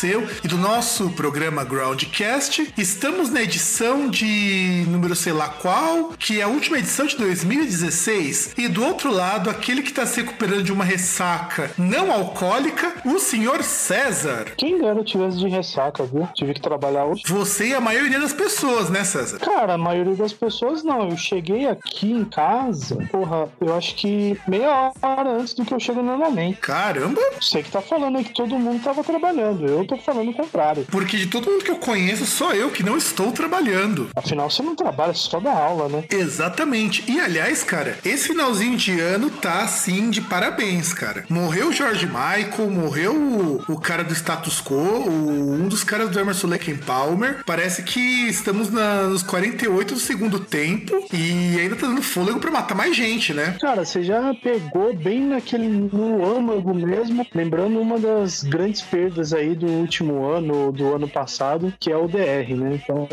Seu nosso programa Groundcast. Estamos na edição de número sei lá qual, que é a última edição de 2016. E do outro lado, aquele que está se recuperando de uma ressaca não alcoólica, o senhor César. Quem dera eu tivesse de ressaca, viu? Tive que trabalhar hoje. Você e a maioria das pessoas, né, César? Cara, a maioria das pessoas não. Eu cheguei aqui em casa, porra, eu acho que meia hora antes do que eu chego normalmente. Caramba! Você que tá falando aí que todo mundo tava trabalhando. Eu tô falando o contrário. Porque de todo mundo que eu conheço, só eu que não estou trabalhando. Afinal, você não trabalha, você só dá aula, né? Exatamente. E aliás, cara, esse finalzinho de ano tá assim de parabéns, cara. Morreu o George Michael, morreu o, o cara do status quo, o- um dos caras do Emerson Lake Palmer. Parece que estamos na- nos 48 do segundo tempo e ainda tá dando fôlego pra matar mais gente, né? Cara, você já pegou bem naquele no âmago mesmo, lembrando uma das grandes perdas aí do último ano, do ano passado, que é o DR, né? Então,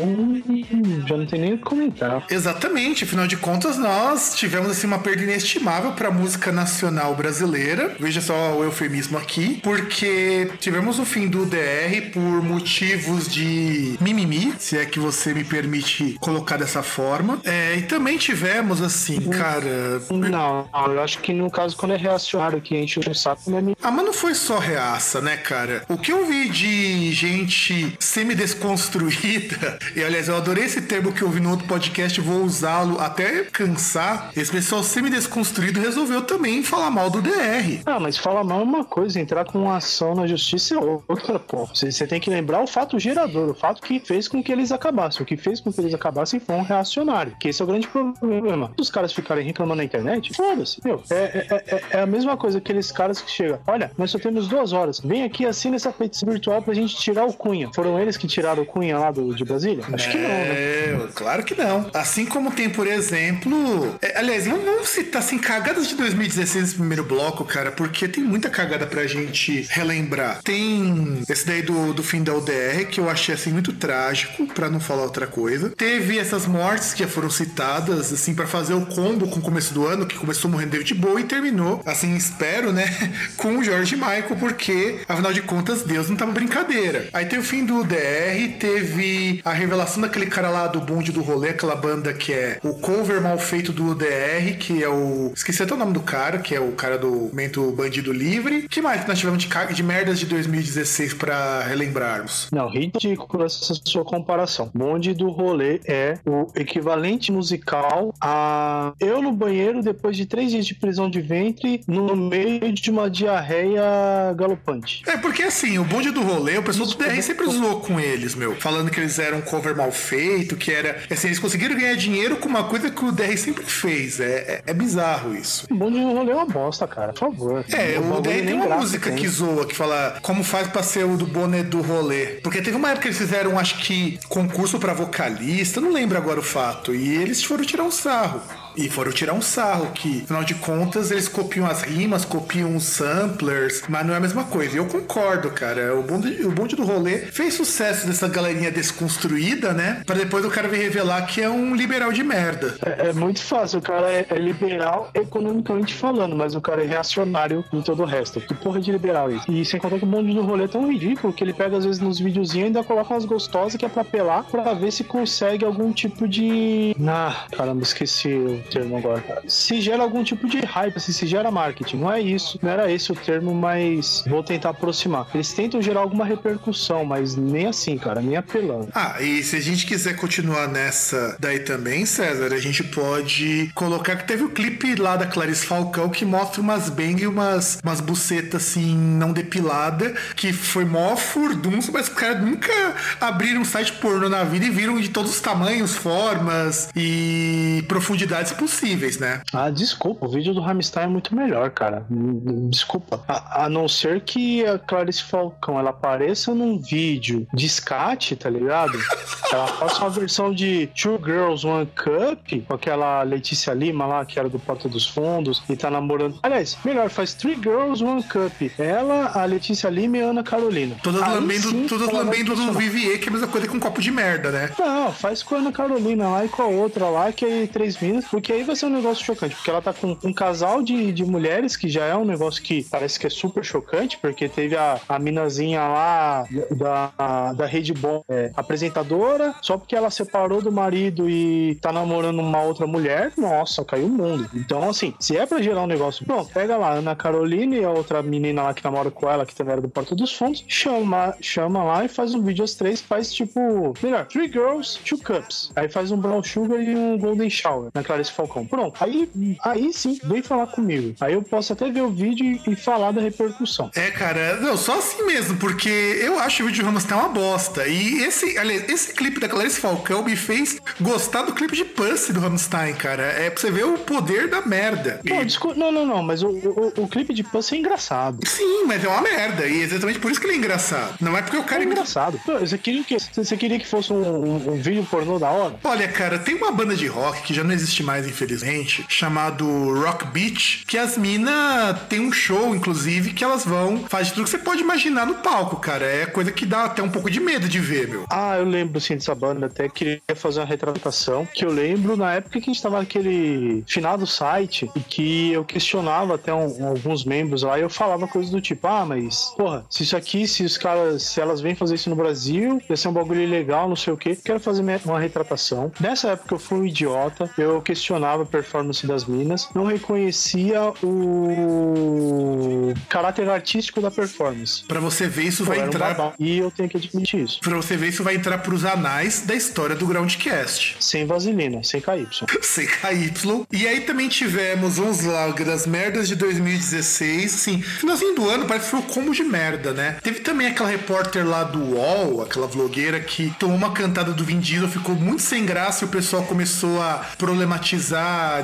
já não tem nem o que comentar. Exatamente, afinal de contas, nós tivemos assim uma perda inestimável para a música nacional brasileira. Veja só o eufemismo aqui, porque tivemos o fim do DR por motivos de mimimi, se é que você me permite colocar dessa forma. É, e também tivemos assim, cara. Não, eu acho que no caso, quando é reacionário que enche o saco, não é Ah, mas não foi só reaça, né, cara? O que eu vi de gente semi-desconstruída, e aliás, eu adorei esse termo que eu vi no outro podcast, vou usá-lo até cansar. Esse pessoal semi-desconstruído resolveu também falar mal do DR. Ah, mas falar mal é uma coisa, entrar com uma ação na justiça é outra, pô. Você, tem que lembrar o fato gerador, o fato que fez com que eles acabassem. O que fez com que eles acabassem foi um reacionário, que esse é o grande problema. Os caras ficarem reclamando na internet, foda-se, meu. É, é, é, é a mesma coisa que aqueles caras que chegam, olha, nós só temos duas horas, vem aqui, assina essa petição virtual pra gente tirar o Cunha. Foram eles que tiraram o Cunha lá do, de Brasília? Acho que não, né? É, claro que não. Assim como tem, por exemplo. é, aliás, vamos citar assim, cagadas de 2016 nesse primeiro bloco, cara, porque tem muita cagada pra gente relembrar. Tem esse daí do, do fim da UDR, que eu achei assim muito trágico, pra não falar outra coisa. Teve essas mortes que já foram citadas, assim, pra fazer o combo com o começo do ano, que começou morrendo David Bowie e terminou, assim, espero, né, com o George Michael, porque, afinal de contas, Deus não tava brincadeira. Aí tem o fim do DR, teve a revelação daquele cara lá do bonde do rolê, aquela banda que é o cover mal feito do DR, que é o. Esqueci até o nome do cara, que é o cara do Mento Bandido Livre. que mais que nós tivemos de, de merdas de 2016 pra relembrarmos? Não, ridículo essa sua comparação. Bonde do rolê é o equivalente musical a eu no banheiro depois de três dias de prisão de ventre no meio de uma diarreia galopante. É, porque assim, o bonde do rolê, o pessoal do DR sempre zoou com eles, meu. Falando que eles eram um cover mal feito, que era. Assim, eles conseguiram ganhar dinheiro com uma coisa que o DR sempre fez. É, é, é bizarro isso. O bonde do rolê é uma bosta, cara. Por favor. É, o bagulho DR tem uma música tem. que zoa, que fala como faz pra ser o do boné do rolê. Porque teve uma época que eles fizeram, acho que, concurso pra vocalista, não lembro agora o fato. E eles foram tirar um sarro. E foram tirar um sarro, que, afinal de contas, eles copiam as rimas, copiam os samplers, mas não é a mesma coisa. E eu concordo, cara. O bonde, o bonde do rolê fez sucesso dessa galerinha desconstruída, né? Pra depois o cara vir revelar que é um liberal de merda. É, é muito fácil, o cara é, é liberal economicamente falando, mas o cara é reacionário em todo o resto. Que porra de liberal é isso? E sem contar que o bonde do rolê é tão ridículo que ele pega às vezes nos videozinhos e ainda coloca umas gostosas que é pra apelar pra ver se consegue algum tipo de. Ah, caramba, esqueci. Termo agora. Se gera algum tipo de hype, assim, se gera marketing. Não é isso, não era esse o termo, mas vou tentar aproximar. Eles tentam gerar alguma repercussão, mas nem assim, cara, nem apelando. Ah, e se a gente quiser continuar nessa daí também, César, a gente pode colocar que teve o clipe lá da Clarice Falcão que mostra umas bang e umas, umas bucetas assim, não depilada, que foi mó furdunço, mas os caras nunca abriram um site pornô na vida e viram de todos os tamanhos, formas e profundidades possíveis, né? Ah, desculpa, o vídeo do Rammstein é muito melhor, cara. Hum, Desculpa. A, a não ser que a Clarice Falcão ela apareça num vídeo de skate, tá ligado? Ela faça uma versão de Two Girls One Cup, com aquela Letícia Lima lá, que era do Porta dos Fundos, e tá namorando. Aliás, melhor, faz Three Girls One Cup. Ela, a Letícia Lima e a Ana Carolina. Todas Aí lambendo, sim, todas lambendo do funcionar. Vivier, que é a mesma coisa que um copo de merda, né? Não, faz com a Ana Carolina lá e com a outra lá, que é três minas, porque aí vai ser um negócio chocante, porque ela tá com um casal de, de mulheres, que já é um negócio que parece que é super chocante, porque teve a, a minazinha lá da, da Rede Bom, é, apresentadora, só porque ela separou do marido e tá namorando uma outra mulher, nossa, caiu o mundo. Então, assim, se é pra gerar um negócio, pronto, pega lá a Ana Carolina e a outra menina lá que namora com ela, que também era do Porta dos Fundos, chama, chama lá e faz um vídeo às três, faz tipo, melhor, Three Girls, Two Cups. Aí faz um Brown Sugar e um Golden Shower na Clarice Falcão. Pronto, aí, aí sim, vem falar comigo. Aí eu posso até ver o vídeo e, falar da repercussão. É, cara, não, só assim mesmo, porque eu acho o vídeo de Rammstein uma bosta. E esse, aliás, esse clipe da Clarice Falcão me fez gostar do clipe de Pussy do Rammstein, cara. É pra você ver o poder da merda. Pô, E- não, não, não, mas o, o, o clipe de Puss é engraçado. Sim, mas é uma merda. E é exatamente por isso que ele é engraçado. Não é porque o cara É imita engraçado. Pô, Você queria que, você queria que fosse um, um- um vídeo pornô da hora? Olha, cara, tem uma banda de rock que já não existe mais, infelizmente, chamado Rock Beach, que as minas tem um show, inclusive, que elas vão, faz tudo que você pode imaginar no palco, cara. É coisa que dá até um pouco de medo de ver, meu. Ah, eu lembro sim dessa banda, até queria fazer uma retratação. Que eu lembro na época que a gente tava naquele final do site e que eu questionava até um- alguns membros lá e eu falava coisas do tipo: ah, mas, porra, se isso aqui, se os caras, se elas vêm fazer isso no Brasil, ia ser um bagulho ilegal, não sei o que. Quero fazer uma retratação. Nessa época eu fui um idiota, eu questionava a performance das minas, não reconhecia o caráter artístico da performance. Pra você ver, isso Pô, vai um entrar. babá. E eu tenho que admitir isso. Pra você ver, isso vai entrar pros anais da história do Groundcast. Sem vaselina, sem KY. CKY. E aí também tivemos, vamos lá, das merdas de 2016. Assim, finalzinho do ano parece que foi um combo de merda, né? Teve também aquela repórter lá do UOL, aquela vlogueira que tomou uma cantada do Vin Diesel, ficou muito sem graça e o pessoal começou a problematizar,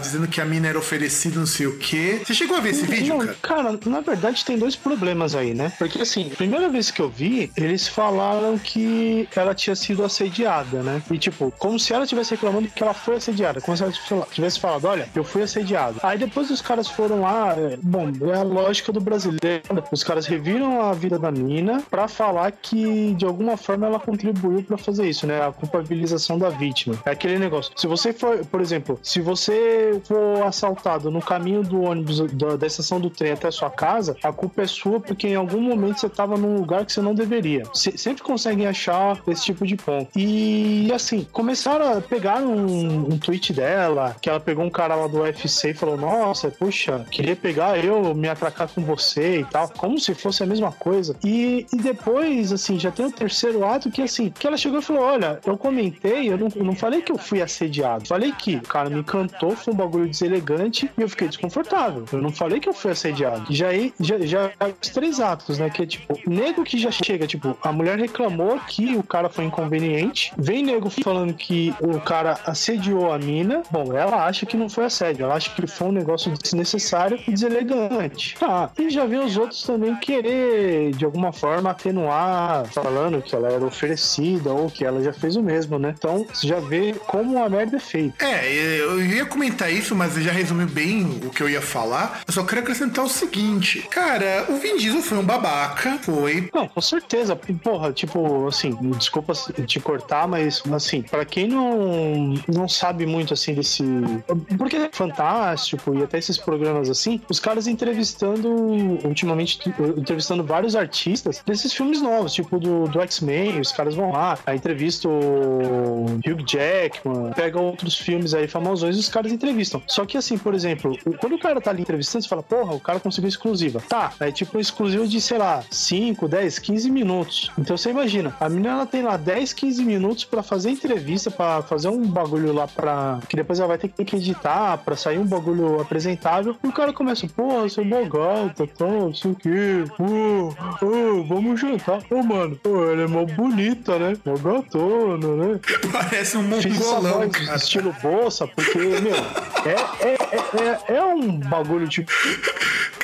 dizendo que a mina era oferecida, não sei o quê. Você chegou a ver esse vídeo, Não, cara? cara, na verdade tem dois problemas aí, né? Porque assim, primeira vez que eu vi, eles falaram que ela tinha sido assediada, né? E tipo, como se ela estivesse reclamando que ela foi assediada, como se ela tivesse falado, olha, eu fui assediado. Aí depois os caras foram lá, é, bom, é a lógica do brasileiro. Os caras reviram a vida da mina pra falar que de alguma forma ela contribuiu pra fazer isso, né? A culpabilização da vítima. É aquele negócio. Se você for, por exemplo, se você for assaltado no caminho do ônibus da, da estação do trem até a sua casa, a culpa é sua porque em algum momento você tava num lugar que você não deveria. Se- sempre conseguem achar esse tipo de ponto. E assim, começaram a pegar um, um tweet dela, que ela pegou um cara lá do UFC e falou: Nossa, puxa, queria pegar eu, me atracar com você e tal, como se fosse a mesma coisa. E, e depois, assim, já tem o terceiro ato que assim, que ela chegou e falou: Olha, eu comentei, eu não, não falei que eu fui assediado, falei que o cara me cantou, foi um bagulho deselegante e eu fiquei desconfortável. Eu não falei que eu fui assediado. Já aí, já, já os três atos, né? Que é tipo, nego que já chega, tipo, a mulher reclamou que o cara foi inconveniente, vem nego falando que o cara assediou a mina. Bom, ela acha que não foi assédio, ela acha que foi um negócio desnecessário e deselegante. Tá, e já vem os outros também querer, de alguma forma, atenuar, falando que ela era oferecida ou que ela já fez o mesmo, né? Então, você já vê como a merda é feita. É, eu ia comentar isso, mas já resumiu bem o que eu ia falar. Eu só quero acrescentar o seguinte: cara, o Vin Diesel foi um babaca, foi. Não, com certeza. Porra, tipo, assim, desculpa te cortar, mas, assim, pra quem não, não sabe muito, assim, desse... Porque é fantástico e até esses programas, assim, os caras entrevistando, ultimamente, entrevistando vários artistas desses filmes novos, tipo do, do X-Men, os caras vão lá, aí entrevista o Hugh Jackman, pega outros filmes aí famosos conclusões os caras entrevistam. Só que assim, por exemplo, quando o cara tá ali entrevistando, você fala, porra, o cara conseguiu exclusiva. Tá, é tipo exclusivo de, sei lá, 5, 10, 15 minutos. Então você imagina, a menina ela tem lá 10, 15 minutos pra fazer entrevista, pra fazer um bagulho lá pra. que depois ela vai ter que editar, pra sair um bagulho apresentável. E o cara começa, porra, você é mó gata, tal, não sei o. Pô, ô, vamos jantar. Ô, mano, pô, ela é mó bonita, né? Mó gatona, né? Parece um Fiz mongolão, voz cara. estilo bolsa, porque, meu, é, é, é, é, é um bagulho tipo.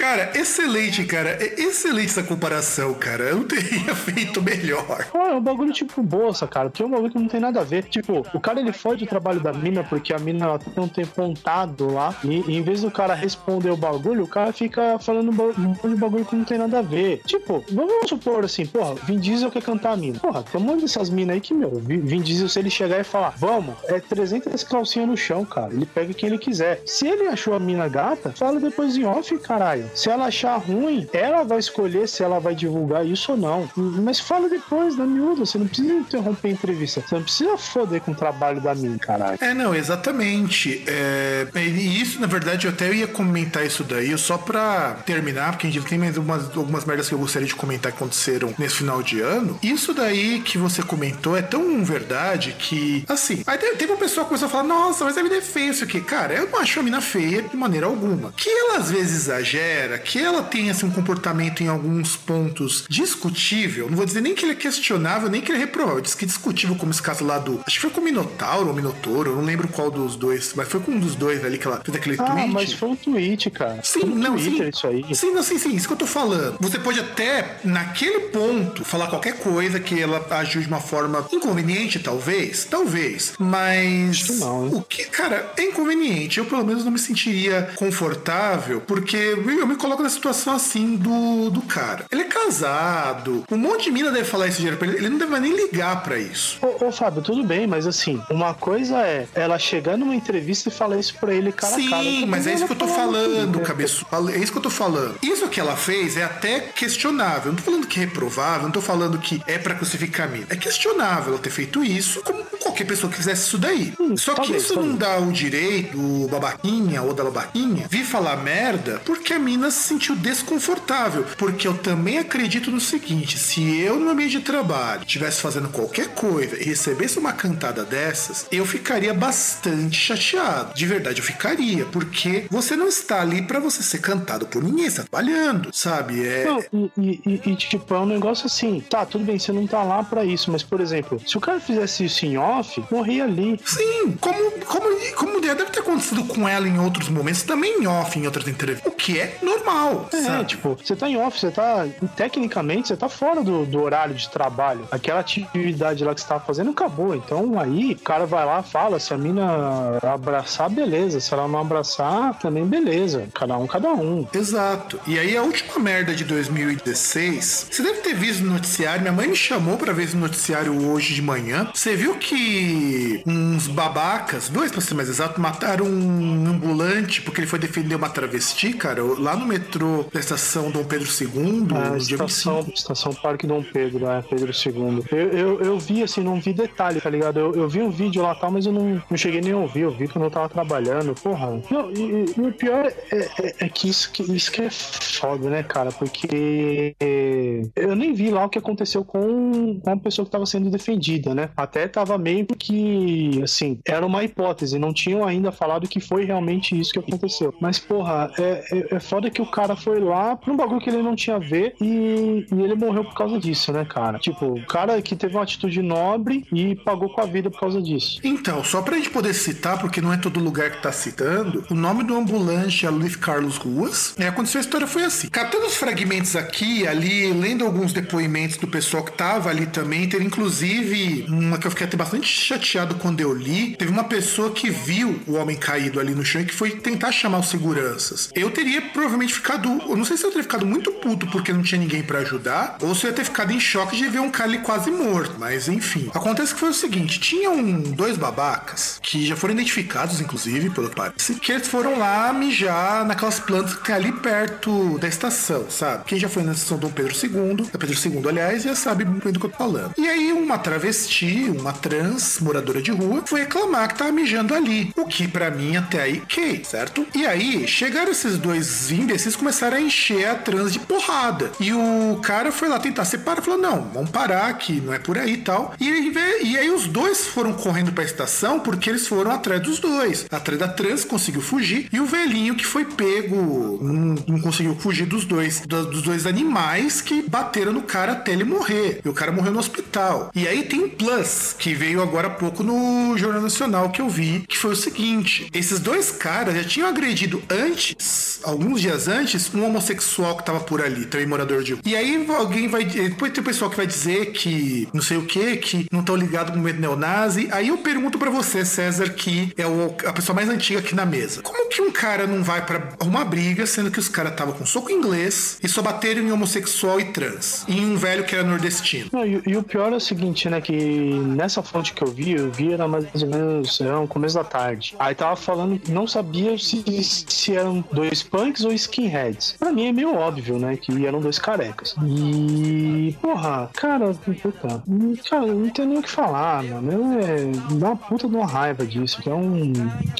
Cara, excelente, cara. É excelente essa comparação, cara. Eu não teria feito melhor. É um bagulho tipo bolsa, cara, porque é um bagulho que não tem nada a ver. Tipo, o cara ele fode o trabalho da mina porque a mina ela tem um tempo montado lá e, e em vez do cara responder o bagulho, o cara fica falando um um monte de bagulho que não tem nada a ver. Tipo, vamos supor assim, porra, Vin Diesel quer cantar a mina. Porra, tem um monte dessas minas aí que, meu, Vin Diesel, se ele chegar e falar, vamos, é 300 calcinhas no chão, cara, ele pega quem ele quiser. Se ele achou a mina gata, fala depois em off, caralho. Se ela achar ruim, ela vai escolher se ela vai divulgar isso ou não. Mas fala depois, na miúda, você não precisa interromper a entrevista. Você não precisa foder com o trabalho da mina, caralho. É, não, exatamente. É, e isso, na verdade, eu até ia comentar isso daí, só pra terminar, porque a gente tem mais algumas, algumas merdas que eu gostaria de comentar que aconteceram nesse final de ano. Isso daí que você comentou é tão verdade que, assim, aí te- teve uma pessoa que começou a falar, nossa, mas a mina é feia, isso aqui. Cara, eu não acho a mina feia de maneira alguma. Que ela às vezes exagera, que ela tem assim, um comportamento em alguns pontos discutível, não vou dizer nem que ele é questionável, nem que ele é reprovável, disse que discutível, como esse caso lá do. Acho que foi com o Minotauro ou Minotouro, eu não lembro qual dos dois, mas foi com um dos dois ali que ela fez aquele Ah, tweet. mas foi um tweet, cara. Sim, foi no não, Twitter sim. isso aí. Sim, não, sim, sim, isso que eu tô falando. Você pode até, naquele ponto, falar qualquer coisa que ela agiu de uma forma inconveniente, talvez. Talvez. Mas. que não, hein? o que, cara, é inconveniente. Eu, pelo menos, não me sentiria confortável, porque eu me coloco na situação assim do, do cara. Ele é casado. Um monte de mina deve falar isso direto pra ele. Ele não deve nem ligar pra isso. Ô, ô, Fábio, tudo bem, mas assim, uma coisa é ela chegar numa entrevista e falar isso pra ele cara a cara. Sim, Outra mas é isso que eu tô falando, Twitter. cabeço. É isso que eu tô falando. Isso que ela fez é até questionável. Eu não tô falando que é reprovável, não tô falando que é pra crucificar a mina. É questionável ela ter feito isso, como qualquer pessoa que fizesse isso daí. Só que talvez, isso não talvez. dá o direito do babaquinha ou da babaquinha vir falar merda porque a mina se sentiu desconfortável. Porque eu também acredito no seguinte: se eu no meu meio de trabalho estivesse fazendo qualquer coisa e recebesse uma cantada dessas, eu ficaria bastante chateado. De verdade, eu ficaria. Porque você não está ali pra você ser cantado por ninguém, você tá trabalhando, sabe? É. Não, e, e- e- tipo, é um negócio assim, tá, tudo bem, você não tá lá pra isso, mas, por exemplo, se o cara fizesse isso em off, morria ali. Sim, como, como, como já deve ter acontecido com ela em outros momentos, também em off, em outras entrevistas. O que é normal, É, sabe? tipo, você tá em off, você tá. Tecnicamente, você tá fora do, do horário de trabalho. Aquela atividade lá que você tava fazendo acabou. Então aí, o cara vai lá, fala, se a mina abraçar, beleza. Se ela não abraçar, também beleza. Cada um, cada um. Exato. E aí a última merda de 2016, você deve ter visto no noticiário, minha mãe me chamou pra ver esse noticiário hoje de manhã. Você viu que uns babacas, dois pra ser mais exato, mataram um ambulante porque ele foi defender uma travesti, cara, lá no metrô da estação Dom Pedro II, A no dia estação, 25. estação Parque Dom Pedro, é, Pedro II. Eu, eu, eu vi, assim, não vi detalhe, tá ligado? Eu, eu vi um vídeo lá tal, mas eu não, não cheguei nem a ouvir. Eu vi que eu tava trabalhando. Porra. Não, e, e- o pior é, é- é que, isso que isso que é foda, né, cara? Porque é, eu nem vi lá o que aconteceu com, com a pessoa que tava sendo defendida, né? Até tava meio que, assim, era uma hipótese. Não tinham ainda falado que foi realmente isso que aconteceu. Mas, porra, é, é, é foda que o cara foi lá pra um bagulho que ele não tinha a ver e, e ele morreu por causa disso, né, cara? Tipo, o cara que teve uma atitude nobre e pagou com a vida por causa disso. Então, só pra gente poder citar, porque não é todo lugar que tá citando, o nome do ambulante é Luiz Carlos Ruas. E aconteceu a história foi assim. Catando os fragmentos aqui, ali, lendo alguns depoimentos do pessoal que tava ali também, teve inclusive uma que eu fiquei até bastante chateado quando eu li. Teve uma pessoa que viu o homem caído ali no chão e que foi tentar chamar os seguranças. Eu teria provavelmente ficado, eu não sei se eu teria ficado muito puto porque não tinha ninguém pra ajudar, ou se eu ia ter ficado em choque de ver um cara ali quase morto. Mas enfim. Acontece que foi o seguinte: tinham dois babacas que já foram identificados, inclusive, pelo parece, que eles foram lá mijar naquelas plantas que tem ali perto da estação, sabe? Quem já foi na estação Dom Pedro II, da Pedro II, aliás, já sabe muito bem do que eu tô falando. E aí, uma travesti, uma trans, moradora de rua, foi reclamar que tava mijando ali. O que pra mim até aí, ok, certo? E aí, chegaram esses dois imbecis começaram a encher a trans de porrada. E o cara foi lá tentar separar, falou: não, vamos parar aqui, não é por aí e tal. E e aí os dois foram correndo pra estação porque eles foram atrás dos dois. Atrás da trans, conseguiu fugir. E o velhinho que foi pego não, não conseguiu fugir dos dois, do- dos dois animais que bateram no cara até ele morrer. E o cara morreu no hospital. E aí tem um plus que veio agora há pouco no Jornal Nacional que eu vi, que foi o seguinte: esses dois caras já tinham agredido antes, alguns dias antes, um homossexual que tava por ali, também morador de. E aí alguém vai. Depois tem o pessoal que vai dizer que não sei o que, que não estão ligados com o movimento neonazi. Aí eu pergunto pra você, César, que é o- a pessoa mais antiga aqui na mesa. Como que um cara não vai pra arrumar briga, sendo que os caras estavam com soco inglês e só bateram em homossexual e trans? E em um velho que era nordestino. Não, e, e o pior é o seguinte, né? Que nessa fonte que eu vi, eu vi era mais ou menos era no começo da tarde. Aí tava falando não sabia se, se eram dois punks ou skinheads. Pra mim é meio óbvio, né? Que eram dois carecas. E. Porra, cara, puta. Cara, não tem nem o que falar, mano. É, dá uma puta de uma raiva disso. Um.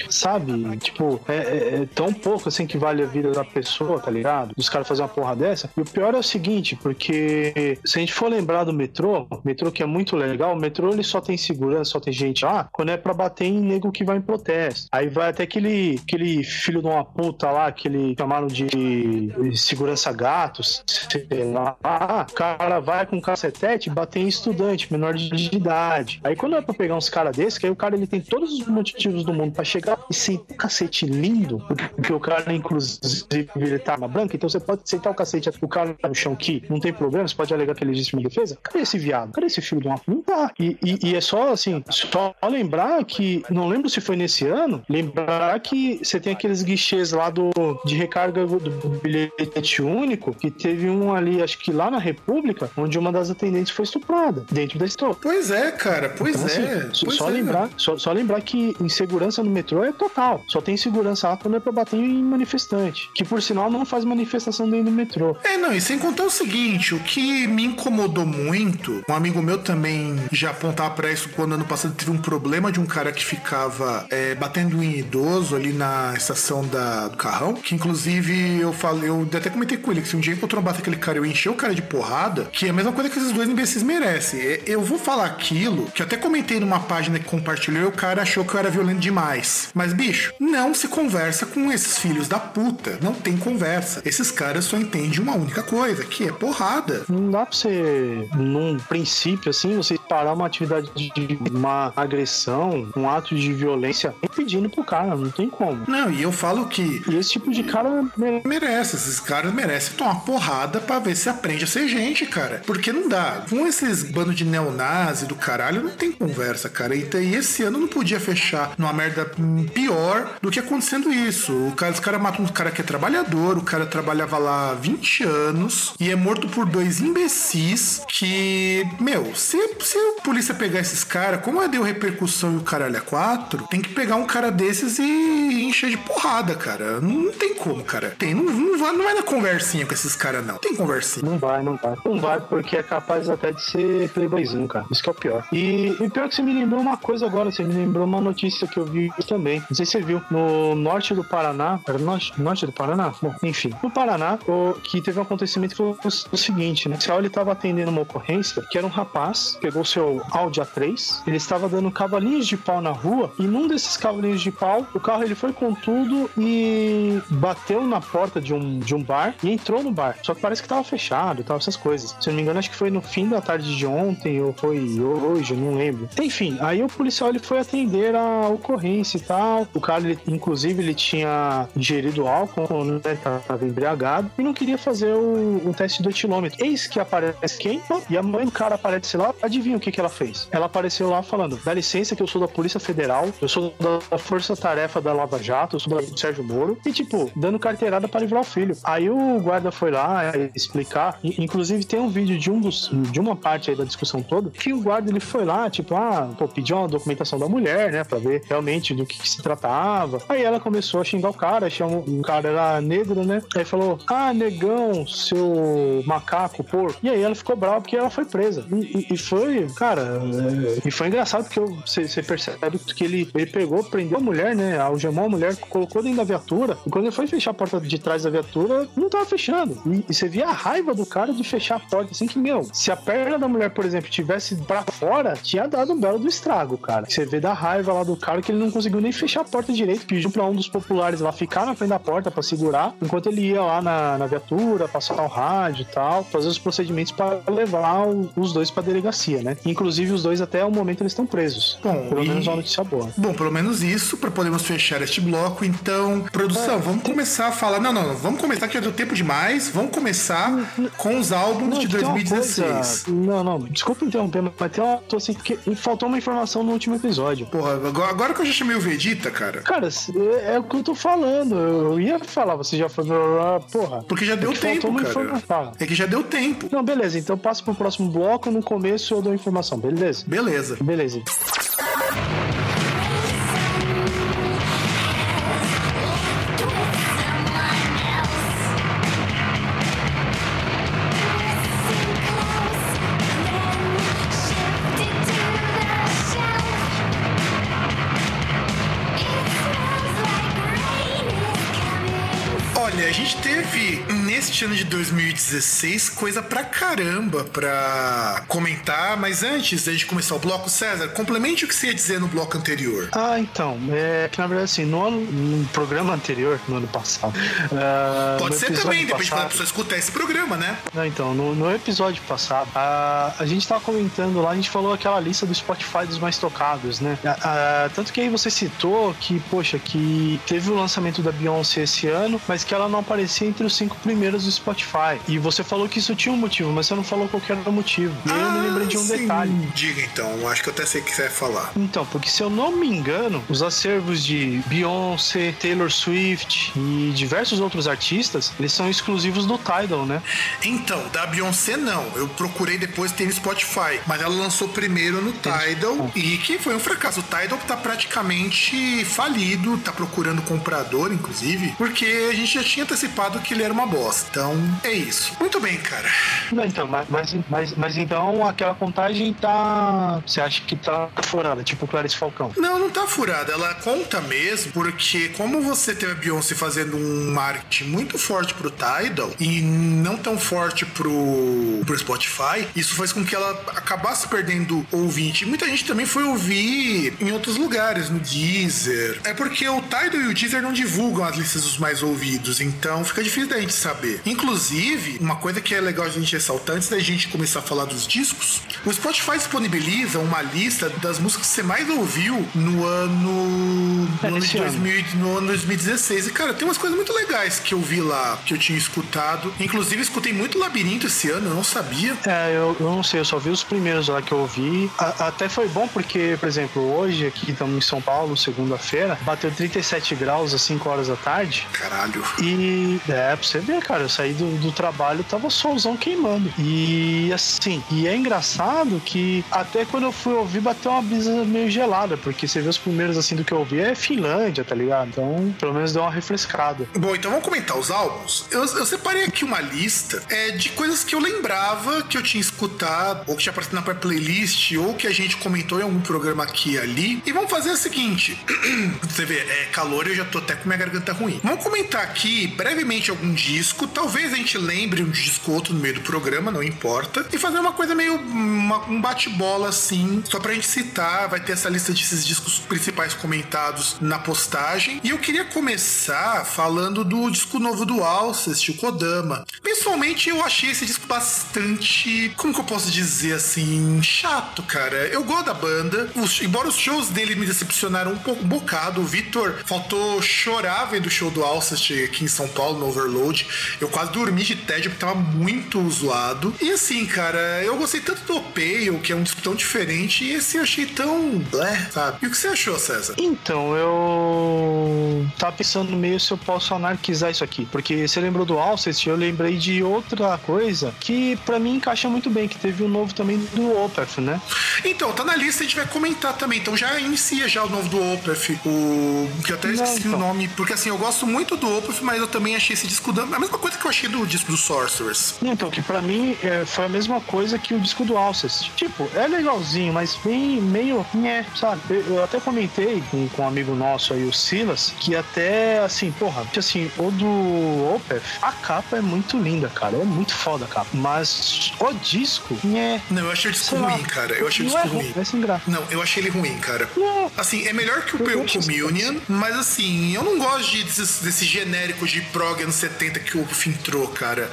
Sabe? Tipo, é, é- é tão pouco assim que vale a vida da pessoa, tá ligado? Os caras fazerem uma porra dessa. E o pior é o seguinte, porque se a gente for lembrar do metrô, metrô que é muito legal, o metrô ele só tem segurança, só tem gente lá, quando é pra bater em nego que vai em protesto. Aí vai até aquele, aquele filho de uma puta lá, que eles chamaram de segurança gatos, sei lá. O cara vai com cacetete bater em estudante, menor de idade. Aí quando é pra pegar uns caras desses, que aí o cara ele tem todos os motivos do mundo pra chegar e sentar um cacete lindo, porque o cara, inclusive, ele tá arma branca, então você pode sentar o cacete o cara no chão que não tem problema, você pode alegar que é legítima defesa. Cadê esse viado? Cadê esse filho de uma tá. E, e- e é só assim, só lembrar que, não lembro se foi nesse ano, lembrar que você tem aqueles guichês lá do, de recarga do, do bilhete único, que teve um ali, acho que lá na República, onde uma das atendentes foi estuprada, dentro da store. Pois é, cara, pois Então, é. assim, só- pois só, é. lembrar, só, só lembrar que insegurança no metrô é total. Só tem segurança lá quando é pra bater em manifestante. Que por sinal não faz manifestação dentro do metrô. É, não, e sem contar o seguinte, o que me incomodou muito, um amigo meu também já apontava pra isso quando ano passado teve um problema de um cara que ficava é, batendo em idoso ali na estação da, do carrão, que inclusive eu falei, eu até comentei com ele que se um dia encontrou um bate aquele cara, eu encher o cara de porrada, que é a mesma coisa que esses dois imbecis merecem. É, Eu vou falar aquilo, que eu até comentei numa página que compartilhou e o cara achou que eu era violento demais. Mas, bicho, não se conversa com esses filhos da puta. Não tem conversa. Esses caras só entendem uma única coisa, que é porrada. Não dá pra você, num princípio, assim, você parar uma atividade de uma agressão, um ato de violência, pedindo pro cara, não tem como. Não, e eu falo que E esse tipo de cara merece. merece, esses caras merecem tomar porrada pra ver se aprende a ser gente, cara. Porque não dá. Com esses bandos de neonazi do caralho, não tem conversa, cara. E, e esse ano não podia fechar numa merda pior do que acontecendo isso. O cara, os caras matam um cara que é trabalhador, o cara trabalhava lá há 20 anos e é morto por dois imbecis que, meu, se, se a polícia pegar esses caras, como é deu repercussão e o caralho é quatro, tem que pegar um cara desses e encher de porrada, cara. Não, não tem como, cara. Tem, não, não, vai, não vai na conversinha com esses caras, não. Tem conversinha. Não vai, não vai. Não vai porque é capaz até de ser playboyzinho, cara. Isso que é o pior. E o pior que você me lembrou uma coisa agora, você me lembrou uma notícia que eu vi também. Não sei se você viu. No norte do Paraná, era no norte, norte do Paraná? Bom, enfim. No Paraná, o, que teve um acontecimento que foi o, o seguinte, né? O pessoal, ele tava atendendo uma ocorrência que era um rapaz, pegou seu Audi A3, ele estava dando cavalinhos de pau na rua e num desses cavalinhos de pau, o carro ele foi com tudo e bateu na porta de um, de um bar e entrou no bar. Só que parece que tava fechado, tava essas coisas. Se eu não me engano, acho que foi no fim da tarde de ontem ou foi hoje, não lembro. Enfim, aí o policial ele foi atender a ocorrência e tal. O cara, ele, inclusive, ele tinha ingerido álcool, né? Tava embriagado e não queria fazer o, o teste do etilômetro. Eis que aparece quem? E a mãe do cara aparece lá. Adivinha o que, que ela fez? Ela apareceu lá falando: dá licença que eu sou da Polícia Federal, eu sou da Força Tarefa da Lava Jato, eu sou do Sérgio Moro. E tipo, dando carteirada pra livrar o filho. Aí o guarda foi lá é, explicar. Inclusive tem um vídeo de um dos, de uma parte aí da discussão toda que o guarda ele foi lá, tipo, ah, pô, pediu uma documentação da mulher, né, pra ver realmente do que, que se tratava. Aí ela começou a xingar o cara, chamou, o cara era negro, né? Aí falou, ah, negão, seu macaco, porco. E aí ela ficou brava porque ela foi presa. E, e- e foi, cara, é, e foi engraçado porque você percebe que ele, ele pegou, prendeu a mulher, né? Algemou a mulher, colocou dentro da viatura. E quando ele foi fechar a porta de trás da viatura, não tava fechando. E, e você via a raiva do cara de fechar a porta, assim que, meu, se a perna da mulher, por exemplo, tivesse pra fora, tinha dado um belo do estrago, cara. Você vê da raiva lá do cara que ele não conseguiu nem fechar a porta direito, pediu pra um dos populares lá ficar na frente da porta pra segurar, enquanto ele ia lá na, na viatura, passar o rádio e tal, fazer os procedimentos pra levar o- os dois pra delegacia, né? Inclusive, os dois até o momento eles estão presos. Bom, Pelo e- menos uma notícia boa. Bom, pelo menos isso, para podermos fechar este bloco. Então, produção, vamos começar a falar. Não, não, não, vamos começar que já deu tempo demais. Vamos começar com os álbuns de tem uma 2016. coisa- Não, não, desculpa interromper, mas tem uma. Tô assim, porque faltou uma informação no último episódio. Porra, agora, que eu já chamei o Vegeta, cara. Cara, é, é o que eu tô falando. Eu ia falar, você já foi. Porra. Porque já deu É que faltou tempo, cara. É que já deu tempo. Não, beleza, então passa pro próximo bloco. No começo eu dou a informação, beleza? Beleza. Beleza. Neste ano de 2016 coisa pra caramba pra comentar, mas antes gente começar o bloco, César, complemente o que você ia dizer no bloco anterior. Ah, então, é que na verdade assim, no, ano, no programa anterior, no ano passado. ah, Pode ser também, depende passado- da pessoa escutar esse programa, né? Não, então, no, no episódio passado, a, a gente tava comentando lá, a gente falou aquela lista do Spotify dos mais tocados, né? A- a- tanto que aí você citou que, poxa, que teve o lançamento da Beyoncé esse ano, mas que ela não aparecia entre os cinco primeiros do Spotify. E você falou que isso tinha um motivo, mas você não falou qual era o motivo. E aí eu me lembrei de um Ah, sim. detalhe. Diga então, acho que eu até sei o que você vai falar. Então, porque se eu não me engano, os acervos de Beyoncé, Taylor Swift e diversos outros artistas, eles são exclusivos do Tidal, né? Então, da Beyoncé não. Eu procurei depois ter no Spotify, mas ela lançou primeiro no Tidal e que foi um fracasso. O Tidal tá praticamente falido, tá procurando comprador, inclusive, porque a gente já tinha antecipado que ele era uma bosta. Então, é isso. Muito bem, cara. Então, mas, mas, mas, mas então aquela contagem tá. Você acha que tá furada, tipo Clarice Falcão? Não, não tá furada. Ela conta mesmo, porque como você teve a Beyoncé fazendo um marketing muito forte pro Tidal e não tão forte pro, pro Spotify, isso faz com que ela acabasse perdendo ouvinte. Muita gente também foi ouvir em outros lugares, no Deezer. É porque o Tidal e o Deezer não divulgam as listas dos mais ouvidos, então fica difícil da gente saber. Inclusive, uma coisa que é legal a gente ressaltar antes da gente começar a falar dos discos, o Spotify disponibiliza uma lista das músicas que você mais ouviu no ano, no ano, de nesse ano. 2000, no ano 2016. E, cara, tem umas coisas muito legais que eu vi lá, que eu tinha escutado. Inclusive, escutei muito Labirinto esse ano, eu não sabia. É, eu, eu não sei, eu só vi os primeiros lá que eu ouvi. A- até foi bom porque, por exemplo, hoje aqui estamos em São Paulo, segunda-feira, bateu 37 graus às 5 horas da tarde. Caralho. E é, pra você ver, cara, eu saí do, do trabalho, tava solzão queimando. E assim, e é engraçado que até quando eu fui ouvir, bateu uma brisa meio gelada, porque você vê os primeiros assim do que eu ouvi é Finlândia, tá ligado? Então, pelo menos deu uma refrescada. Bom, então vamos comentar os álbuns. Eu, eu separei aqui uma lista é, de coisas que eu lembrava que eu tinha escutado, ou que tinha aparecido na playlist, ou que a gente comentou em algum programa aqui e ali. E vamos fazer o seguinte: você vê, é calor eu já tô até com minha garganta ruim. Vamos comentar aqui brevemente algum disco. Talvez a gente lembre um disco ou outro no meio do programa, não importa. E fazer uma coisa meio uma- um bate-bola assim, só pra gente citar. Vai ter essa lista desses discos principais comentados na postagem. E eu queria começar falando do disco novo do Alcest, o Kodama. Pessoalmente, eu achei esse disco bastante. Como que eu posso dizer assim? Chato, cara. Eu gosto da banda. Os- embora os shows dele me decepcionaram um pouco um bocado. O Vitor faltou chorar vendo o show do Alcest aqui em São Paulo, no Overload. Eu quase dormi de tédio porque tava muito zoado. E assim, cara, eu gostei tanto do Pale, que é um disco tão diferente, e esse eu achei tão. blé, sabe? E o que você achou, César? Então, eu tava pensando meio se eu posso anarquizar isso aqui. Porque você lembrou do Alcest, eu lembrei de outra coisa que pra mim encaixa muito bem, que teve o novo também do Opeth, né? Então, tá na lista, a gente vai comentar também. Então já inicia já o novo do Opeth, o que eu até Não, esqueci então. o nome, porque assim, eu gosto muito do Opeth, mas eu também achei esse disco da... a mesma coisa que eu achei do disco do Sorcerers. Então, que pra mim é, foi a mesma coisa que o disco do Alcest. Tipo, é legalzinho, mas bem meio. Né, sabe? Eu, eu até comentei com, com um amigo nosso aí, o Silas, que até assim, porra, que assim, o do Opeth, a capa é muito linda, cara. É muito foda a capa. Mas o disco, né. Não, eu achei o disco sei lá, ruim, cara. Eu achei o não é disco ruim, ruim. é sem graça. Não, eu achei ele ruim, cara. Não, Assim, é melhor que o Pale Communion, mas assim, eu não gosto de, desses, desses genéricos de prog anos 70 que o Opeth entrou, cara.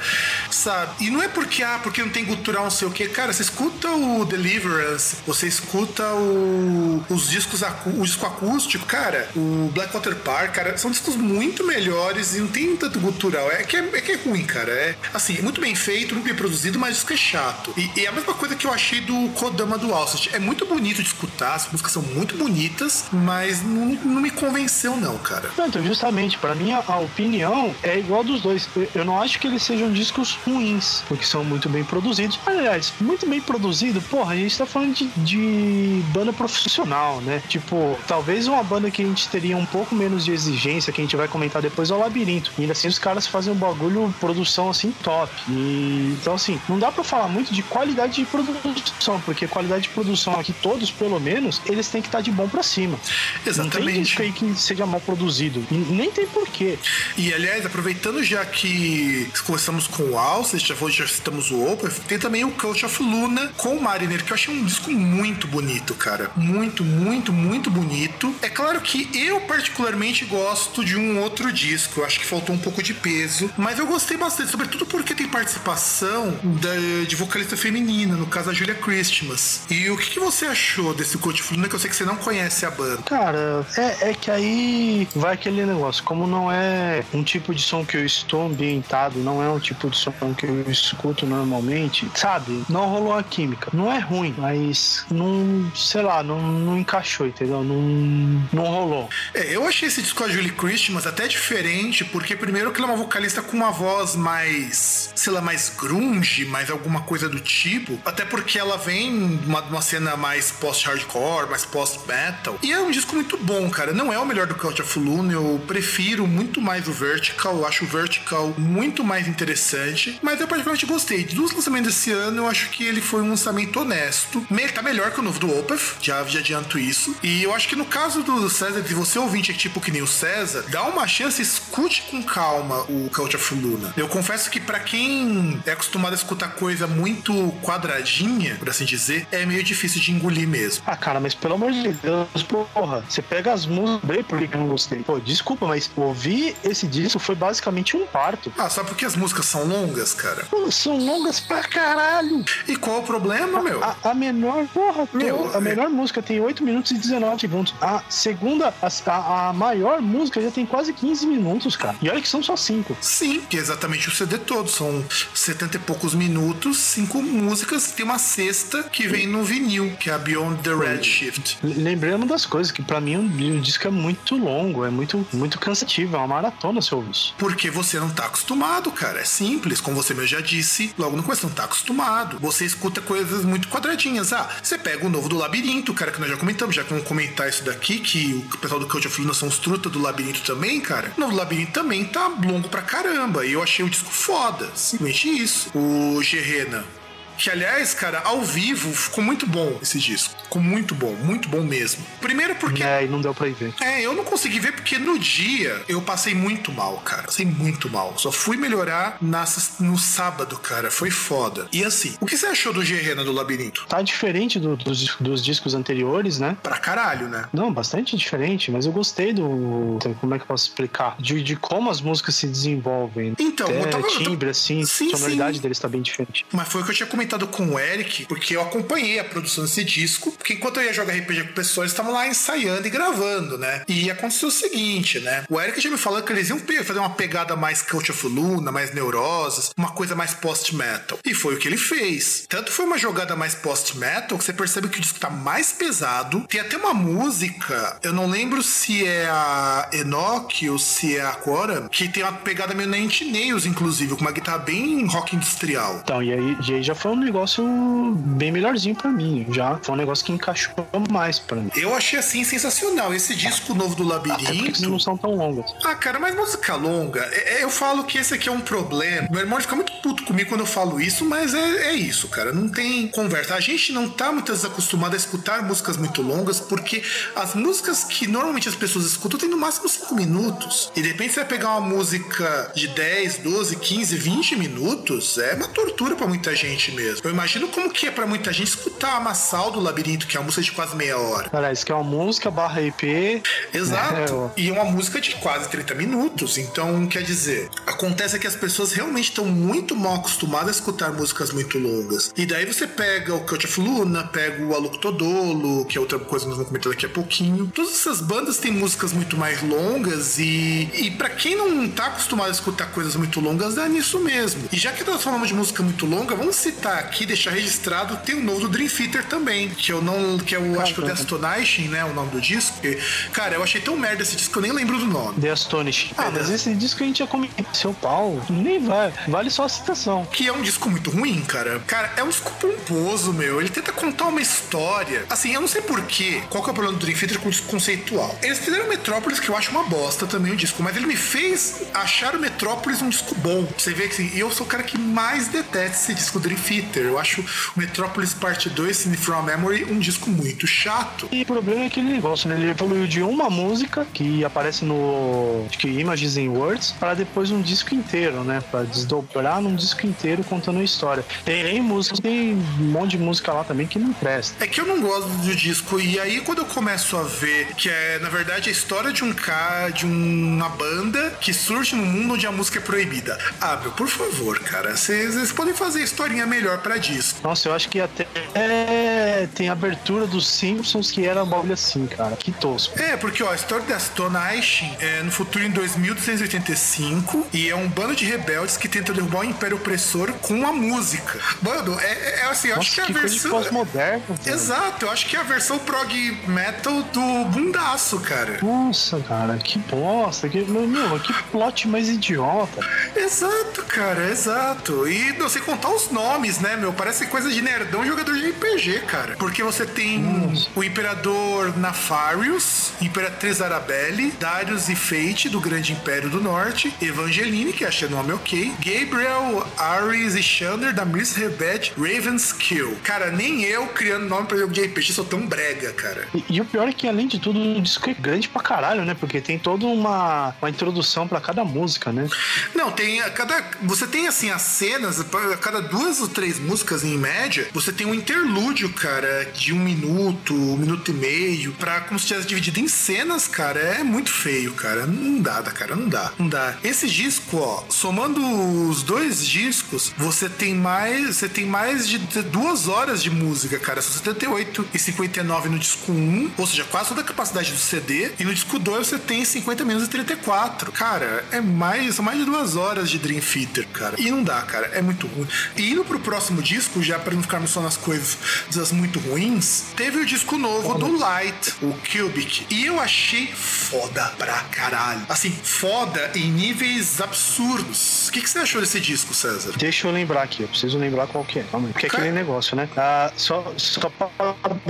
Sabe? E não é porque, ah, porque não tem gutural, não sei o quê. Cara, você escuta o Deliverance, você escuta o, os discos, acu, o disco acústico, cara, o Blackwater Park, cara, são discos muito melhores e não tem tanto gutural. É que é, é que é ruim, cara. É, assim, é muito bem feito, muito bem produzido, mas o disco é chato. E, e é a mesma coisa que eu achei do Kodama do Alcest. É muito bonito de escutar, as músicas são muito bonitas, mas não, não me convenceu, não, cara. Então, justamente, pra mim a, a opinião é igual dos dois. Eu, eu não acho que eles sejam discos ruins, porque são muito bem produzidos. Aliás, muito bem produzido, porra, a gente tá falando de, de banda profissional, né? Tipo, talvez uma banda que a gente teria um pouco menos de exigência, que a gente vai comentar depois, é o Labirinto. E ainda assim os caras fazem um bagulho, produção assim, top. E então, assim, não dá pra falar muito de qualidade de produção, porque qualidade de produção aqui, todos pelo menos, eles têm que estar de bom pra cima. Não tem Exatamente. disco aí que seja mal produzido. E Nem tem porquê. E aliás, aproveitando já que começamos com o Alcest, já, já citamos o Opeth, tem também o Cult of Luna com o Mariner, que eu achei um disco muito bonito, cara. Muito, muito, muito bonito. É claro que eu particularmente gosto de um outro disco, eu acho que faltou um pouco de peso, mas eu gostei bastante, sobretudo porque tem participação da- de vocalista feminina, no caso a Julia Christmas. E o que, que você achou desse Cult of Luna, que eu sei que você não conhece a banda? Cara, é, é que aí vai aquele negócio. Como não é um tipo de som que eu estou ambientado, não é um tipo de som que eu escuto normalmente, sabe? Não rolou a química. Não é ruim, mas não, sei lá, não, não encaixou, entendeu? Não, não rolou. É, eu achei esse disco a Julie Christmas até diferente, porque primeiro que ela é uma vocalista com uma voz mais, sei lá, mais grunge, mais alguma coisa do tipo, até porque ela vem uma, uma cena mais post-hardcore, mais post-metal, e é um disco muito bom, cara. Não é o melhor do Cult of Luna, eu prefiro muito mais o Vertical, eu acho o Vertical muito mais interessante, mas eu particularmente gostei. Dos lançamentos desse ano, eu acho que ele foi um lançamento honesto, tá melhor que o novo do Opeth, já, já adianto isso, e eu acho que no caso do César, de você ouvinte é tipo que nem o César, dá uma chance, escute com calma o Cult of Luna. Eu confesso que pra quem é acostumado a escutar coisa muito quadradinha, por assim dizer, é meio difícil de engolir mesmo. Ah, cara, mas pelo amor de Deus, porra, você pega as músicas, bem por que eu não gostei. Pô, desculpa, mas ouvir esse disco foi basicamente um parto. Ah, só porque as músicas são longas, cara? Pô, são longas pra caralho. E qual o problema, meu? A, a menor, porra, Meu, a menor música tem 8 minutos e 19 segundos. A segunda, a, a- a maior música já tem quase 15 minutos, cara. E olha que são só 5. Sim, que é exatamente o CD todo. São 70 e poucos minutos, cinco músicas, tem uma sexta que vem no vinil, que é a Beyond the Redshift. Lembrando das coisas, que pra mim o, o disco é muito longo, é muito, muito cansativo, é uma maratona se eu ouvir isso. Porque você não tá acostumado, cara. É simples, como você mesmo já disse logo no começo, não tá acostumado. Você escuta coisas muito quadradinhas. Ah, você pega o novo do Labirinto, cara, que nós já comentamos, já que vamos comentar isso daqui, que o pessoal do Cult of Luna são os truta do Labirinto também, cara. O novo Labirinto também tá longo pra caramba. E eu achei o disco foda. Simplesmente isso. O Gerena. Que, aliás, cara, ao vivo ficou muito bom esse disco. Ficou muito bom, muito bom mesmo. Primeiro porque É, e não deu pra ir ver. é, eu não consegui ver porque no dia eu passei muito mal, cara. Passei muito mal. Só fui melhorar na, no sábado, cara. Foi foda. E assim, o que você achou do Gerena do Labirinto? Tá diferente do- dos, dos discos anteriores, né? Pra caralho, né? Não, bastante diferente, mas eu gostei do. Como é que eu posso explicar? De, de como as músicas se desenvolvem. Então, Até eu tava- timbre, assim, Sim, a sonoridade sim. deles tá bem diferente. Mas foi o que eu tinha comentado comentado com o Eric, porque eu acompanhei a produção desse disco, porque enquanto eu ia jogar RPG com pessoas, eles estavam lá ensaiando e gravando, né? E aconteceu o seguinte, né? O Eric já me falou que eles iam fazer uma pegada mais Cult of Luna, mais Neuroses, uma coisa mais post-metal. E foi o que ele fez. Tanto foi uma jogada mais post-metal que você percebe que o disco tá mais pesado. Tem até uma música, eu não lembro se é a Enoch ou se é a Cora, que tem uma pegada meio Nine Nails, inclusive, com uma guitarra bem rock industrial. Então, e aí, e aí já foi um negócio bem melhorzinho pra mim. Já foi um negócio que encaixou mais pra mim. Eu achei assim sensacional. Esse disco novo do Labirinto. não são tão longas. Ah, cara, mas música longa, é- é- eu falo que esse aqui é um problema. Meu irmão fica muito puto comigo quando eu falo isso, mas é, é isso, cara. Não tem conversa. A gente não tá muitas vezes acostumado a escutar músicas muito longas, porque as músicas que normalmente as pessoas escutam tem no máximo 5 minutos. E de repente você vai pegar uma música de 10, 12, 15, 20 minutos, é uma tortura pra muita gente mesmo. Eu imagino como que é pra muita gente escutar a Massal do Labirinto, que é uma música de quase meia hora. Cara, isso que é uma música barra IP. Exato. É, E é uma música de quase 30 minutos. Então, quer dizer, acontece que as pessoas realmente estão muito mal acostumadas a escutar músicas muito longas. E daí você pega o Cult of Luna, pega o Alok Todolo, que é outra coisa que nós vamos comentar daqui a pouquinho. Todas essas bandas têm músicas muito mais longas e, e para quem não tá acostumado a escutar coisas muito longas, é nisso mesmo. E já que nós falamos de música muito longa, vamos citar aqui, deixar registrado, tem o novo do Dream Theater também, que eu não, que eu acho que é o Destonation, né, o nome do disco. Cara, eu achei tão merda esse disco que eu nem lembro do nome. The Astonish. Ah, É, mas né? esse disco a gente já comentou. Seu pau, nem vai. Vale só a citação. Que é um disco muito ruim, cara. Cara, é um disco pomposo, meu. Ele tenta contar uma história. Assim, eu não sei porquê. Qual que é o problema do Dream Theater com o disco conceitual? Eles fizeram Metrópolis, que eu acho uma bosta também o disco, mas ele me fez achar o Metrópolis um disco bom. Você vê que assim, eu sou o cara que mais detesta esse disco Dream Theater. Eu acho o Metrópolis Parte 2, Cine From a Memory, um disco muito chato. E o problema é aquele negócio, né? Ele evoluiu de uma música que aparece no acho que Images in Words para depois um disco inteiro, né? Pra desdobrar num disco inteiro contando a história. Tem músicas, tem um monte de música lá também que não presta. É que eu não gosto do disco, e aí quando eu começo a ver que é, na verdade, a história de um cara, de uma banda que surge num mundo onde a música é proibida. Ah, meu, por favor, cara, vocês podem fazer historinha melhor pra disco. Nossa, eu acho que até é, tem a abertura dos Simpsons que era um bagulho assim, cara. Que tosco. É, porque ó, a história da Astonishing é no futuro em 2285 e é um bando de rebeldes que tenta derrubar o Império Opressor com uma música. Mano, é, é assim, eu acho que Nossa, é a que de versão. pós-moderno. Exato, eu acho que é a versão prog metal do bundaço, cara. Nossa, cara, que bosta. Que, meu, que plot mais idiota. Exato, cara, exato. E não sei contar os nomes, né, meu? Parece coisa de nerdão jogador de RPG, cara. Porque você tem o Imperador Nafarius, Imperatriz Arabelle, Darius e Fate, do Grande Império do Norte, Evangeline, que achei o nome ok, Gabriel, Ares e Shander, da Miss Rebed, Ravenskill. Cara, nem eu criando nome pra jogo de RPG sou tão brega, cara. E, e o pior é que, além de tudo, o disco é grande pra caralho, né? Porque tem toda uma, uma introdução pra cada música, né? Não, tem a cada. Você tem assim as cenas, a cada duas ou três músicas em média, você tem um interlúdio, cara, de um minuto, um minuto e meio, pra como se tivesse dividido em cenas, cara. É muito feio, cara. Não dá, cara, não dá. Não dá. Esse disco, ó, somando os dois discos, você tem mais. Você tem mais de duas horas de música, cara. São 78 e 59 no disco 1, ou seja, quase toda a capacidade do CD. E no disco 2 você tem 50 minutos e 34. Cara, é mais. São mais de duas horas de Dream Theater, cara. E não dá, cara. É muito ruim. E indo pro próximo disco, já pra não ficarmos só nas coisas das muito ruins, teve o disco novo do Light, o Cubic. E eu achei foda pra caralho. Assim, foda em níveis absurdos. O que, que você achou desse disco, César? Deixa eu lembrar aqui, eu preciso lembrar qual que é. Calma aí. Porque é aquele negócio, né? Ah, só, só pra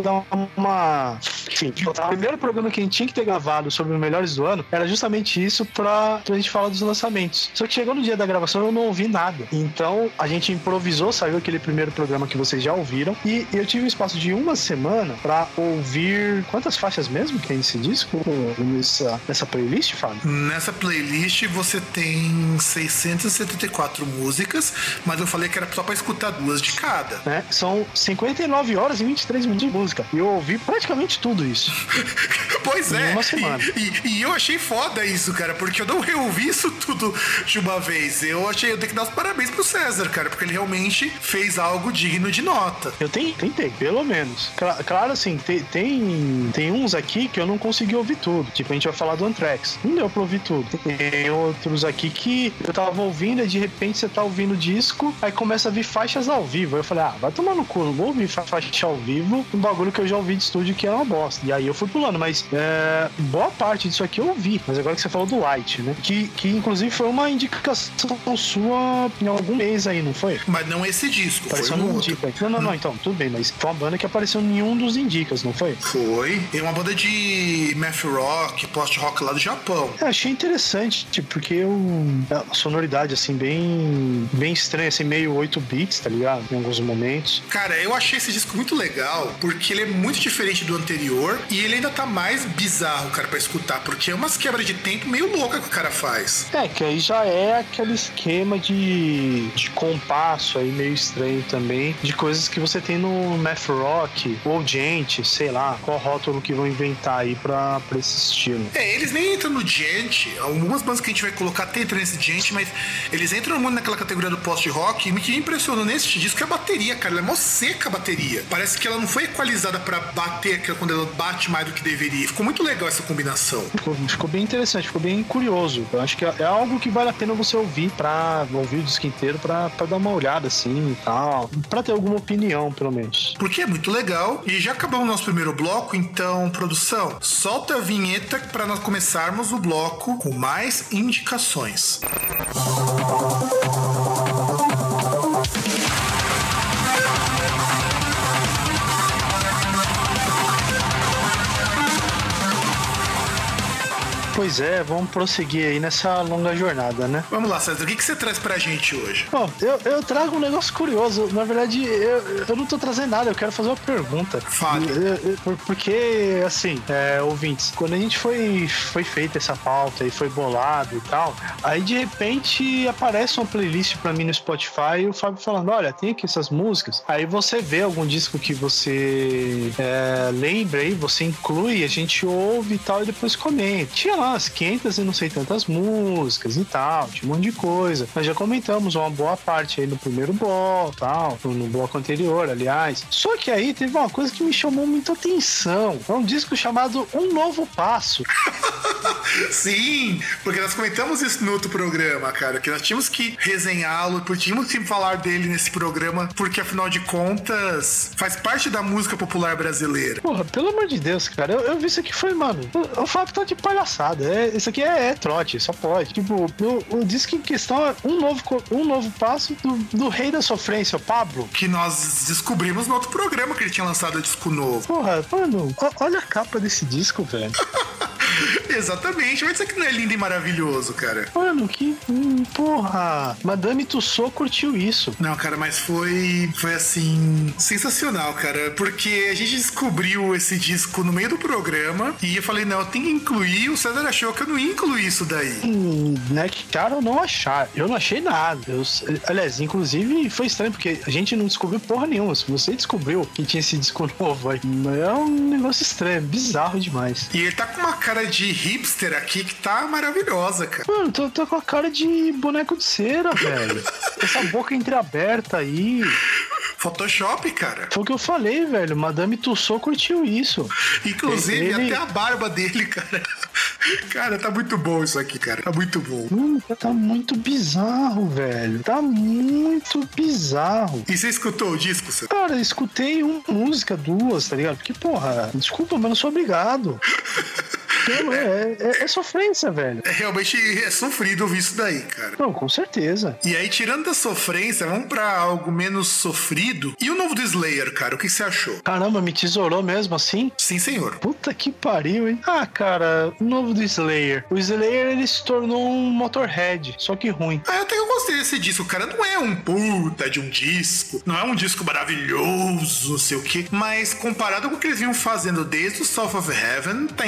dar uma. Enfim, o primeiro programa que a gente tinha que ter gravado sobre os melhores do ano era justamente isso pra, pra gente falar dos lançamentos. Só que chegou no dia da gravação eu não ouvi nada. Então a gente improvisou, saiu aquele primeiro programa que vocês já ouviram. E eu tive um espaço de uma semana pra ouvir. Quantas faixas mesmo que tem esse disco? Nessa, nessa playlist, Fábio? Nessa playlist você tem 674 músicas, mas eu falei que era só pra escutar duas de cada. né? São 59 horas e 23 minutos de música. E eu ouvi praticamente tudo isso. Pois Em é. uma semana. E, e- e eu achei foda isso, cara, porque eu não reouvi isso tudo de uma vez. Eu achei, eu tenho que dar os parabéns pro César, cara, porque ele realmente fez algo digno de nota. Eu ten- tentei, pelo menos. Cla- claro, assim, te- tem, tem uns aqui que eu não consegui ouvir tudo. Tipo, a gente vai falar do Anthrax. Não deu pra ouvir tudo. Tem outros aqui que eu tava ouvindo e de repente você tá ouvindo disco, aí começa a vir faixas ao vivo. Aí eu falei, ah, vai tomar no cu, não vou ouvir fa- faixa ao vivo, um bagulho que eu já ouvi de estúdio que era uma bosta. E aí eu fui pulando, mas é, boa parte disso aqui eu ouvi. Mas agora que você falou do Light, né? Que, que inclusive foi uma indicação sua em algum mês aí, não foi? Mas não esse disco, Apareceu foi um no. Indica. Não, não, não, então, tudo bem, mas foi uma banda que apareceu em nenhum dos Indicas, não foi? Foi. É uma banda de math rock, post-rock lá do Japão. Eu achei interessante, tipo, porque eu, a sonoridade, assim, bem, bem estranha, assim, meio 8 bits, tá ligado? Em alguns momentos. Cara, eu achei esse disco muito legal porque ele é muito diferente do anterior e ele ainda tá mais bizarro, cara, pra escutar, porque é umas quebras de tempo meio louca que o cara faz. É, que aí já é aquele esquema de, de compasso aí meio estranho também, de coisas que você tem no math rock ou gente, sei lá, qual rótulo que vão inventar aí pra, pra esse estilo. É, eles nem entram no Gent, algumas bandas que a gente vai colocar até entram nesse Gent, mas eles entram muito naquela categoria do post-rock e me que impressionou nesse disco é a bateria, cara, ela é mó seca a bateria. Parece que ela não foi equalizada pra bater quando ela bate mais do que deveria. Ficou muito legal essa combinação. Ficou, ficou bem interessante, ficou bem curioso. Eu acho que é, é algo que vale a pena você ouvir pra ouvir o disco inteiro pra dar uma olhada assim e tal. Pra ter alguma opinião, pelo menos. Porque é muito legal. E já acabamos o nosso primeiro bloco, então, produção, solta a vinheta para nós começarmos o bloco com mais indicações. Pois é, vamos prosseguir aí nessa longa jornada, né? Vamos lá, César, o que, que você traz pra gente hoje? Bom, eu, eu trago um negócio curioso. Na verdade, eu, eu não tô trazendo nada, eu quero fazer uma pergunta. Fale. Porque, assim, é, ouvintes, quando a gente foi, foi feita essa pauta e foi bolado e tal, aí de repente aparece uma playlist pra mim no Spotify e o Fábio falando: olha, tem aqui essas músicas. Aí você vê algum disco que você é, lembra aí, você inclui, a gente ouve e tal, e depois comenta. Tinha lá umas 500 e não sei tantas músicas e tal, tinha um monte de coisa. Nós já comentamos uma boa parte aí no primeiro bloco, tal, no bloco anterior, aliás. Só que aí teve uma coisa que me chamou muita atenção. É um disco chamado Um Novo Passo. Sim, porque nós comentamos isso no outro programa, cara, que nós tínhamos que resenhá-lo, tínhamos que falar dele nesse programa, porque afinal de contas faz parte da música popular brasileira. Porra, pelo amor de Deus, cara, eu, eu vi isso aqui falei, mano, o, o Fábio tá de palhaçada. É, isso aqui é, é trote, só pode. Tipo, o, o disco em questão é um novo, um novo passo do, do rei da sofrência, o Pablo. Que nós descobrimos no outro programa que ele tinha lançado disco novo. Porra, mano, o- olha a capa desse disco, velho. Exatamente, mas isso aqui não é lindo e maravilhoso, cara. Mano, que. hum, porra! Madame Tussauds curtiu isso. Não, cara, mas foi, foi assim, sensacional, cara. Porque a gente descobriu esse disco no meio do programa e eu falei, não, eu tenho que incluir. O César achou que eu não ia incluir isso daí. Hum, né, que achar ou não achar. Eu não achei nada. Eu, aliás, inclusive foi estranho, porque a gente não descobriu porra nenhuma. Se você descobriu que tinha esse disco novo aí, é um negócio estranho, bizarro demais. E ele tá com uma cara de hipster aqui que tá maravilhosa, cara. Mano, tô, tô com a cara de boneco de cera, velho. Essa boca entreaberta aí. Photoshop, cara. Foi o que eu falei, velho. Madame Tussauds curtiu isso. Inclusive, Ele- até a barba dele, cara. Cara, tá muito bom isso aqui, cara. Tá muito bom. Hum, tá muito bizarro, velho. Tá muito bizarro. E você escutou o disco, César? Cara, eu escutei uma música, duas, tá ligado? Porque, porra, desculpa, mas não sou obrigado. Pelo- É, é- é sofrência, velho. É realmente é sofrido ouvir isso daí, cara. Não, com certeza. E aí, tirando da sofrência, vamos pra algo menos sofrido. E o novo do Slayer, cara, o que você achou? Caramba, me tesourou mesmo assim? Sim, senhor. Puta que pariu, hein? Ah, cara, o novo do Slayer. O Slayer, ele se tornou um Motorhead, só que ruim. Ah, eu até que eu gostei desse disco, cara. Não é um puta de um disco, não é um disco maravilhoso, não sei o quê. Mas comparado com o que eles vinham fazendo desde o South of Heaven, tá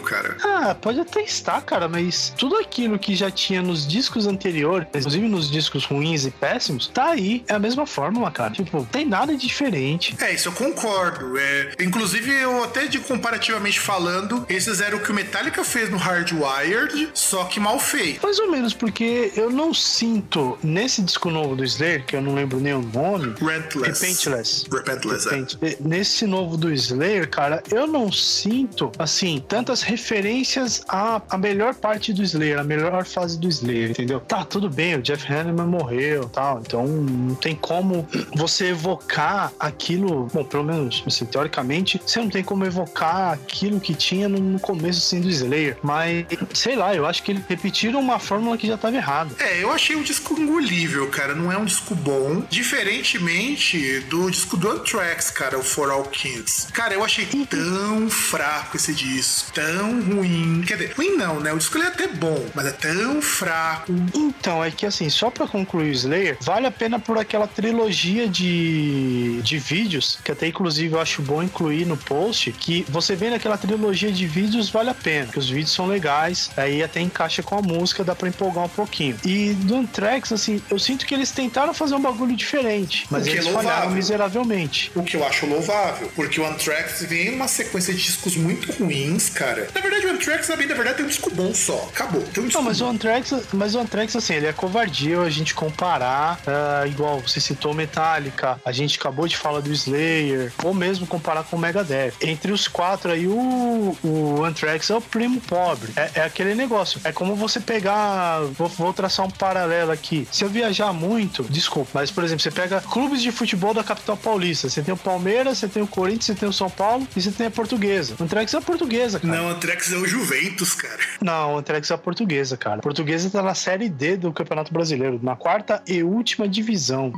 cara. Ah, pode até estar, cara, mas tudo aquilo que já tinha nos discos anteriores, inclusive nos discos ruins e péssimos, tá aí. É a mesma fórmula, cara. Tipo, tem nada diferente. É, isso eu concordo. É, inclusive, eu até de comparativamente falando, esses eram o que o Metallica fez no Hardwired, só que mal feito. Mais ou menos, porque eu não sinto nesse disco novo do Slayer, que eu não lembro nem o nome, Relentless. Repentless. Repentless, é. Nesse novo do Slayer, cara, eu não sinto, assim, tantas referências à, à melhor parte do Slayer, a melhor fase do Slayer, entendeu? Tá, tudo bem, o Jeff Hanneman morreu tal, então não tem como você evocar aquilo, bom, pelo menos, assim, teoricamente, você não tem como evocar aquilo que tinha no, no começo, assim, do Slayer, mas, sei lá, eu acho que eles repetiram uma fórmula que já tava errada. É, eu achei o disco engolível, cara. Não é um disco bom. Diferentemente do disco do Anthrax, cara, o For All Kids. Cara, eu achei tão fraco esse disco. Tão ruim. Quer dizer, ruim não, né? O disco é até bom, mas é tão fraco. Então, é que assim, só pra concluir o Slayer, vale a pena por aquela trilogia de, de vídeos, que até inclusive eu acho bom incluir no post, que você vê naquela trilogia de vídeos, vale a pena, que os vídeos são legais, aí até encaixa com a música, dá pra empolgar um pouquinho. E do Anthrax, assim, eu sinto que eles tentaram fazer um bagulho diferente, mas é eles louvável. falharam miseravelmente. O que eu acho louvável, porque o Anthrax vem numa sequência de discos muito ruins, cara. Na verdade, o Anthrax, na verdade, tem um disco bom só. Acabou. Tem um disco Não, mas o bom. Anthrax, mas o Anthrax, assim, ele é covardia a gente comparar, ah, igual você citou Metallica, a gente acabou de falar do Slayer, ou mesmo comparar com o Megadeth. Entre os quatro aí, o, o Anthrax é o primo pobre. É, é aquele negócio. É como você pegar. Vou, vou traçar um paralelo aqui. Se eu viajar muito, desculpa, mas por exemplo, você pega clubes de futebol da capital paulista. Você tem o Palmeiras, você tem o Corinthians, você tem o São Paulo e você tem a portuguesa. O Anthrax é a portuguesa, cara. Não, o Anthrax é o Juventus, cara. Não, o Anthrax é a portuguesa, cara. A portuguesa tá na série D do Campeonato Brasileiro, na quarta e última divisão.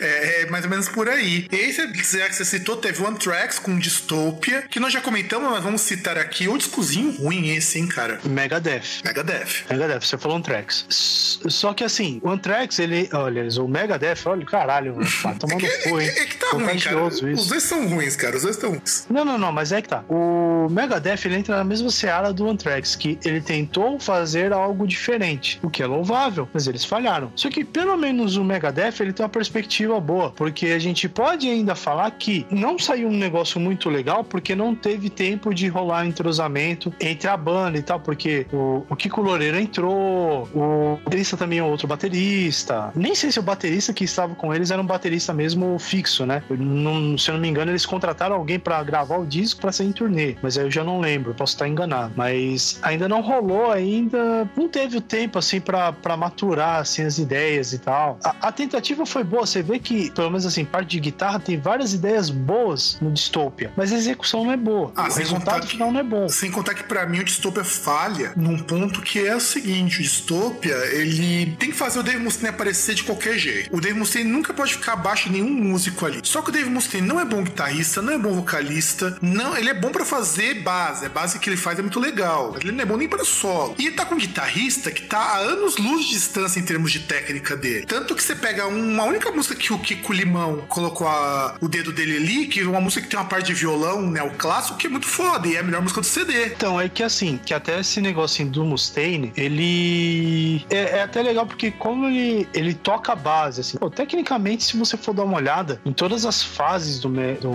É, é mais ou menos por aí. E já que você citou, teve o Anthrax com Dystopia, que nós já comentamos, mas vamos citar aqui. O discozinho ruim esse, hein, cara. Megadeth. Megadeth. Megadeth, você falou Anthrax. Só que assim, o Anthrax, ele. Olha, o Megadeth, olha, caralho, mano, tá tomando É, cu, hein? é- é que tá ruim, cara. Contagioso Os isso. dois são ruins, cara. Os dois estão ruins. Não, não, não, mas é que tá. O Megadeth ele entra na mesma seara do Anthrax, que ele tentou fazer algo diferente, o que é louvável, mas eles falharam. Só que pelo menos o Megadeth ele tem uma perspectiva boa, porque a gente pode ainda falar que não saiu um negócio muito legal porque não teve tempo de rolar entrosamento entre a banda e tal, porque o, o Kiko Loureiro entrou, o baterista também é outro baterista. Nem sei se o baterista que estava com eles era um baterista mesmo fixo, né? Não- se eu não me engano, eles contrataram alguém pra gravar o disco pra ser em turnê, mas aí eu já não lembro, posso estar enganado. Mas ainda não rolou ainda, não teve o tempo assim pra maturar assim as ideias e tal. A, a tentativa foi boa, você vê que pelo menos assim, parte de guitarra tem várias ideias boas no Dystopia, mas a execução não é boa. Ah, o resultado que- final não é bom. Sem contar que pra mim o Dystopia falha num ponto que é o seguinte: o Dystopia, ele tem que fazer o Dave Mustaine aparecer de qualquer jeito. O Dave Mustaine nunca pode ficar abaixo de nenhum músico ali. Só que o Dave Mustaine não é bom guitarrista, não é bom vocalista, não, ele é bom pra fazer base. A base que ele faz é muito legal, ele não é bom nem pra solo. E ele tá com um guitarrista que tá a anos luz de distância em termos de técnica dele. Tanto que você pega uma única música que o Kiko Limão colocou a- o dedo dele ali, que é uma música que tem uma parte de violão neoclássico que é muito foda e é a melhor música do CD. Então, é que assim, que até esse negocinho do Mustaine, ele é, é até legal porque como ele, ele toca a base, assim, pô, tecnicamente, se você for dar uma olhada em todas as fases do, Me- do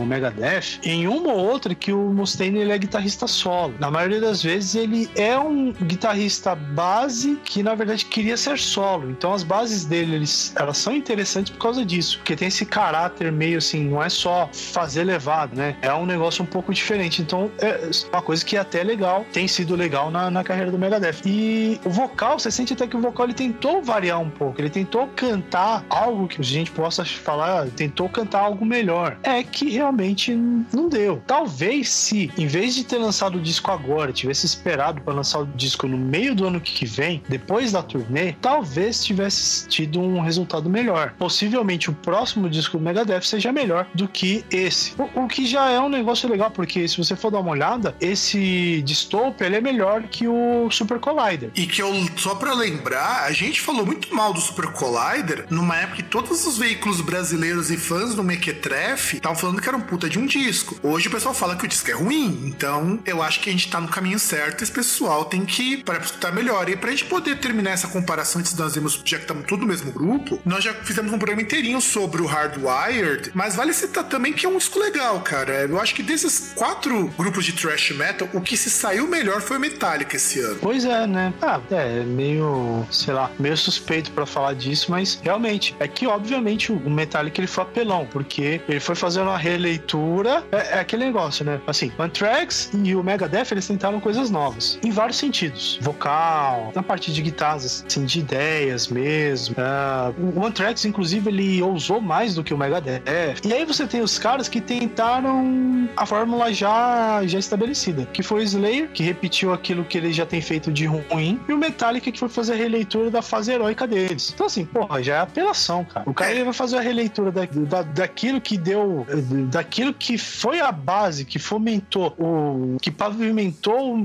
em uma ou outra que o Mustaine ele é guitarrista solo. Na maioria das vezes ele é um guitarrista base que na verdade queria ser solo. Então as bases dele, eles, elas são interessantes por causa disso, porque tem esse caráter meio assim, não é só fazer levado, né? É um negócio um pouco diferente. Então é uma coisa que é até legal, tem sido legal na, na carreira do Megadeth. E o vocal, você sente até que o vocal ele tentou variar um pouco, ele tentou cantar algo que a gente possa falar, tentou cantar algo melhor. É que realmente não deu. Talvez se, em vez de ter lançado o disco agora, tivesse esperado para lançar o disco no meio do ano que vem, depois da turnê, talvez tivesse tido um resultado melhor. Possivelmente o próximo disco do Megadeth seja melhor do que esse. O, o que já é um negócio legal, porque se você for dar uma olhada, esse Dystopia ele é melhor que o Super Collider. E que eu, só pra lembrar, a gente falou muito mal do Super Collider numa época que todos os veículos brasileiros e fãs do Mequetrefe estavam falando que era um puta de um disco. Hoje o pessoal fala que o disco é ruim, então eu acho que a gente tá no caminho certo, esse pessoal tem que parar pra escutar melhor. E pra gente poder terminar essa comparação, antes de nós vimos, já que estamos tudo no mesmo grupo, nós já fizemos um programa inteirinho sobre o Hardwired, mas vale citar também que é um disco legal, cara. Eu acho que desses quatro grupos de thrash metal, o que se saiu melhor foi o Metallica esse ano. Pois é, né? Ah, é meio, sei lá, meio suspeito pra falar disso, mas realmente, é que obviamente o Metallica ele foi apelão, porque ele foi fazendo uma releitura, é, é aquele negócio, né? Assim, Anthrax e o Megadeth, eles tentaram coisas novas, em vários sentidos. Vocal, na parte de guitarras, assim, de ideias mesmo. Ah, o Anthrax, inclusive, ele ousou mais do que o Megadeth. E aí você tem os caras que tentaram a fórmula já, já estabelecida, que foi o Slayer, que repetiu aquilo que ele já tem feito de ruim, e o Metallica, que foi fazer a releitura da fase heróica deles. Então, assim, porra, já é apelação, cara. O cara ele vai fazer a releitura da, da, daquilo que deu, daquilo que foi a base, que fomentou, o que pavimentou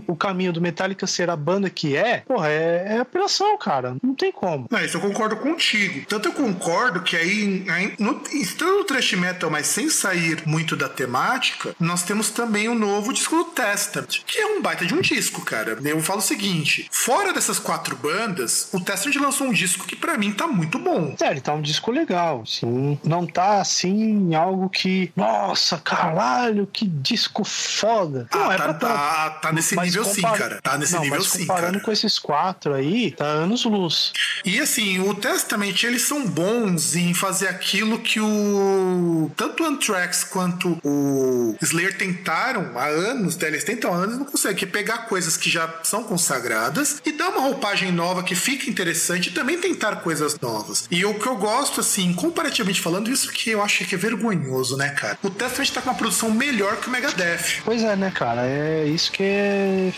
o caminho do Metallica ser a banda que é, porra, é, é apelação, cara. Não tem como. Não, isso eu concordo contigo. Tanto eu concordo que aí, aí no, estando no thrash metal, mas sem sair muito da temática, nós temos também o novo disco do Testament, que é um baita de um disco, cara. Eu falo o seguinte: fora dessas quatro bandas, o Testament lançou um disco que pra mim tá muito bom. É, ele tá um disco legal, sim. Não tá assim algo que, nossa, caralho, que disco foda. Não Ah, é tá, pra tanto. Tá, tá nesse Mas nível sim, compara- cara. Tá nesse Não, nível mas sim, comparando cara. com esses quatro aí, tá anos luz. E assim, o Testament, eles são bons em fazer aquilo que o. Tanto o Anthrax quanto o Slayer tentaram há anos, né? eles tentam há anos e não conseguem, que é pegar coisas que já são consagradas e dar uma roupagem nova que fica interessante e também tentar coisas novas. E o que eu gosto, assim, comparativamente falando, isso que eu acho que é vergonhoso, né, cara? O Testament tá com uma produção melhor que o Megadeth. Pois é, né, cara? É isso que é.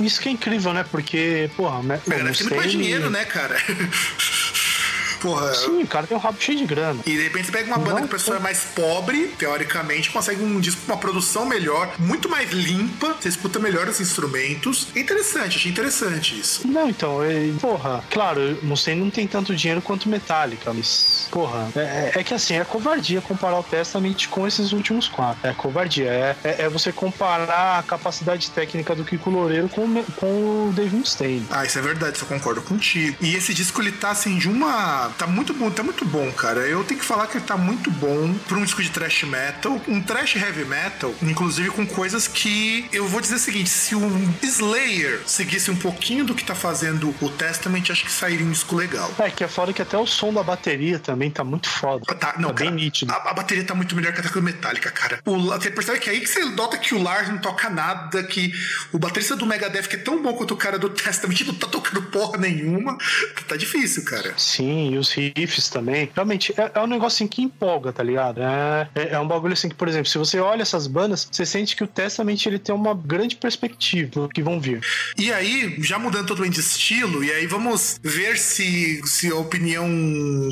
Isso que é incrível, né? Porque, porra, né? O Megadeth tem muito mais dinheiro, né, cara? Porra. Sim, o cara tem um rabo cheio de grana. E de repente você pega uma banda Não, que a pessoa é mais pobre, teoricamente, consegue um disco com uma produção melhor, muito mais limpa, você escuta melhor os instrumentos. É interessante, achei interessante isso. Não, então, é, porra, claro, Mustaine não tem tanto dinheiro quanto Metallica, mas, porra, é, é que assim, é covardia comparar o Testament com esses últimos quatro. É covardia, é, é, é você comparar a capacidade técnica do Kiko Loureiro com, com o Dave Mustaine. Ah, isso é verdade, isso eu concordo contigo. E esse disco, ele tá assim, de uma. Tá muito bom, tá muito bom, cara. Eu tenho que falar que ele tá muito bom pra um disco de thrash metal, um thrash heavy metal, inclusive com coisas que eu vou dizer o seguinte: se o Slayer seguisse um pouquinho do que tá fazendo o Testament, acho que sairia um disco legal. É, que é foda que até o som da bateria também tá muito foda. Tá, não, Tá bem cara, nítido. A, a bateria tá muito melhor que a do Metallica, cara. O, você percebe que aí que você nota que o Lars não toca nada, que o baterista do Megadeth, que é tão bom quanto o cara do Testament, não tá tocando porra nenhuma. Tá difícil, cara. Sim, e os riffs também. Realmente, é, é um negócio assim que empolga, tá ligado? É, é, é um bagulho assim que, por exemplo, se você olha essas bandas, você sente que o Testament ele tem uma grande perspectiva do que vão vir. E aí, já mudando totalmente de estilo, e aí vamos ver se, se a opinião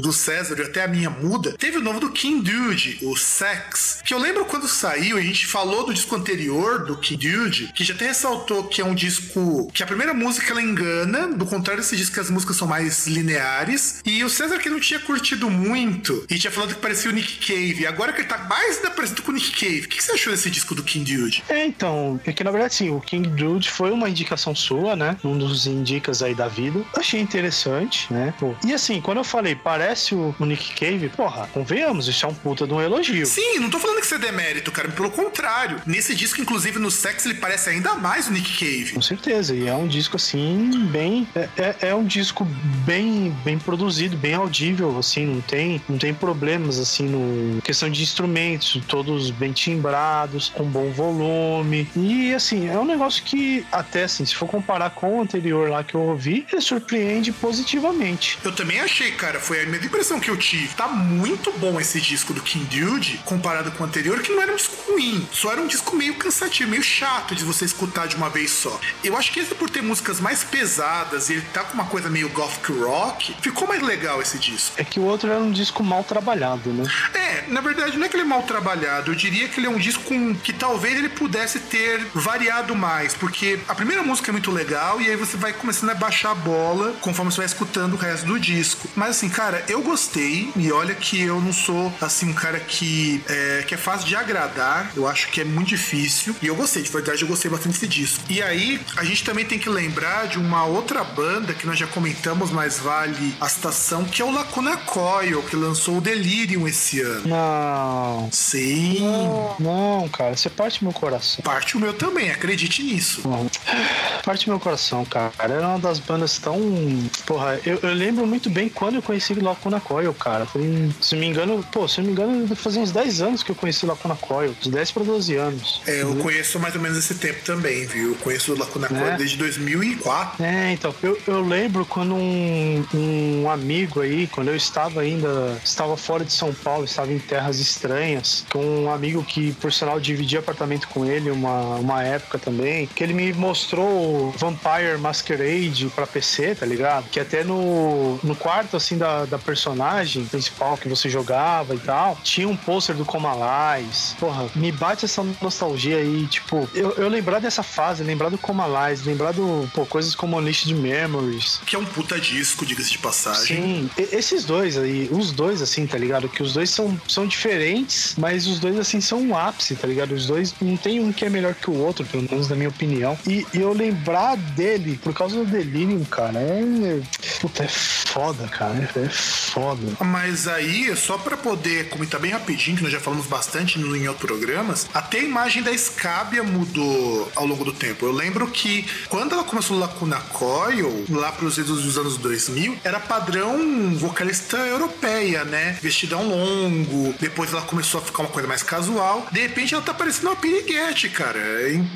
do César e até a minha muda. Teve o novo do King Dude, o Sex, que eu lembro quando saiu, a gente falou do disco anterior do King Dude, que já até ressaltou que é um disco que a primeira música ela engana, do contrário desse disco que as músicas são mais lineares. E o César que não tinha curtido muito e tinha falado que parecia o Nick Cave, agora que ele tá mais ainda parecido com o Nick Cave. O que que você achou desse disco do King Dude? É, então, é que na verdade sim, o King Dude foi uma indicação sua, né? Um dos indicas aí da vida. Achei interessante, né? Pô. E assim, quando eu falei, parece o, Nick Cave, porra, convenhamos, isso é um puta de um elogio. Sim, não tô falando que isso é demérito, cara. Pelo contrário. Nesse disco, inclusive, no Sex, ele parece ainda mais o Nick Cave. Com certeza, e é um disco assim, bem. É, é- é um disco bem, bem produzido, bem audível, assim, não tem, não tem problemas assim no questão de instrumentos, todos bem timbrados, com bom volume. E assim, é um negócio que, até assim, se for comparar com o anterior lá que eu ouvi, ele surpreende positivamente. Eu também achei, cara. Foi a mesma impressão que eu tive. Tá muito bom esse disco do King Dude, comparado com o anterior, que não era um disco ruim. Só era um disco meio cansativo, meio chato de você escutar de uma vez só. Eu acho que esse, por ter músicas mais pesadas e ele tá com uma coisa meio gothic rock, ficou mais legal esse disco. É que o outro era um disco mal trabalhado, né? É, na verdade, não é que ele é mal trabalhado. Eu diria que ele é um disco que talvez ele pudesse ter variado mais, porque a primeira música é muito legal e aí você vai começando a baixar a bola conforme você vai escutando o resto do disco. Mas assim, cara, eu gostei e olha que eu não sou assim um cara que é, que é fácil de agradar. Eu acho que é muito difícil e eu gostei. De verdade, eu gostei bastante desse disco. E aí a gente também tem que lembrar de uma outra banda que nós já comentamos, mas vale a citação, que é o Lacuna Coil, que lançou o Delirium esse ano. Não. Sim. Não, cara, você parte meu coração. Parte o meu também, acredite nisso. Não. Parte meu coração, cara. Era uma das bandas tão. Porra, eu, eu lembro muito bem quando eu conheci Lacuna Coil, cara. Foi, se me engano, pô, se não me engano, fazia uns 10 anos que eu conheci Lacuna Coil. Uns 10 para 12 anos. É, eu conheço mais ou menos esse tempo também, viu? Eu conheço o Lacuna Coil Né? desde 2004. É, então, eu, eu lembro quando um, um amigo aí, quando eu estava ainda, estava fora de São Paulo, estava em terras estranhas, com um amigo que, por sinal, dividia apartamento com ele uma, uma época também, que ele me mostrou o Vampire Masquerade pra PC, tá ligado? Que até no, no quarto, assim, da, da personagem principal que você jogava e tal, tinha um pôster do Comalais. Porra, me bate essa nostalgia aí, tipo, eu, eu lembrar dessa fase, lembrar do Comalais, lembrar do, pô, coisas como Unleashed Memories, Que é um puta disco, diga-se de passagem. Sim, esses dois aí, os dois assim, tá ligado? Que os dois são, são diferentes, mas os dois assim são um ápice, tá ligado? Os dois não tem um que é melhor que o outro, pelo menos na minha opinião. E, e eu lembrar dele por causa do Delirium, cara, é. Puta, é foda, cara. É foda. Mas aí, só pra poder comentar bem rapidinho, que nós já falamos bastante no- em outros programas, até a imagem da Scabia mudou ao longo do tempo. Eu lembro que quando ela começou Lacuna Coil, lá pros dos anos 2000, era padrão vocalista europeia, né? Vestidão longo, depois ela começou a ficar uma coisa mais casual. De repente ela tá parecendo uma piriguete, cara.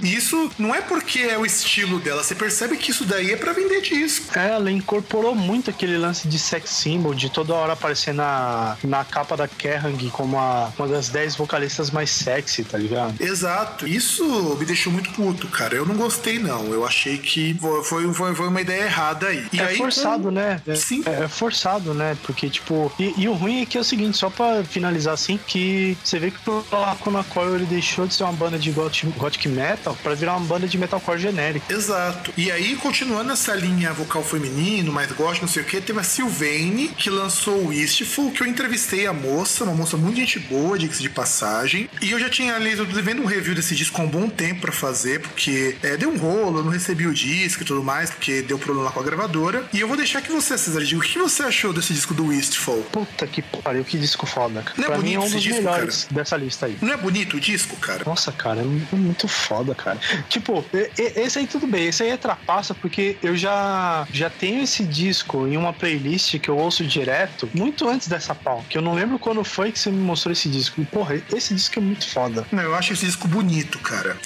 E isso não é porque é o estilo dela, você percebe que isso daí é pra vender disco. É, ela incorporou muito aquele lance de sex symbol, de toda hora aparecer na, na capa da Kerrang como a, uma das 10 vocalistas mais sexy, tá ligado? Exato. Isso me deixou muito puto, cara. Eu não gostei, não. Eu achei que foi, foi, foi uma ideia errada aí. E é aí, forçado, com- né? É, Sim. É, é forçado, né? Porque, tipo. E, e o ruim é que é o seguinte, só pra finalizar assim, que você vê que o Lacuna Coil ele deixou de ser uma banda de gothic, metal pra virar uma banda de metalcore genérico. Exato. E aí, continuando essa linha vocal feminino, mais gosto, não sei o que, teve a Sylvain, que lançou o Wistful, que eu entrevistei a moça, uma moça muito gente boa, diga-se de passagem. E eu já tinha lido, devendo um review desse disco há um bom tempo pra fazer, porque é, deu um rolo, eu não recebi o disco e tudo mais, porque deu problema com a gravadora. E eu vou deixar que você, César, diga o que você achou desse disco do Wistful? Puta que pariu, que disco foda, cara. Não é pra mim é bonito um esse dos disco, melhores dessa lista aí. Não é bonito o disco, cara? Nossa, cara, é é muito foda, cara. Tipo, esse aí tudo bem, esse aí é trapaça porque eu já, já tenho esse disco em uma playlist que eu ouço direto, muito antes dessa pau, que eu não lembro quando foi que você me mostrou esse disco. E, porra, esse disco é muito foda. Não, eu acho esse disco bonito, cara.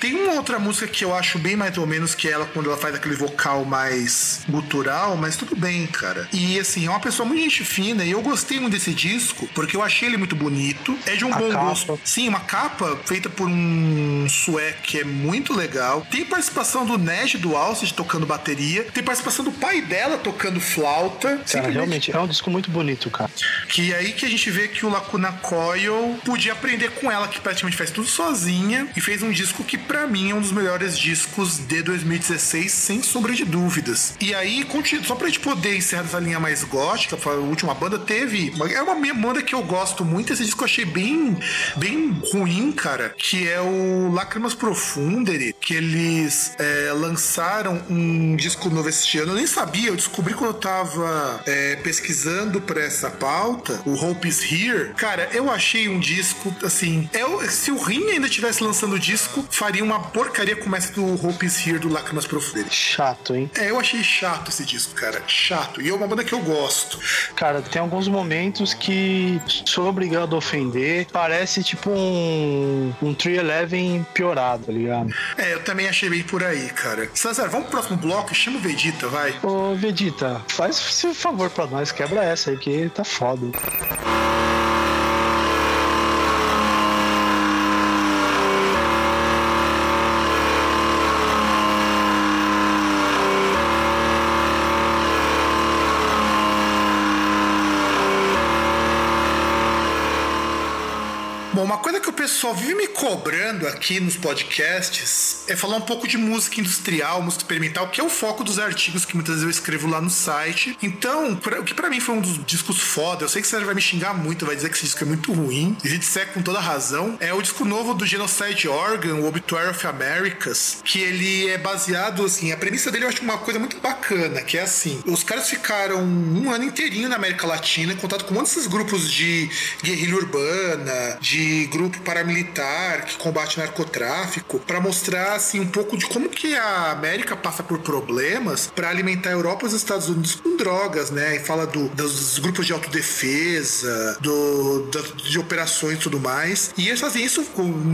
Tem uma outra música que eu acho bem mais ou menos que ela quando ela faz aquele vocal mais gutural, mas tudo bem, cara. E assim, é uma pessoa muito gente fina e eu gostei muito desse disco porque eu achei ele muito bonito. É de um A bom capa. gosto. Sim, uma capa feita por um sueco que é muito legal. Tem participação do Neж do Alcid tocando bateria. Tem participação do pai dela tocando flauta. Cara, realmente é um disco muito bonito, cara. que é aí que a gente vê que o Lacuna Coil podia aprender com ela, que praticamente faz tudo sozinha, e fez um disco que pra mim é um dos melhores discos de 2016, sem sombra de dúvidas. E aí, só pra gente poder encerrar essa linha mais gótica, a última banda teve. É uma banda que eu gosto muito, esse disco eu achei bem, bem ruim, cara, que é o Lágrimas Profundere, que eles é, lançaram um disco novo este ano. Eu nem sabia, eu descobri quando eu tava é, pesquisando pra essa pauta, o Hope is Here. Cara, eu achei um disco, assim, eu, se o Rin ainda tivesse lançando o disco, faria uma porcaria como essa do Hope is Here do Lágrimas Profundere. Chato, hein? É, eu achei chato esse disco, cara. Chato. E é uma banda que eu gosto. Cara, tem alguns momentos que sou obrigado a ofender. Parece tipo um, um 311 piorado, tá ligado? É, eu também achei bem por aí, cara. César, vamos pro próximo bloco e chama o Vegeta, vai. Ô, Vegeta, faz esse favor pra nós, quebra essa aí, que tá foda. Uma coisa que o pessoal vive me cobrando aqui nos podcasts é falar um pouco de música industrial, música experimental, que é o foco dos artigos que muitas vezes eu escrevo lá no site. Então, pra- o que pra mim foi um dos discos foda, eu sei que você vai me xingar muito, vai dizer que esse disco é muito ruim, e a gente segue com toda razão, é o disco novo do Genocide Organ, o Obituary of Americas, que ele é baseado, assim, a premissa dele eu acho uma coisa muito bacana, que é assim, os caras ficaram um ano inteirinho na América Latina em contato com um desses grupos de guerrilha urbana, de grupo paramilitar que combate narcotráfico, pra mostrar, assim, um pouco de como que a América passa por problemas pra alimentar a Europa e os Estados Unidos com drogas, né? E fala do, dos grupos de autodefesa, do, da- de operações e tudo mais. E eles fazem isso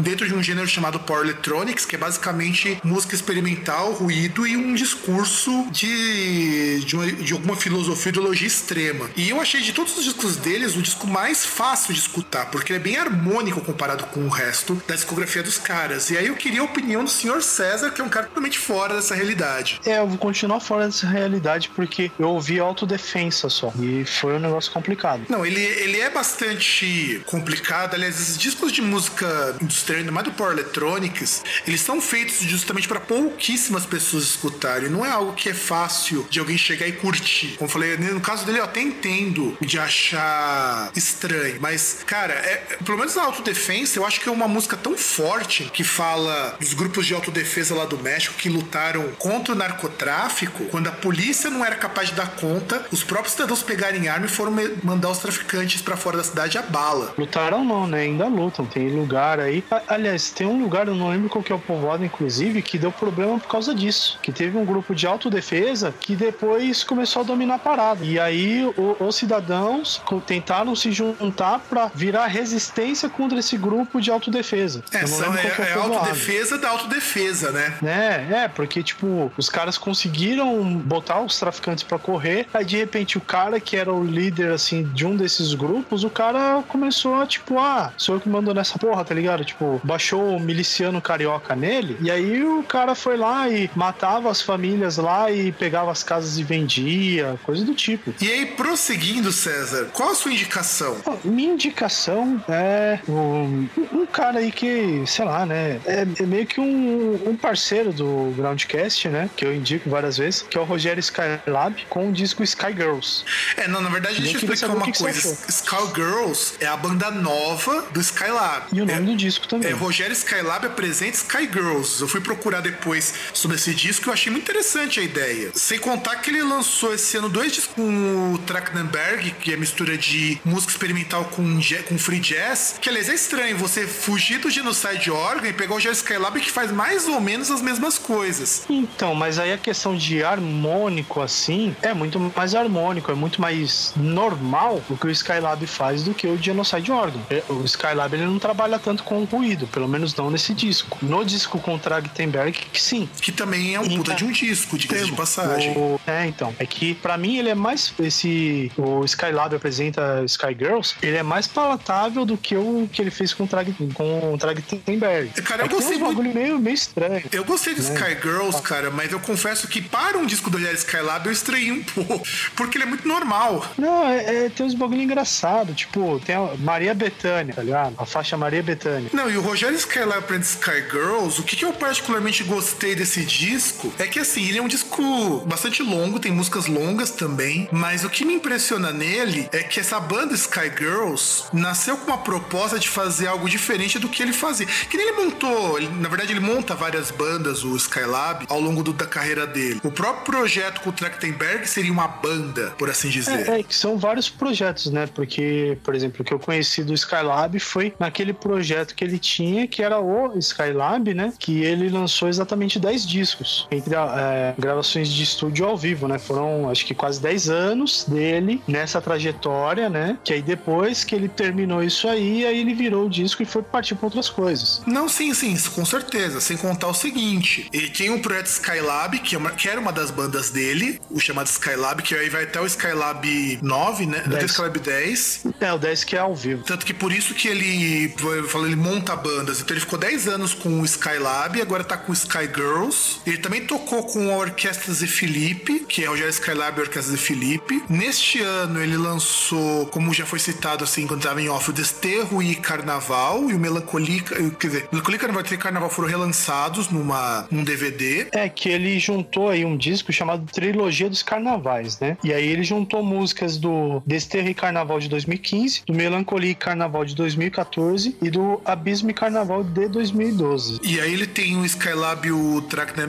dentro de um gênero chamado Power Electronics, que é basicamente música experimental, ruído e um discurso de, de, uma- de alguma filosofia ideologia extrema. E eu achei de todos os discos deles o disco mais fácil de escutar, porque ele é bem harmônico comparado com o resto da discografia dos caras. E aí eu queria a opinião do senhor César, que é um cara totalmente fora dessa realidade. É, eu vou continuar fora dessa realidade porque eu ouvi autodefensa só. E foi um negócio complicado. Não, ele, ele é bastante complicado. Aliás, esses discos de música industrial, ainda mais do Power Electronics, eles são feitos justamente para pouquíssimas pessoas escutarem. Não é algo que é fácil de alguém chegar e curtir. Como eu falei, no caso dele, eu até entendo de achar estranho. Mas, cara, é- pelo menos na autodefensa, eu acho que é uma música tão forte que fala dos grupos de autodefesa lá do México que lutaram contra o narcotráfico, quando a polícia não era capaz de dar conta, os próprios cidadãos pegarem arma e foram mandar os traficantes pra fora da cidade a bala. Lutaram não, né? Ainda lutam. Tem lugar aí. Aliás, tem um lugar, eu não lembro qual que é o povoado, inclusive, que deu problema por causa disso. Que teve um grupo de autodefesa que depois começou a dominar a parada. E aí os cidadãos tentaram se juntar pra virar resistência contra esse grupo de autodefesa. É, são- é, é autodefesa da autodefesa, né? É, é, porque, tipo, os caras conseguiram botar os traficantes pra correr, aí de repente o cara que era o líder, assim, de um desses grupos, o cara começou a, tipo, ah, sou eu que mando nessa porra, tá ligado? Tipo, baixou o miliciano carioca nele, e aí o cara foi lá e matava as famílias lá e pegava as casas e vendia, coisa do tipo. E aí, prosseguindo, César, qual a sua indicação? Minha indicação é um, um cara aí que, sei lá, né? É, é meio que um, um parceiro do Groundcast, né? Que eu indico várias vezes, que é o Rogério Skylab, com o disco Sky Girls. É, não, na verdade, deixa eu explicar uma que que coisa. Skullgirls é a banda nova do Skylab. E o nome é, do disco também. É, Rogério Skylab apresenta Sky Girls. Eu fui procurar depois sobre esse disco e eu achei muito interessante a ideia. Sem contar que ele lançou esse ano dois discos com o Trachtenberg, que é mistura de música experimental com, com free jazz. Que, é estranho você fugir do Genocide Organ e pegar o Rogério Skylab que faz mais ou menos as mesmas coisas. Então, mas aí a questão de harmônico, assim, é muito mais harmônico, é muito mais normal o que o Skylab faz do que o Genocide Organ. É, O Skylab ele não trabalha tanto com ruído, pelo menos não nesse disco. No disco com o Trachtenberg, que sim, Que também é um puta de um disco, diga-se de passagem. O- é, então. É que pra mim ele é mais. Esse. O Skylab apresenta Sky Girls. Ele é mais palatável do que o que ele fez com o Trag, com o Trachtenberg. Cara, eu é que gostei tem uns bagulho meio, meio estranho. Eu gostei Né? do Sky Girls, cara, mas eu confesso que para um disco do Rogério Skylab eu estranhei um pouco, porque ele é muito normal. Não, é, é- tem uns bagulho engraçado. Tipo, tem a Maria Bethânia, tá ligado? A faixa Maria Bethânia. Não, e o Rogério Skylab para Sky Girls, o que, que eu particularmente gostei desse disco é que assim, ele é um disco bastante longo, tem músicas longas também, mas o que me impressiona nele é que essa banda Sky Girls nasceu com uma proposta de fazer algo diferente do que ele fazia. Que nem ele montou, ele- na verdade ele monta várias bandas, o Skylab, ao longo do- da carreira dele. O próprio projeto com o Trachtenberg seria uma banda, por assim dizer. É, é que são vários projetos, né? Porque, por exemplo, o que eu conheci do Skylab foi naquele projeto que ele tinha, que era o Skylab, né? Que ele lançou exatamente 10 discos, entre é, gravações de estúdio ao vivo, né? Foram, acho que quase 10 anos dele nessa trajetória, né? Que aí depois que ele terminou isso aí, aí ele virou o disco e foi partir para outras coisas. Não, sim, sim, isso com certeza. Sem contar o seguinte: ele tem um projeto Skylab, que, é uma- que era uma das bandas dele, o chamado Skylab, que aí vai até o Skylab 9, né? Até o 10. Skylab 10. É, o 10 que é ao vivo. Tanto que por isso que ele eu falo, ele monta bandas. Então ele ficou 10 anos com o Skylab, agora tá com o Sky Girls. Ele também tocou com a Orquestra Zé Felipe, que é o Rogério Skylab e a Orquestra Zé Felipe. Neste ano ele lançou, como já foi citado assim, quando estava em off, o Desterro e Carnaval e o Melancolia, quer dizer, Melancolia e Carnaval e Carnaval foram relançados numa, num DVD. É que ele juntou aí um disco chamado Trilogia dos Carnavais, né? E aí ele juntou músicas do Desterro e Carnaval de 2015, do Melancolia e Carnaval de 2014 e do Abismo e Carnaval de 2012. E aí ele tem o Skylab e o,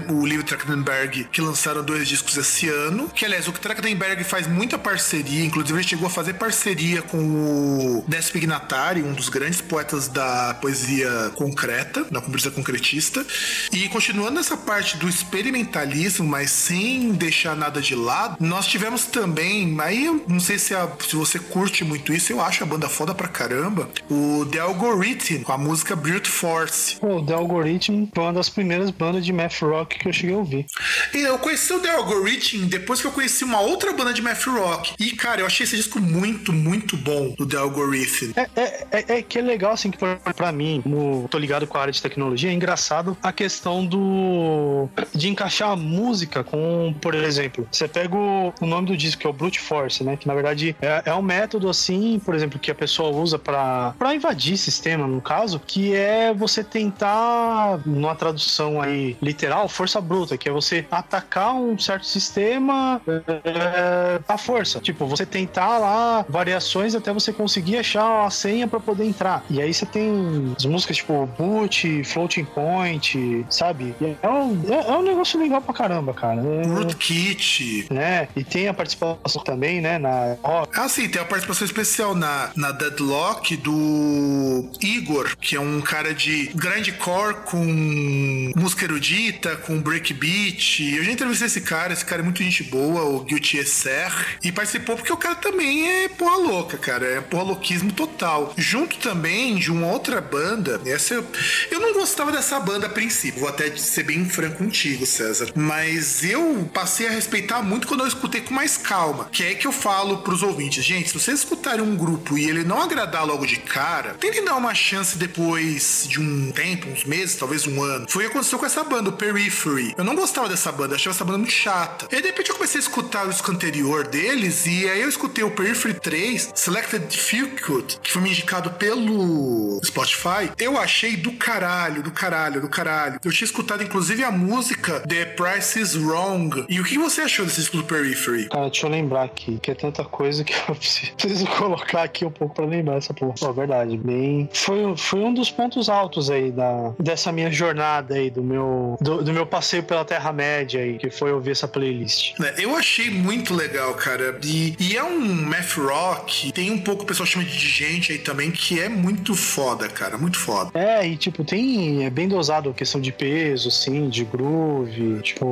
o Liv Trachtenberg, que lançaram dois discos esse ano. Que, aliás, o Trachtenberg faz muita parceria, inclusive ele chegou a fazer parceria com o Décio Pignatari, um dos grandes poetas da poesia concreta, da composição concretista. E continuando essa parte do experimentalismo, mas sem deixar nada de lado, nós tivemos também, aí eu não sei se, a- se você curte muito isso, eu acho a banda foda pra caramba, o The Algorithm, com a música Brute Force. Pô, The Algorithm foi uma das primeiras bandas de math rock que eu cheguei a ouvir. E eu conheci o The Algorithm depois que eu conheci uma outra banda de math rock. E, cara, eu achei esse disco muito, muito bom, do The Algorithm. É, é, é, é que é legal, assim, que pra mim, como tô ligado com a área de tecnologia, é engraçado a questão do. de encaixar a música com, por exemplo, você pega o, o nome do disco, que é o Brute Force, né? Que na verdade é, é um método, assim, por exemplo, que a pessoa usa pra invadir sistema, no caso, que é você tentar, numa tradução aí literal, força bruta, que é você atacar um certo sistema é, à força. Tipo, você tentar lá variações até você conseguir achar a senha pra poder entrar. E aí você tem as músicas tipo Boot, Floating Point, sabe? É um, é, é um negócio legal pra caramba, cara. É, Rootkit. né? E tem a participação também, né? Na rock. Ah, sim, tem a participação especial na, na Deadlock do Igor, que é um cara de grindcore com música erudita, com breakbeat. Eu já entrevistei esse cara, esse cara é muito gente boa, o Guilty Esser, e participou porque o cara também é porra louca, cara, é porra louquismo total. Junto também de uma outra banda, essa eu, eu não gostava dessa banda a princípio, vou até ser bem franco contigo, César, mas eu passei a respeitar muito quando eu escutei com mais calma, que é que eu falo pros ouvintes, gente, se vocês escutarem um grupo e ele não agradar logo de cara, tentem dar uma chance depois de um tempo, uns meses, talvez um ano. Foi o que aconteceu com essa banda, o Periphery. Eu não gostava dessa banda, achava essa banda muito chata. E de repente eu comecei a escutar o disco anterior deles, e aí eu escutei o Periphery 3, Selected Difficult, que foi me indicado pelo Spotify. Eu achei do caralho, do caralho, do caralho. Eu tinha escutado inclusive a música The Price is Wrong. E o que você achou desse disco do Periphery? Cara, deixa eu lembrar aqui, que é tanta coisa que eu preciso, colocar aqui um pouco pra lembrar essa porra. Pô, verdade, bem. Foi, foi um dos pontos altos aí da, dessa minha jornada aí, do meu, do, do meu passeio pela Terra-média aí, que foi ouvir essa playlist. né, Eu achei muito legal, cara. E, e é um math rock. Tem um pouco o pessoal chama de gente aí também, que é muito foda, cara. Muito foda. É, e tipo, tem. É bem dosado a questão de peso, assim, de groove. Tipo,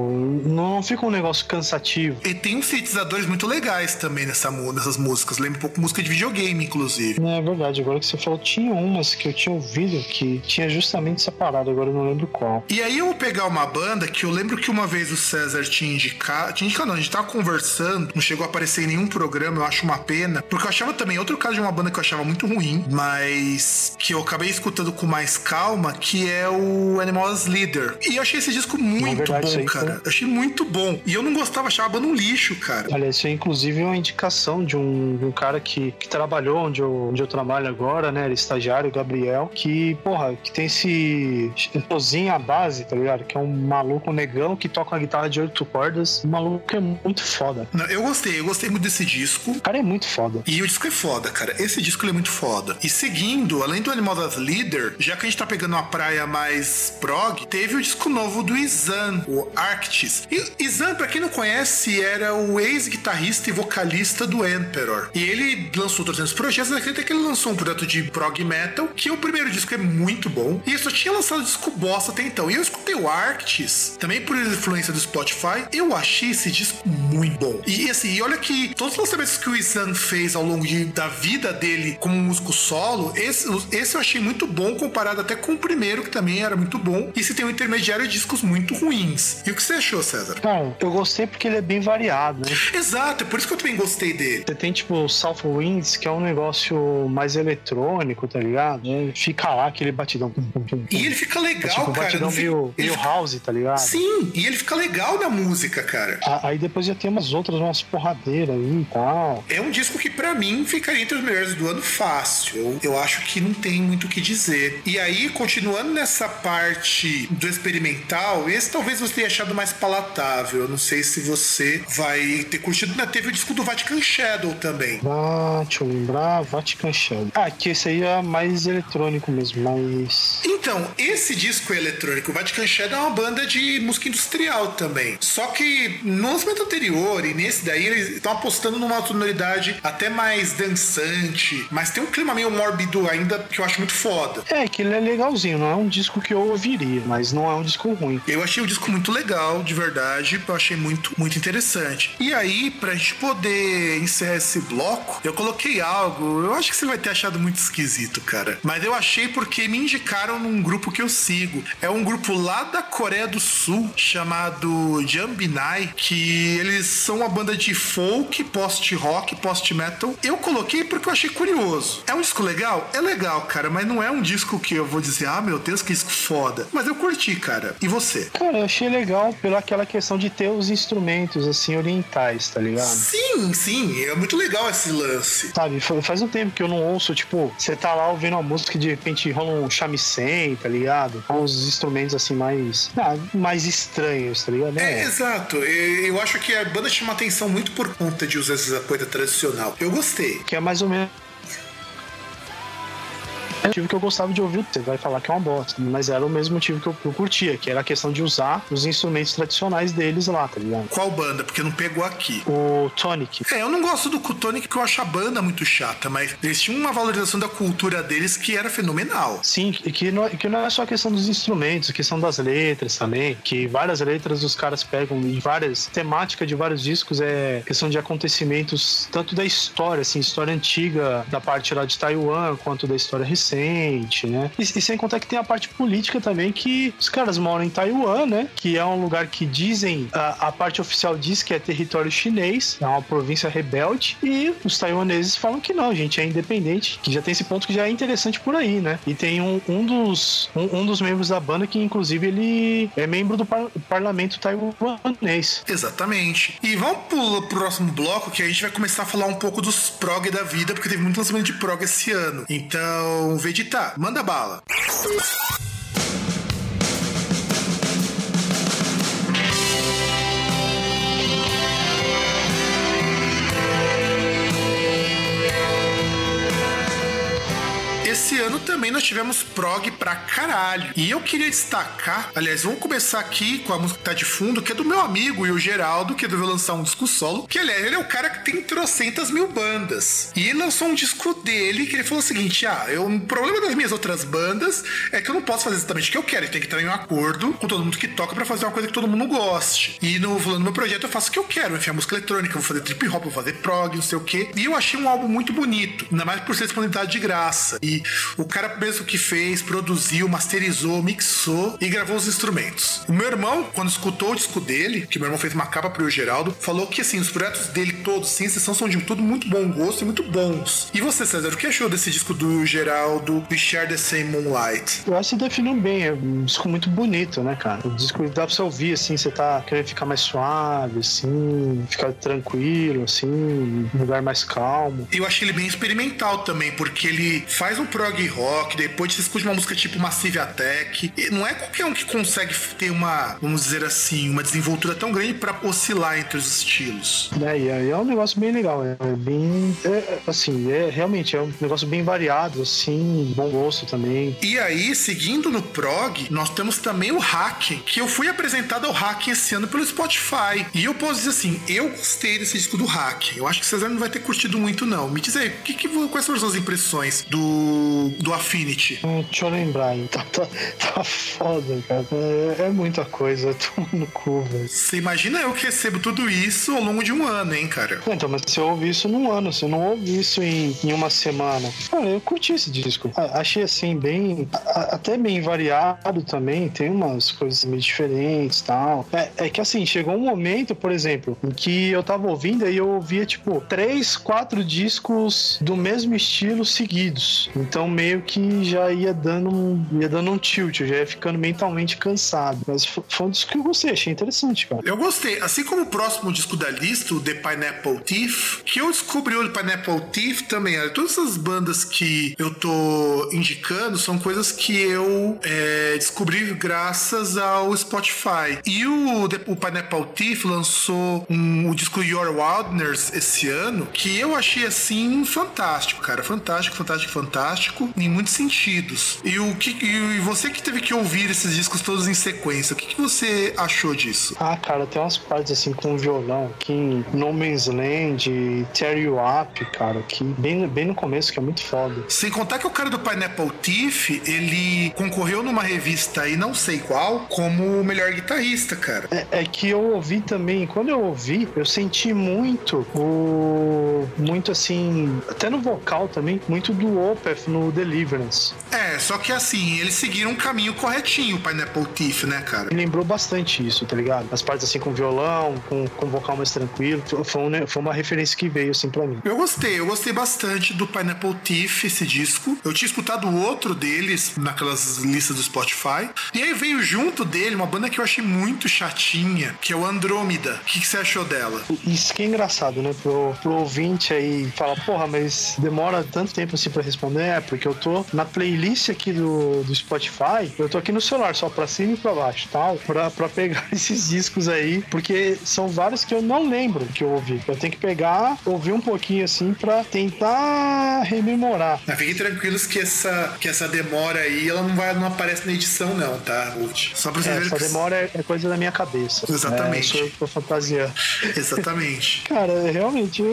não fica um negócio cansativo. E tem uns sintetizadores muito legais também nessa, nessas músicas. Lembra um pouco música de videogame, inclusive. Não é verdade, agora que você falou, tinha umas que eu tinha ouvido que tinha justamente separado, agora eu não lembro qual. E aí eu vou pegar uma banda que eu lembro que uma vez o César tinha indicado. Tinha indicado, não, a gente tava conversando, não chegou a aparecer em nenhum programa, eu acho uma pena. Porque eu achava também outro caso de uma banda que eu achava muito ruim, mas que eu acabei escutando com mais calma, que é o Animals Leader. E eu achei esse disco muito verdade, bom, cara. foi- Eu achei muito bom. E eu não gostava, achava um lixo, cara. Aliás, isso é inclusive uma indicação de um, de um cara que, que trabalhou onde eu, onde eu trabalho agora, né? Ele é estagiário, Gabriel, que, porra, que tem esse tozinho à base, tá ligado? Que é um maluco negão que toca uma guitarra de oito cordas. O maluco é muito foda. Não, Eu gostei, eu gostei muito desse disco. O cara é muito foda. E o disco é foda, cara. Esse disco é muito foda. E seguindo, além do Animal das Leader, já que a gente tá pegando uma praia mais prog, teve o disco novo do Izan, o Arctis. E Izan, pra quem não conhece, era o ex-guitarrista e vocalista do Emperor. E ele lançou 300 projetos, até que ele lançou um projeto de prog metal, que o primeiro disco é muito bom. E ele só tinha lançado disco bosta até então. E eu escutei o Arctis, também por influência do Spotify, eu achei esse disco muito bom. E assim, olha que todos os lançamentos que o Izan fez ao longo de- da vida dele como músico solo, esse, esse eu achei muito bom comparado até com o primeiro, que também era muito bom. E se tem um intermediário de discos muito ruins. E o que você achou, César? Cara, eu gostei porque ele é bem variado, né? Exato, é por isso que eu também gostei dele. Você tem, tipo, o South Winds, que é um negócio mais eletrônico, tá ligado? É, Fica lá aquele batidão. E ele fica É legal, tipo, um cara. batidão meio, meio fica- house, tá ligado? Sim, e ele fica legal na música, cara. A- Aí depois já tem umas outras, umas porradeiras aí e tal. É um disco que pra mim ficaria entre os melhores do ano fácil. Eu eu acho que não tem muito o que dizer. E aí, continuando nessa parte do experimental, esse talvez você tenha achado mais palatável. Eu não sei se você vai ter curtido. Né? Teve o disco do Vatican Shadow também. Ah, deixa eu lembrar, Vatican Shadow. Ah, que esse aí é mais eletrônico mesmo, mas. Então, esse disco é eletrônico, o Vatican Shadow é uma banda de música industrial também. Só que no lançamento anterior e nesse daí, eles estão apostando numa sonoridade até mais dançante, mas tem um clima meio mórbido ainda que eu acho muito foda. É, que ele é legalzinho, não é um disco que eu ouviria, mas não é um disco ruim. Eu achei o disco muito legal, de verdade. Eu achei muito, muito interessante. E aí, pra gente poder encerrar esse bloco, eu coloquei algo. Eu acho que você vai ter achado muito esquisito, cara. Mas eu achei porque me indicaram num grupo que eu sigo. É um grupo lá da Coreia do Sul chamado Jambinai, que eles são uma banda de folk, post-rock, post-metal. Eu coloquei porque eu achei curioso. É um disco legal? É legal, cara, mas não é um disco que eu vou dizer, ah, meu Deus, que disco foda. Mas eu curti, cara. E você? Cara, eu achei legal pela aquela questão de ter os instrumentos, assim, orientais, tá ligado? Sim, sim, é muito legal esse lance. Sabe, fa- faz um tempo que eu não ouço, tipo, você tá lá ouvindo uma música e de repente rola um shamisen, tá ligado? Uns instrumentos assim mais. ah, mais estranhos, tá ligado? É, exato. E- Eu acho que a banda chama atenção muito por conta de usar essa coisa tradicional. Eu gostei. Que é mais ou menos. É o motivo que eu gostava de ouvir, você vai falar que é uma bosta, mas era o mesmo motivo que eu, eu curtia, que era a questão de usar os instrumentos tradicionais deles lá, tá ligado? Qual banda? Porque não pegou aqui. O Tonic. É, eu não gosto do Kutonic porque eu acho a banda muito chata, mas eles tinham uma valorização da cultura deles que era fenomenal. Sim, e que não, que não é só a questão dos instrumentos, a questão das letras também, que várias letras os caras pegam e várias temáticas de vários discos é questão de acontecimentos tanto da história, assim, história antiga da parte lá de Taiwan, quanto da história recente, né? E, e sem contar que tem a parte política também, que os caras moram em Taiwan, né? Que é um lugar que dizem, a, a parte oficial diz que é território chinês, é uma província rebelde, e os taiwaneses falam que não, gente, é independente, que já tem esse ponto que já é interessante por aí, né? E tem um, um dos um, um dos membros da banda que, inclusive, ele é membro do par- parlamento taiwanês. Exatamente. E vamos pro próximo bloco que a gente vai começar a falar um pouco dos prog da vida, porque teve muito lançamento de prog esse ano. Então, Vegeta, manda bala. Ano também nós tivemos prog pra caralho. E eu queria destacar, aliás, vamos começar aqui com a música que tá de fundo, que é do meu amigo e o Geraldo, que resolveu lançar um disco solo. Que, aliás, ele é o cara que tem trocentas mil bandas. E ele lançou um disco dele que ele falou o seguinte: ah, eu, o problema das minhas outras bandas é que eu não posso fazer exatamente o que eu quero. Tenho que estar em um acordo com todo mundo que toca pra fazer uma coisa que todo mundo goste. E no, no meu projeto eu faço o que eu quero. Enfiar música eletrônica, vou fazer trip hop, vou fazer prog, não sei o quê. E eu achei um álbum muito bonito, ainda mais por ser disponibilidade de graça. E o cara mesmo que fez, produziu, masterizou, mixou e gravou os instrumentos. O meu irmão, quando escutou o disco dele, que meu irmão fez uma capa pro Geraldo, falou que assim, os projetos dele todos, sem exceção, são de tudo muito bom gosto e muito bons. E você, César, o que achou desse disco do Geraldo, Share the Same Moonlight? Eu acho que definiu bem, é um disco muito bonito, né, cara? O disco dá pra você ouvir, assim, você tá querendo ficar mais suave, assim, ficar tranquilo, assim, um lugar mais calmo. Eu achei ele bem experimental também, porque ele faz um prog rock, depois você escuta uma música tipo Massive Attack. E não é qualquer um que consegue ter uma, vamos dizer assim, uma desenvoltura tão grande pra oscilar entre os estilos. É, e é, é um negócio bem legal, é bem, é, assim, é realmente é um negócio bem variado, assim, bom gosto também. E aí, seguindo no prog, nós temos também o Hacking, que eu fui apresentado ao Hacking esse ano pelo Spotify. E eu posso dizer assim, eu gostei desse disco do Hacking. Eu acho que o César não vai ter curtido muito, não. Me diz aí, que, que, quais foram as suas impressões do, do Affinity? Hum, Deixa eu lembrar, hein? Tá, tá, tá foda, cara. É, é muita coisa, tô no cu, velho. Você imagina eu que recebo tudo isso ao longo de um ano, hein, cara? Então, mas você ouve isso num ano, você não ouve isso em, em uma semana. Cara, eu curti esse disco. A- Achei assim, bem. a- até bem variado também. Tem umas coisas meio diferentes e tal. É, é que assim, chegou um momento, por exemplo, em que eu tava ouvindo e eu ouvia, tipo, três, quatro discos do mesmo estilo seguidos. Então meio que já ia dando um, ia dando um tilt, eu já ia ficando mentalmente cansado. Mas fo- foi um disco que eu gostei, achei interessante, cara. Eu gostei. Assim como o próximo disco da lista, o The Pineapple Thief, que eu descobri o The Pineapple Thief também. olha, Todas essas bandas que eu tô indicando são coisas que eu é, descobri graças ao Spotify. E o, The- o Pineapple Thief lançou um- o disco Your Wildness esse ano, que eu achei assim fantástico, cara. Fantástico, fantástico, fantástico, em muitos sentidos. E o que e você que teve que ouvir esses discos todos em sequência, o que, que você achou disso? Ah, cara, tem umas partes assim com violão aqui em No Man's Land, Tear You Up, cara, que bem, bem no começo, que é muito foda. Sem contar que o cara do Pineapple Thief, ele concorreu numa revista aí, não sei qual, como o melhor guitarrista, cara. É, é que eu ouvi também, quando eu ouvi, eu senti muito o. Muito assim, até no vocal também, muito do Opeth no Deliverance. É, só que assim, eles seguiram um caminho corretinho, o Pineapple Thief, né, cara? Me lembrou bastante isso, tá ligado? As partes assim com violão, com, com vocal mais tranquilo. Foi, um- foi uma referência que veio assim pra mim. Eu gostei, eu gostei bastante do Pineapple Thief, esse disco. Eu tinha escutado o outro deles naquelas listas do Spotify. E aí veio junto dele uma banda que eu achei muito chatinha, que é o Andrômeda. O que, que você achou dela? Isso que é engraçado, né? Pro, pro ouvinte aí falar, porra, mas demora tanto tempo assim pra responder. É, porque eu tô na playlist aqui do, do Spotify, eu tô aqui no celular, só pra cima e pra baixo, tal, pra, pra pegar esses discos aí, porque são vários que eu não lembro que eu ouvi. Eu tenho que pegar, ouvir um pouquinho assim pra tentar rememorar. Mas fiquem tranquilos que essa, que essa demora aí, ela não, vai, não aparece na edição, não, tá, Ruth? Só pra vocês É, essa que- demora é, é coisa da minha cabeça. Exatamente. É, eu tô fantasiando. Exatamente. Cara, realmente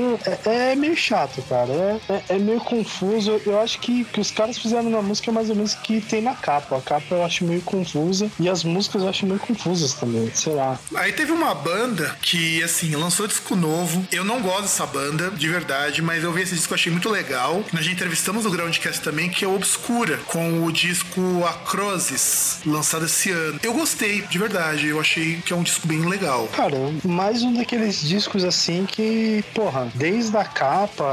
é, é meio chato, cara. É, é, é meio confuso. Eu acho que, que os caras fizeram na música mais ou menos o que tem na capa. A capa eu acho meio confusa e as músicas eu acho meio confusas também. Sei lá. Aí teve uma banda que, assim, lançou disco novo. Eu não gosto dessa banda, de verdade, mas eu vi esse disco, achei muito legal. Nós já entrevistamos no Groundcast também, que é o Obscura, com o disco Acrosis, lançado esse ano. Eu gostei, de verdade. Eu achei que é um disco bem legal. Cara, mais um daqueles discos assim que, porra, desde a capa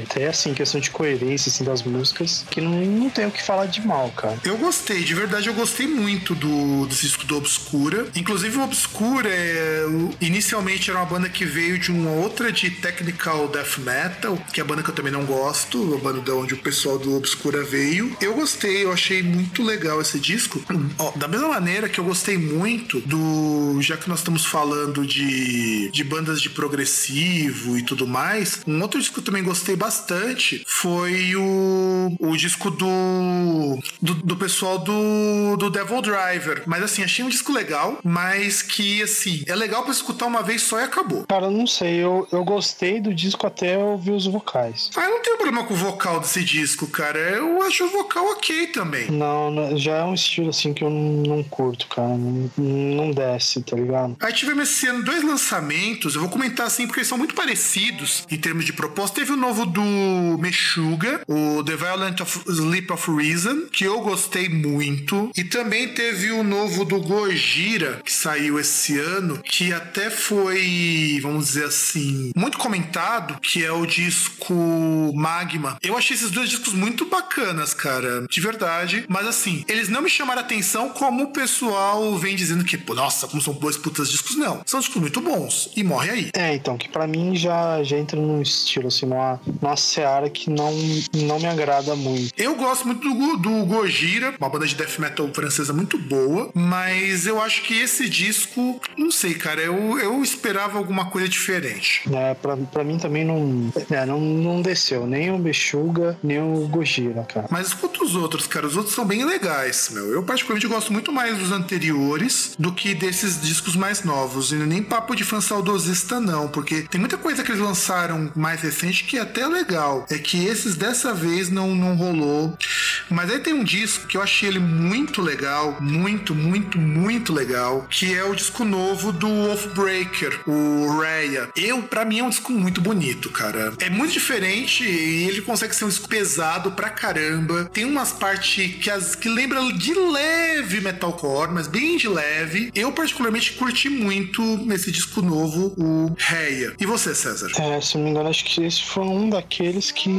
até assim, questão de coerência assim, das músicas, que não, não tem o que falar de mal, cara. Eu gostei, de verdade, eu gostei muito do, desse disco do Obscura. Inclusive, o Obscura, é, inicialmente era uma banda que veio de uma outra de technical death metal, que é a banda que eu também não gosto, a banda de onde o pessoal do Obscura veio. Eu gostei, eu achei muito legal esse disco. Ó, da mesma maneira que eu gostei muito do. Já que nós estamos falando de, de bandas de progressivo e tudo mais, um outro disco que eu também gostei bastante foi o, o disco do, do, do pessoal do, do Devil Driver. Mas assim, achei um disco legal, mas que assim, é legal pra escutar uma vez só e acabou. Cara, eu não sei, eu, eu gostei do disco até ouvir os vocais. Ah, eu não tenho problema com o vocal desse disco, cara. Eu acho o vocal ok também. Não, já é um estilo assim que eu não, não curto, cara. Não, não desce, tá ligado? Aí tivemos esse ano dois lançamentos, eu vou comentar assim porque eles são muito parecidos em termos de proposta. Teve o novo do Meshuga, o The Violent of Sleep of Reason, que eu gostei muito. E também teve o novo do Gojira, que saiu esse ano, que até foi, vamos dizer assim, muito comentado, que é o disco Magma. Eu achei esses dois discos muito bacanas, cara, de verdade. Mas assim, eles não me chamaram atenção como o pessoal vem dizendo que, nossa, como são dois putas discos. Não, são discos muito bons. E morre aí. É, então, que pra mim já, já entra num estilo, assim, numa, numa seara que não, não me agrada muito. Eu gosto muito do, do Gojira, uma banda de death metal francesa muito boa, mas eu acho que esse disco, não sei, cara, eu, eu esperava alguma coisa diferente. É, pra, pra mim também não, é, não, não desceu, nem o Bexuga, nem o Gojira, cara. Mas escuta os outros, cara, os outros são bem legais, meu. Eu particularmente gosto muito mais dos anteriores do que desses discos mais novos. E nem papo de fã saudosista, não, porque tem muita coisa que eles lançaram mais recente que é até legal. É que esses dessa vez não, não rolou. Mas aí tem um disco que eu achei ele muito legal, muito, muito, muito legal, que é o disco novo do Wolfbreaker, o Raya. Eu, pra mim, é um disco muito bonito, cara. É muito diferente e ele consegue ser um disco pesado pra caramba. Tem umas partes que, as, que lembram de leve metalcore, mas bem de leve. Eu, particularmente, curti muito nesse disco novo, o Raya. E você, César? É, se não me engano, acho que esse foi um daqueles que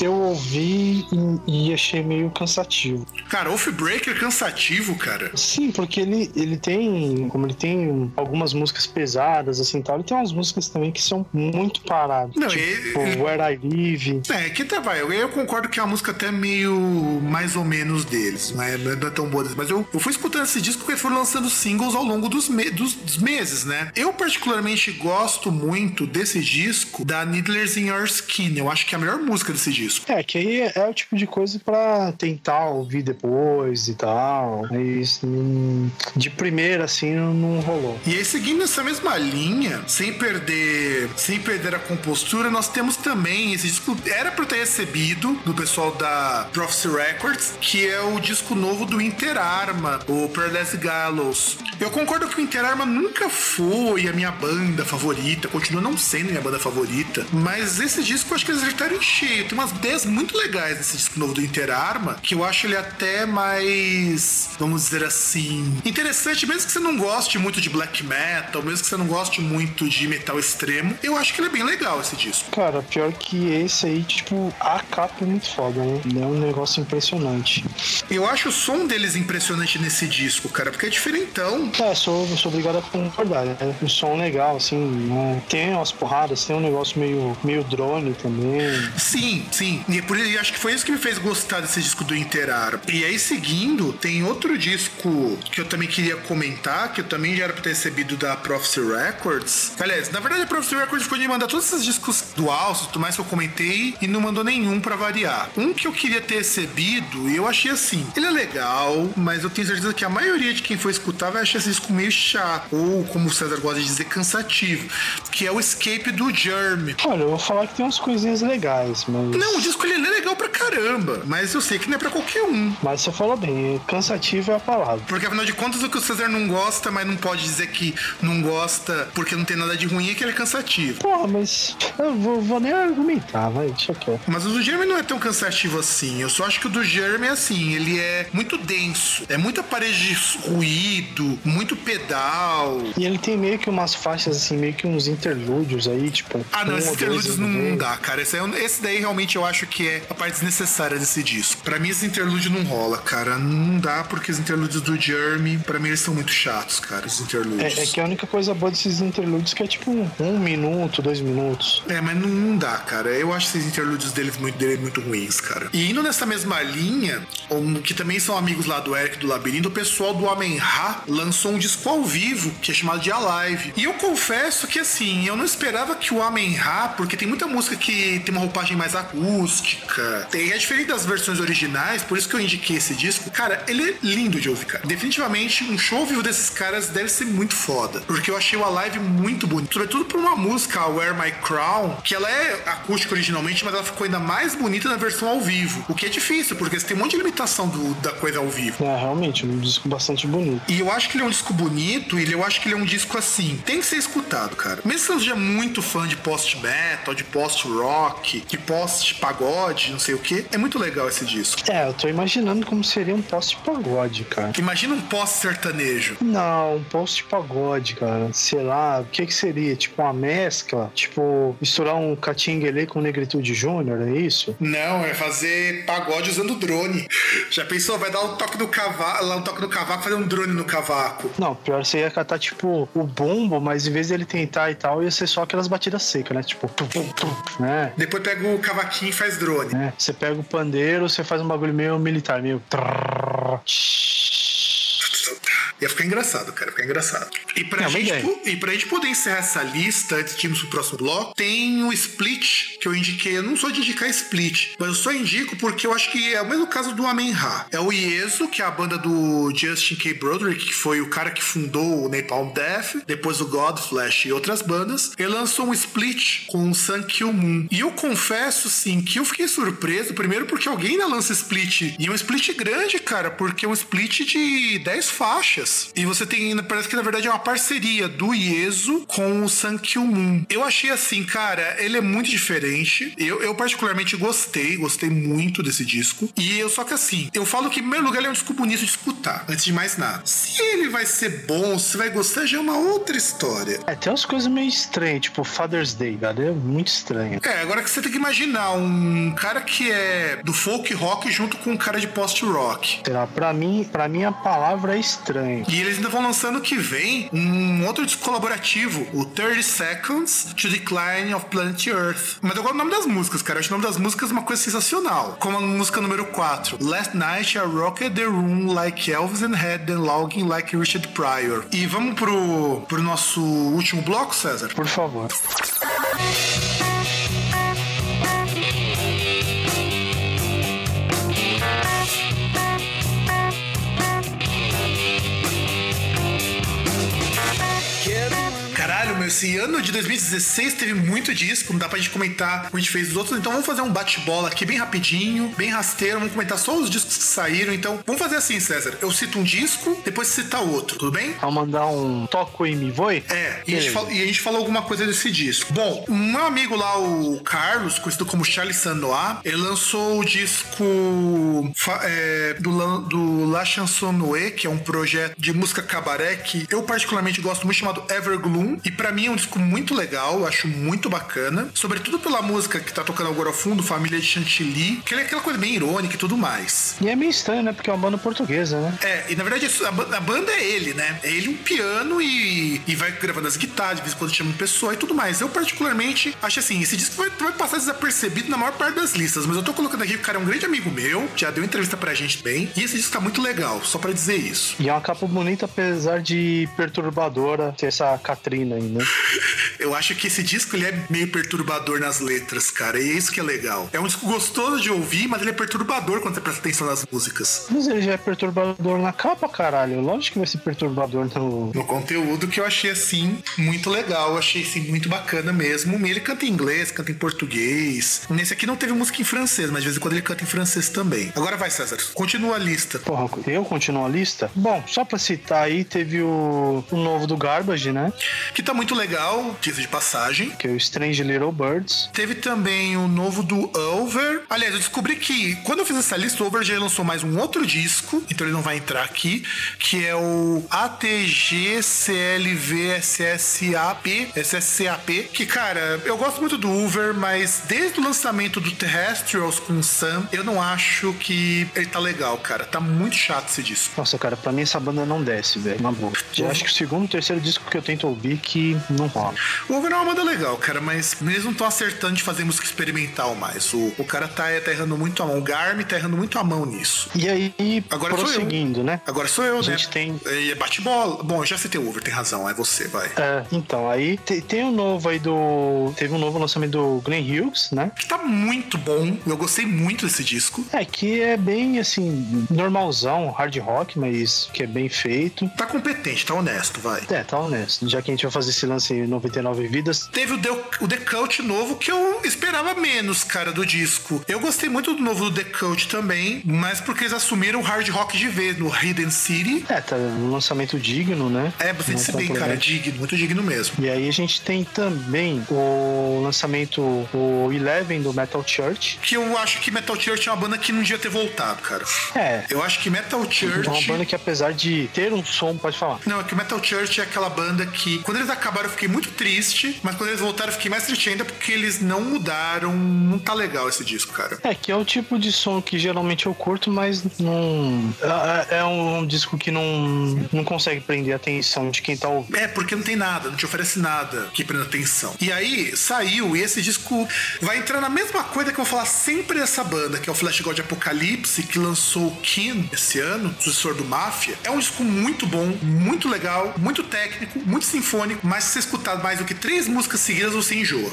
eu ouvi e achei meio cansativo. Cara, Oathbreaker cansativo, cara. Sim, porque ele, ele tem, como ele tem algumas músicas pesadas, assim, tal, ele tem umas músicas também que são muito paradas. Não, tipo, ele- Where I Live. É, que tá, vai. Eu, eu concordo que é uma música até meio mais ou menos deles, não é, não é é tão boa deles. Mas eu, eu fui escutando esse disco porque eles foram lançando singles ao longo dos, me- dos- dos meses, né? Eu, particularmente, gosto muito desse disco da Needlers in Your Skin. Eu acho que é a melhor música desse disco. É, que aí é o tipo de coisa pra tentar ouvir depois e tal. Mas hum, de primeira, assim, não rolou. E aí, seguindo essa mesma linha, sem perder, sem perder a compostura, nós temos também esse disco era para ter recebido do pessoal da Prophecy Records, que é o disco novo do Interarma, o Paradise Gallows. Eu concordo que o Interarma nunca foi a minha banda favorita, continua não sendo minha banda favorita, mas esse disco eu acho que eles acertaram em cheio. Tem umas ideias muito legais nesse disco novo do Interarma, que eu acho ele até mais, vamos dizer assim, interessante, mesmo que você não goste muito de black metal, mesmo que você não goste muito de metal extremo, eu acho que ele é bem legal esse disco. Cara, pior que esse aí, tipo, a capa é muito foda, né? É um negócio impressionante. Eu acho o som deles impressionante nesse disco, cara, porque é diferentão. É, sou, sou obrigado a concordar, né? Um som legal, assim, né? Tem umas porradas, tem um negócio meio, meio drone também. Sim, sim. E por e acho que foi isso que me fez gostar desse disco do Interar. E aí, seguindo, tem outro disco que eu também queria comentar, que eu também já era pra ter recebido da Prophecy Records. Aliás, na verdade, a Prophecy Records ficou de mandar todos esses discos do Alce, tudo mais que eu comentei, e não mandou nenhum pra variar. Um que eu queria ter recebido, e eu achei assim, ele é legal, mas eu tenho certeza que a maioria de quem for escutar vai achar esse disco meio chato, ou como o César gosta de dizer, cansativo, que é o Escape do Germ. Olha, eu vou falar que tem umas coisinhas legais, mas. Não, o disco ele é legal pra caramba, mas eu sei que não é pra qualquer um. Mas você falou bem, cansativo é a palavra. Porque afinal de contas, o que o César não gosta, mas não pode dizer que não gosta porque não tem nada de ruim, é que ele é cansativo. Porra, mas eu vou, vou nem argumentar, vai, deixa quieto. Mas o do Jeremy não é tão cansativo assim. Eu só acho que o do Jeremy é assim, ele é muito denso. É muita parede de ruído, muito pedal. E ele tem meio que umas faixas, assim, meio que uns interlúdios aí, tipo. Ah, não, um esses interlúdios não, dá, cara. Esse, esse daí realmente eu acho que é a parte desnecessária desse disco. Pra mim, esse interlúdio não rola, cara. Não dá porque os interlúdios do Jeremy, pra mim, eles são muito chatos, cara, os interlúdios. É, é que a única coisa boa desses interlúdios que é tipo um, um minuto, dois minutos. É, mas não, não dá, cara. Eu acho esses interlúdios deles muito, dele muito ruins, cara. E indo nessa mesma linha, que também são amigos lá do Eric do Labirinto, o pessoal do Amen Ra lançou um disco ao vivo, que é chamado de Alive. E eu confesso que, assim, eu não esperava que o Amen Ra, porque tem muita música que tem uma roupagem mais acústica, tem, é diferente das versões originais, por isso que eu indiquei esse disco. Cara, ele é lindo de ouvir, cara. Definitivamente, um show vivo desses caras deve ser muito foda, porque eu achei o Alive muito bonito, sobretudo por uma música, Wear My Crown, que ela é acústica originalmente, mas ela ficou ainda mais bonita na versão ao vivo, o que é difícil, porque você tem um monte de limitação do- da coisa ao vivo. É, realmente, um disco bastante bonito. E eu acho que ele é um disco bonito e eu acho que ele é um disco assim. Tem que ser escutado, cara. Mesmo que você seja muito fã de post-metal, de post-rock, de post-pagode, não sei o que, é muito legal esse disco. É, eu tô imaginando como seria um post-pagode, cara. Imagina um post-sertanejo. Não, um post-pagode, cara. Sei lá, o que que seria? Tipo uma mescla? Tipo, misturar um Catinguele com Negritude Júnior, é isso? Não, é fazer pagode usando drone. Já pensou? Vai dar um toque no cavaco, lá um toque no cavaco, fazer um drone no cavaco. Não, pior você ia catar, tipo, o bombo, mas em vez dele tentar e tal, ia ser só aquelas batidas secas, né? Tipo, tum, tum, tum, né? Depois pega o cavaquinho e faz drone. É, Você pega o pandeiro, você faz um bagulho meio militar, meio. Ia ficar engraçado, cara, ia ficar engraçado. E pra, É uma gente, e pra gente poder encerrar essa lista, antes de irmos pro próximo bloco, tem o Split, que eu indiquei. Eu não sou de indicar Split, mas eu só indico porque eu acho que é o mesmo caso do Amen Ra. É o Ieso, que é a banda do Justin K. Broderick, que foi o cara que fundou o Napalm Death, depois o Godflesh e outras bandas. Ele lançou um Split com o Sun Kill Moon. E eu confesso, sim, que eu fiquei surpreso, primeiro porque alguém ainda lança Split. E é um Split grande, cara, porque é um Split de 10 faixas. E você tem, parece que na verdade é uma parceria do Ieso com o San Moon. Eu achei assim, cara, ele é muito diferente. Eu, eu particularmente gostei, gostei muito desse disco. E eu só que assim, eu falo que em primeiro lugar ele é um disco bonito de escutar, antes de mais nada. Se ele vai ser bom, se vai gostar, já é uma outra história. É, tem umas coisas meio estranhas, tipo Father's Day, cara. É muito estranho. É, agora que você tem que imaginar um cara que é do folk rock junto com um cara de post-rock. Sei lá, pra mim, pra mim a palavra é E eles ainda vão lançando que vem um outro disco colaborativo, o 30 Seconds to Decline of Planet Earth. Mas eu gosto do nome das músicas, cara. Eu acho o nome das músicas uma coisa sensacional. Como a música número 4. Last night I rocked the room like Elvis and had the logging like Richard Pryor. E vamos pro, pro nosso último bloco, César? Por favor. Esse ano de 2016 teve muito disco, não dá pra gente comentar como a gente fez os outros, então vamos fazer um bate-bola aqui bem rapidinho, bem rasteiro, vamos comentar só os discos que saíram, então vamos fazer assim, César, eu cito um disco, depois cita outro, tudo bem? Vou mandar um toco e me voe? É, e a, gente fala- e a gente falou alguma coisa desse disco. Bom, o meu amigo lá, o Carlos, conhecido como Charles Sanois, ele lançou o disco é, do, do La Chanson Noé, que é um projeto de música cabaré que eu particularmente gosto muito, chamado Evergloom. E pra mim é um disco muito legal, eu acho muito bacana. Sobretudo pela música que tá tocando agora ao fundo, Família de Chantilly, que é aquela coisa bem irônica e tudo mais. E é meio estranho, né? Porque é uma banda portuguesa, né? É, e na verdade a, ba- a banda é ele, né? É ele um piano e, e vai gravando as guitarras, de vez em quando chama uma pessoa e tudo mais. Eu, particularmente, acho assim, esse disco vai, vai passar desapercebido na maior parte das listas, mas eu tô colocando aqui que o cara é um grande amigo meu, já deu entrevista pra gente bem, e esse disco tá muito legal, só pra dizer isso. E é uma capa bonita, apesar de perturbadora ter essa Catrina aí, né? Eu acho que esse disco ele é meio perturbador nas letras, cara, e é isso que é legal. É um disco gostoso de ouvir, mas ele é perturbador quando você presta atenção nas músicas. Mas ele já é perturbador na capa, caralho. Lógico que vai ser perturbador no. no conteúdo que eu achei assim muito legal, eu achei assim muito bacana mesmo. Ele canta em inglês, canta em português. Nesse aqui não teve música em francês, mas de vez em quando ele canta em francês também. Agora vai, César, continua a lista. Porra, eu continuo a lista? Bom, só pra citar aí, teve o, o novo do Garbage, né? Que tá muito legal, diz de passagem. Que é o Strange Little Birds. Teve também o novo do Over. Aliás, eu descobri que quando eu fiz essa lista, o Over já lançou mais um outro disco, então ele não vai entrar aqui, que é o ATGCLVSSAP, SSCAP, que cara, eu gosto muito do Over, mas desde o lançamento do Terrestrials com o Sam, eu não acho que ele tá legal, cara. Tá muito chato esse disco. Nossa, cara, pra mim essa banda não desce, velho. Na boa. Eu acho que o segundo e terceiro disco que eu tento ouvir que não rola. O Over é uma banda legal, cara, mas eles não estão acertando de fazer música experimental mais. O, o cara tá, tá errando muito a mão. O Garmin tá errando muito a mão nisso. E aí, Agora sou eu. prosseguindo, né? Agora sou eu, A né? gente tem- E é bate-bola. Bom, eu já citei o Over, tem razão. É você, vai. É, então, aí te- tem um novo aí do. Teve um novo lançamento do Glenn Hughes, né? Que tá muito bom. Eu gostei muito desse disco. É, que é bem assim, normalzão, hard rock, mas que é bem feito. Tá competente, tá honesto, vai. É, tá honesto. Já que a gente vai fazer esse lance em 99 vidas. Teve o The, o The Cult novo que eu esperava menos, cara, do disco. Eu gostei muito do novo do The Cult também, mas porque eles assumiram o hard rock de vez no Hidden City. É, tá um lançamento digno, né? É, você disse bem, cara, digno, muito digno mesmo. E aí a gente tem também o lançamento, o Eleven do Metal Church. Que eu acho que Metal Church é uma banda que não devia ter voltado, cara. É, Eu acho que Metal é uma Church. banda que apesar de ter um som, pode falar. Não, é que o Metal Church é aquela banda que, quando eles acabaram, eu fiquei muito triste, mas quando eles voltaram, eu fiquei mais triste ainda porque eles não mudaram. Não tá legal esse disco, cara. É, que é o tipo de som que geralmente eu curto, mas não. É, é um disco que não, não consegue prender a atenção de quem tá ouvindo. É, porque não tem nada, não te oferece nada que prenda atenção. E aí, saiu, e esse disco vai entrar na mesma coisa que eu vou falar sempre dessa banda, que é o Flash God Apocalipse, que lançou o Kin esse ano, sucessor do Máfia. É um disco muito bom, muito legal, muito técnico, muito sinfônico, mas se você escutar mais do que três músicas seguidas, você enjoa.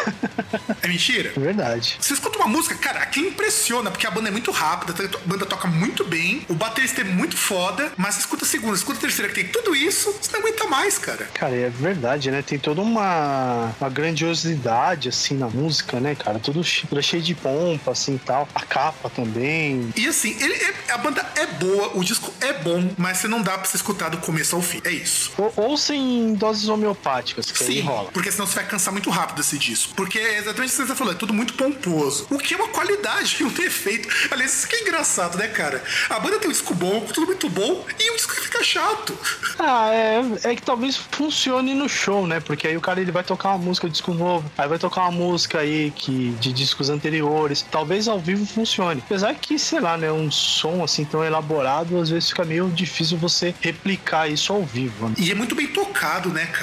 é mentira? Verdade. Você escuta uma música, cara, aquilo impressiona, porque a banda é muito rápida, a banda toca muito bem, o baterista é muito foda, mas você escuta a segunda, escuta a terceira, que tem tudo isso, você não aguenta mais, cara. Cara, é verdade, né? Tem toda uma, uma grandiosidade, assim, na música, né, cara? Tudo, che- tudo cheio de pompa, assim, e tal. A capa também. E assim, ele é- a banda é boa, o disco é bom, mas você não dá pra você escutar do começo ao fim. É isso. Ou, ou sem doses homeopáticas, que aí Sim, rola. porque senão você vai cansar muito rápido esse disco. Porque é exatamente o que você tá falando, é tudo muito pomposo. O que é uma qualidade e um defeito. Aliás, isso que é engraçado, né, cara? A banda tem um disco bom, tudo muito bom, e um disco que fica chato. Ah, é, é que talvez funcione no show, né? Porque aí o cara ele vai tocar uma música de disco novo, aí vai tocar uma música aí que de discos anteriores. Talvez ao vivo funcione. Apesar que, sei lá, né? Um som assim tão elaborado, às vezes fica meio difícil você replicar isso ao vivo, né? E é muito bem tocado, né, cara?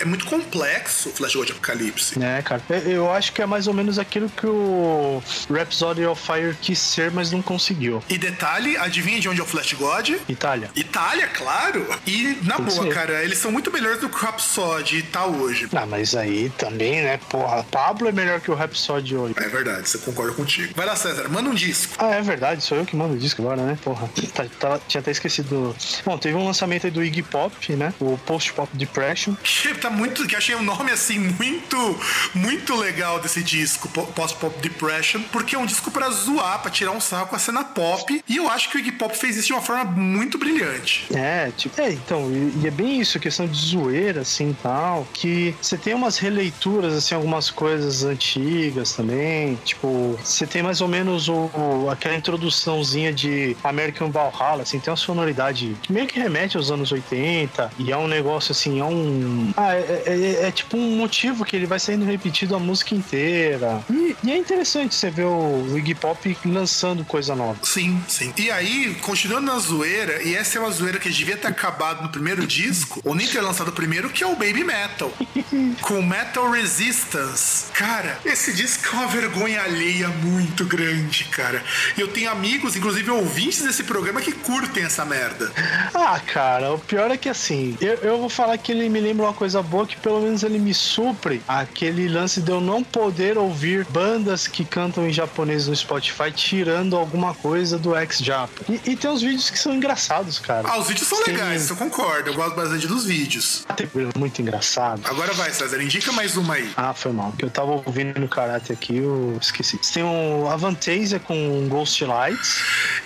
É muito complexo o Flash God Apocalipse. É, cara, eu- acho que é mais ou menos aquilo que o Rhapsody of Fire quis ser, mas não conseguiu. E detalhe, adivinha de onde é o Flash God? Itália. Itália, claro. E na Tem boa, cara, eles são muito melhores do que o Rhapsody tá hoje. Ah, mas aí também, né? Porra, Pablo é melhor que o Rhapsody hoje. É verdade, você concorda contigo. Vai lá, César, manda um disco. Ah, é verdade, sou eu que mando o disco agora, né? Porra, tá- tá- tinha até esquecido. Bom, teve um lançamento aí do Iggy Pop, né? O Post Pop Depression. Que tá muito. Que achei um nome assim muito, muito legal desse disco, Po- Post-Pop Depression, porque é um disco pra zoar, pra tirar um sarro com a cena pop. E eu acho que o Iggy Pop fez isso de uma forma muito brilhante. É, tipo, é, então, e, e é bem isso, questão de zoeira, assim e tal. Que você tem umas releituras, assim, algumas coisas antigas também. Tipo, você tem mais ou menos o, o- aquela introduçãozinha de American Valhalla, assim, tem uma sonoridade que meio que remete aos anos 80. E é um negócio assim, é um. Ah, é, é- é- é tipo um motivo que ele vai sendo repetido a música inteira. E, e é interessante você ver o Iggy Pop lançando coisa nova. Sim, sim. E aí, continuando na zoeira, e essa é uma zoeira que devia ter acabado no primeiro disco, ou nem ter lançado o primeiro, que é o Baby Metal. com Metal Resistance. Cara, esse disco é uma vergonha alheia muito grande, cara. E eu tenho amigos, inclusive ouvintes desse programa, que curtem essa merda. Ah, cara, o pior é que assim, eu, eu vou falar que ele me lembra uma coisa boa, que pelo menos ele me supre aquele lance de eu não poder ouvir bandas que cantam em japonês no Spotify tirando alguma coisa do X-Japa. E, e tem uns vídeos que são engraçados, cara. Ah, os vídeos são Tem- legais, eu concordo. Eu gosto bastante dos vídeos. Tem muito engraçado. Agora vai, César, indica mais uma aí. Ah, foi mal. Que eu tava ouvindo no karate aqui, eu esqueci. Tem um Avantasia com Ghost Lights.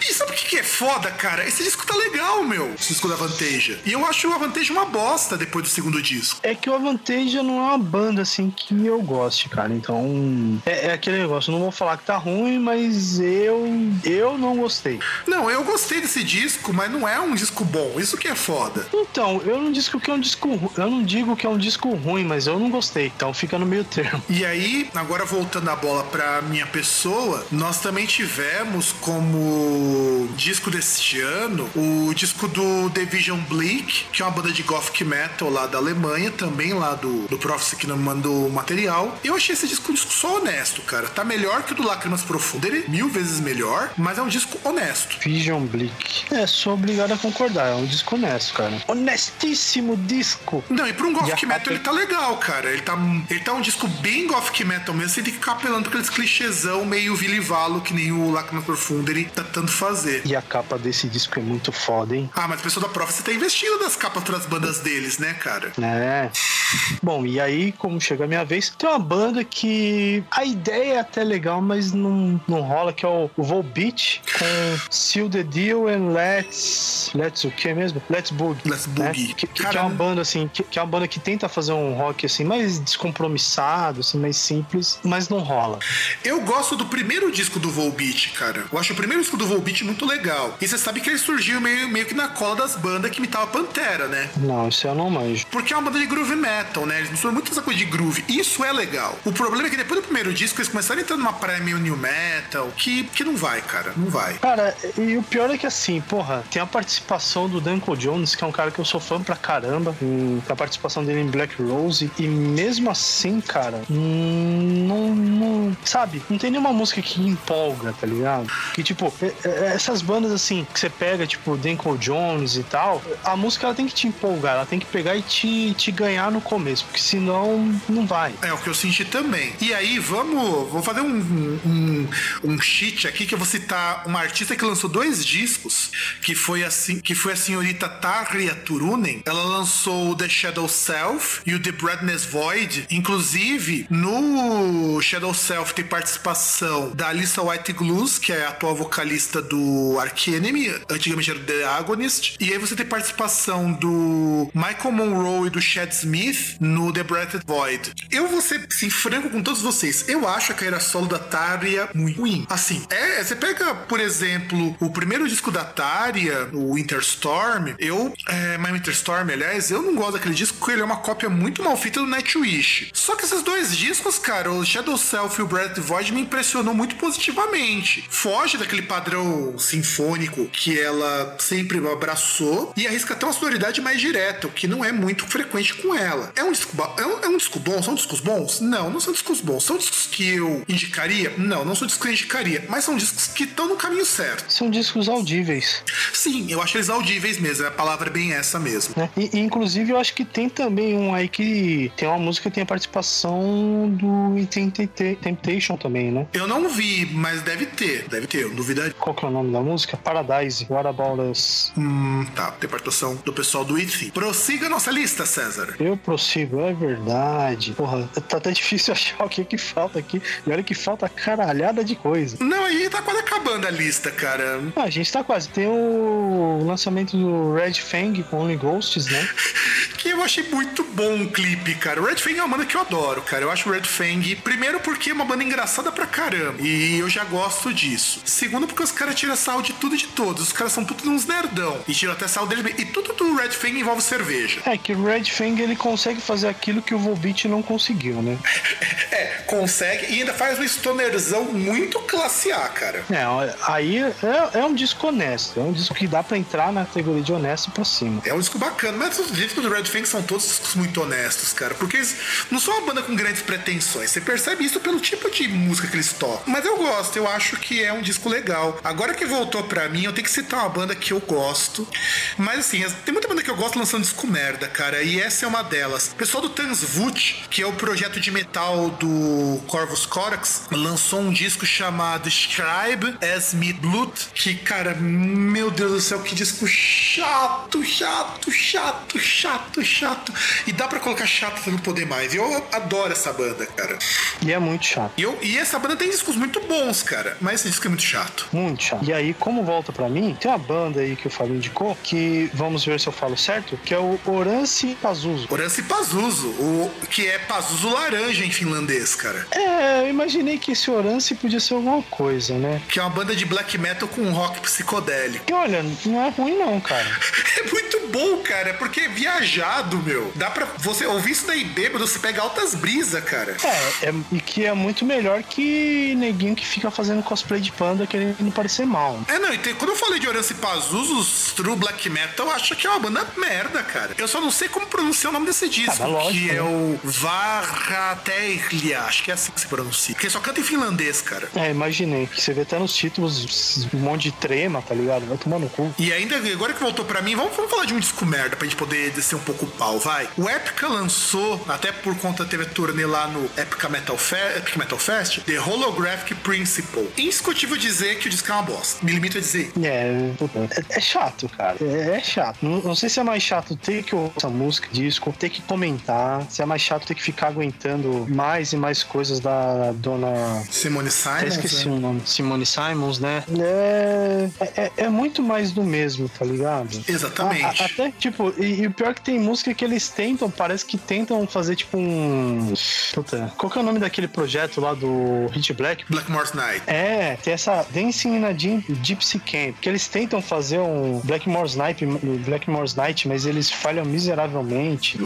E sabe o que que é foda, cara? Esse disco tá legal, meu. Esse disco da Avantasia. E eu acho o Avantasia uma bosta depois do segundo disco. É que o Avantasia não é uma banda assim que eu goste, cara. Então, é, é aquele negócio. Não vou falar que tá ruim, mas eu eu não gostei. Não, eu gostei desse disco, mas não é um disco bom. Isso que é foda. Então, eu não digo que é um disco, eu não digo que é um disco ruim, mas eu não gostei. Então fica no meio termo. E aí, agora voltando a bola pra minha pessoa, nós também tivemos como disco deste ano o disco do Division Bleak, que é uma banda de gothic metal lá da Alemanha, também lá do, do Prophecy que não mandou o material. Eu achei esse disco um disco só honesto, cara. Tá melhor que o do Lágrimas Profundas, ele é mil vezes melhor, mas é um disco honesto. Vision Bleak. É, sou obrigado a concordar. É um disco honesto, cara. Honestíssimo disco. Não, e pra um gothic metal capa- ele tá legal, cara. Ele tá, ele tá um disco bem gothic metal mesmo, sem ter que ficar apelando pra aqueles clichêzão meio vilivalo que nem o Lágrimas Profundas ele tá tentando fazer. E a capa desse disco é muito foda, hein? Ah, mas o pessoal da Prophecy tá investindo das capas pras bandas deles, né, cara? É. Bom, e aí, como chega a minha vez, tem uma banda que a ideia é até legal, mas não, não rola, que é o, o Volbeat com Seal the Deal and Let's. Let's o que mesmo? Let's Boogie. Let's né? Boogie. Que, que- é uma banda assim, que, que é uma banda que tenta fazer um rock assim, mais descompromissado, assim, mais simples, mas não rola. Eu gosto do primeiro disco do Volbeat, cara. Eu acho o primeiro disco do Volbeat muito legal. E você sabe que ele surgiu meio, meio que na cola das bandas que imitava Pantera, né? Não, isso eu não manjo. Porque é uma banda de groove metal, né? Eles misturam muito essa coisa de groove. Isso é legal. O problema é que depois do primeiro disco eles começaram a entrar numa praia meio new metal, que, que não vai, cara. Não vai. Cara, e o pior é que assim, porra, tem a participação do Danko Jones, que é um cara que eu sou fã pra caramba. Tem a participação dele em Black Rose. E mesmo assim, cara, hum, não, não. Sabe? Não tem nenhuma música que empolga, tá ligado? Que tipo, é- é- essas bandas assim, que você pega, tipo, Danko Jones e tal, a música ela tem que te empolgar, ela tem que pegar e te, te ganhar no começo, porque senão não vai. É o que eu senti também. E aí, vamos. Vou fazer um, um, um cheat aqui que eu vou citar uma artista que lançou dois discos, que foi assim, que foi a senhorita Tarja Turunen. Ela lançou o The Shadow Self e o The Brightness Void. Inclusive, no Shadow Self tem participação da Alissa White Glues, que é a atual vocalista do Arch Enemy, antigamente era The Agonist. E aí você tem participação do Michael Monroe e do Chad Smith no The Breathed Void. Eu vou ser assim, franco com todos vocês. Eu acho a carreira solo da Tária muito ruim. Assim, é, você pega, por exemplo, o primeiro disco da Tária, o Winter Storm. Eu, é, My Winter Storm, aliás, eu não gosto daquele disco porque ele é uma cópia muito mal feita do Nightwish. Só que esses dois discos, cara, o Shadow Self e o Breathed Void me impressionou muito positivamente. Foge daquele padrão sinfônico que ela sempre abraçou e arrisca até uma sonoridade mais direta, o que não é muito frequente com ela. É um disco, é um, é um disco bom? São discos bons? Não, não são discos bons. São discos que eu indicaria? Não, não são discos que eu indicaria, mas são discos que estão no caminho certo. São discos audíveis. Sim, eu acho eles audíveis mesmo, a palavra é bem essa mesmo. né? E, e, inclusive eu acho que tem também um aí que tem uma música que tem a participação do Tempta- Temptation também, né? Eu não vi, mas deve ter, deve ter, eu duvidaria. Qual que é o nome da música? Paradise. What About Us? Hum, tá, tem participação do pessoal do IT. Prossiga nossa lista, César. Eu prossigo, é verdade. Porra, tá até difícil achar o que que falta aqui. E olha que falta caralhada de coisa. Não, aí tá quase acabando a lista, cara. Ah, a gente tá quase. Tem o lançamento do Red Fang com Only Ghosts, né? Que eu achei muito bom o clipe, cara. O Red Fang é uma banda que eu adoro, cara. Eu acho o Red Fang, primeiro porque é uma banda engraçada pra caramba. E eu já gosto disso. Segundo, porque os caras tiram sal de tudo e de todos. Os caras são tudo uns nerdão. E tiram até sal deles. E tudo do Red Fang envolve cerveja. É que o Red Fang ele consegue fazer aquilo que o Volbeat não conseguiu, né? É, consegue. E ainda faz um stonerzão muito classe A, cara. É, aí é, é um disco honesto. É um disco que dá pra entrar na categoria de honesto pra cima. É um disco bacana, mas os discos do Red Fang são todos discos muito honestos, cara. Porque eles não são uma banda com grandes pretensões. Você percebe isso pelo tipo de música que eles tocam. Mas eu gosto, eu acho que é um disco legal. Agora que voltou pra mim, eu tenho que citar uma banda que eu gosto. Mas assim, tem muita banda que eu gosto lançando disco merda, cara. E essa é uma delas. O pessoal do Tansvut, que é o projeto de metal do Corvus Corax, lançou um disco chamado Scribe as Meat Blood. Que, cara, meu Deus do céu, que disco chato, chato, chato, chato, chato. E dá pra colocar chato pra não poder mais. Eu adoro essa banda, cara. E é muito chato. E, eu, e essa banda tem discos muito bons, cara. Mas esse disco é muito chato. Muito chato. E aí, como volta pra mim, tem uma banda aí que o Fábio indicou, que vamos ver se eu falo certo, que é o Orance Pazuzu. Horanci Pazuzu, o, que é Pazuzu laranja em finlandês, cara. É, eu imaginei que esse Orance podia ser alguma coisa, né? Que é uma banda de black metal com rock psicodélico. E olha, não é ruim não, cara. É muito bom, cara, porque é viajado, meu. Dá pra você ouvir isso daí bêbado, você pega altas brisas, cara. É, é, e que é muito melhor que neguinho que fica fazendo cosplay de panda querendo parecer mal. É, não, e tem- quando eu falei de Horanci Pazuzu, os True Black Metal, acho que é uma banda merda, cara. Eu só não sei como pronunciar o nome desse disco, Ah, mas lógico, que é né? o Varatelia, acho que é assim que se pronuncia. Porque só canta em finlandês, cara. É, imaginei. Você vê até nos títulos um monte de trema, tá ligado? Vai tomar no cu. E ainda, agora que voltou pra mim, vamos, vamos falar de um disco merda pra gente poder descer um pouco o pau, vai. O Epica lançou, até por conta teve a turnê lá no Epica Metal, Fe- Epic Metal Fest, The Holographic Principle. Indiscutível dizer que o disco é uma bosta. Me limito a dizer. É, é, é chato, cara. É, é chato. Não, não sei se é mais chato ter que essa música, disco, ter que comentar, se é mais chato ter que ficar aguentando mais e mais coisas da dona. Simone Simons. esqueci né? o nome. Simone Simons, né? É, é, é muito mais do mesmo, tá ligado? Exatamente. A- a- até, tipo, e, e o pior é que tem música que eles tentam, parece que tentam fazer, tipo, um. Puta, qual que é o nome daquele projeto lá do Hit Black? Blackmore's Night. É, tem essa Dancing na Gym- Gypsy Camp, que eles tentam fazer um Blackmore's Night, Blackmore's Night, mas eles falham miseravelmente.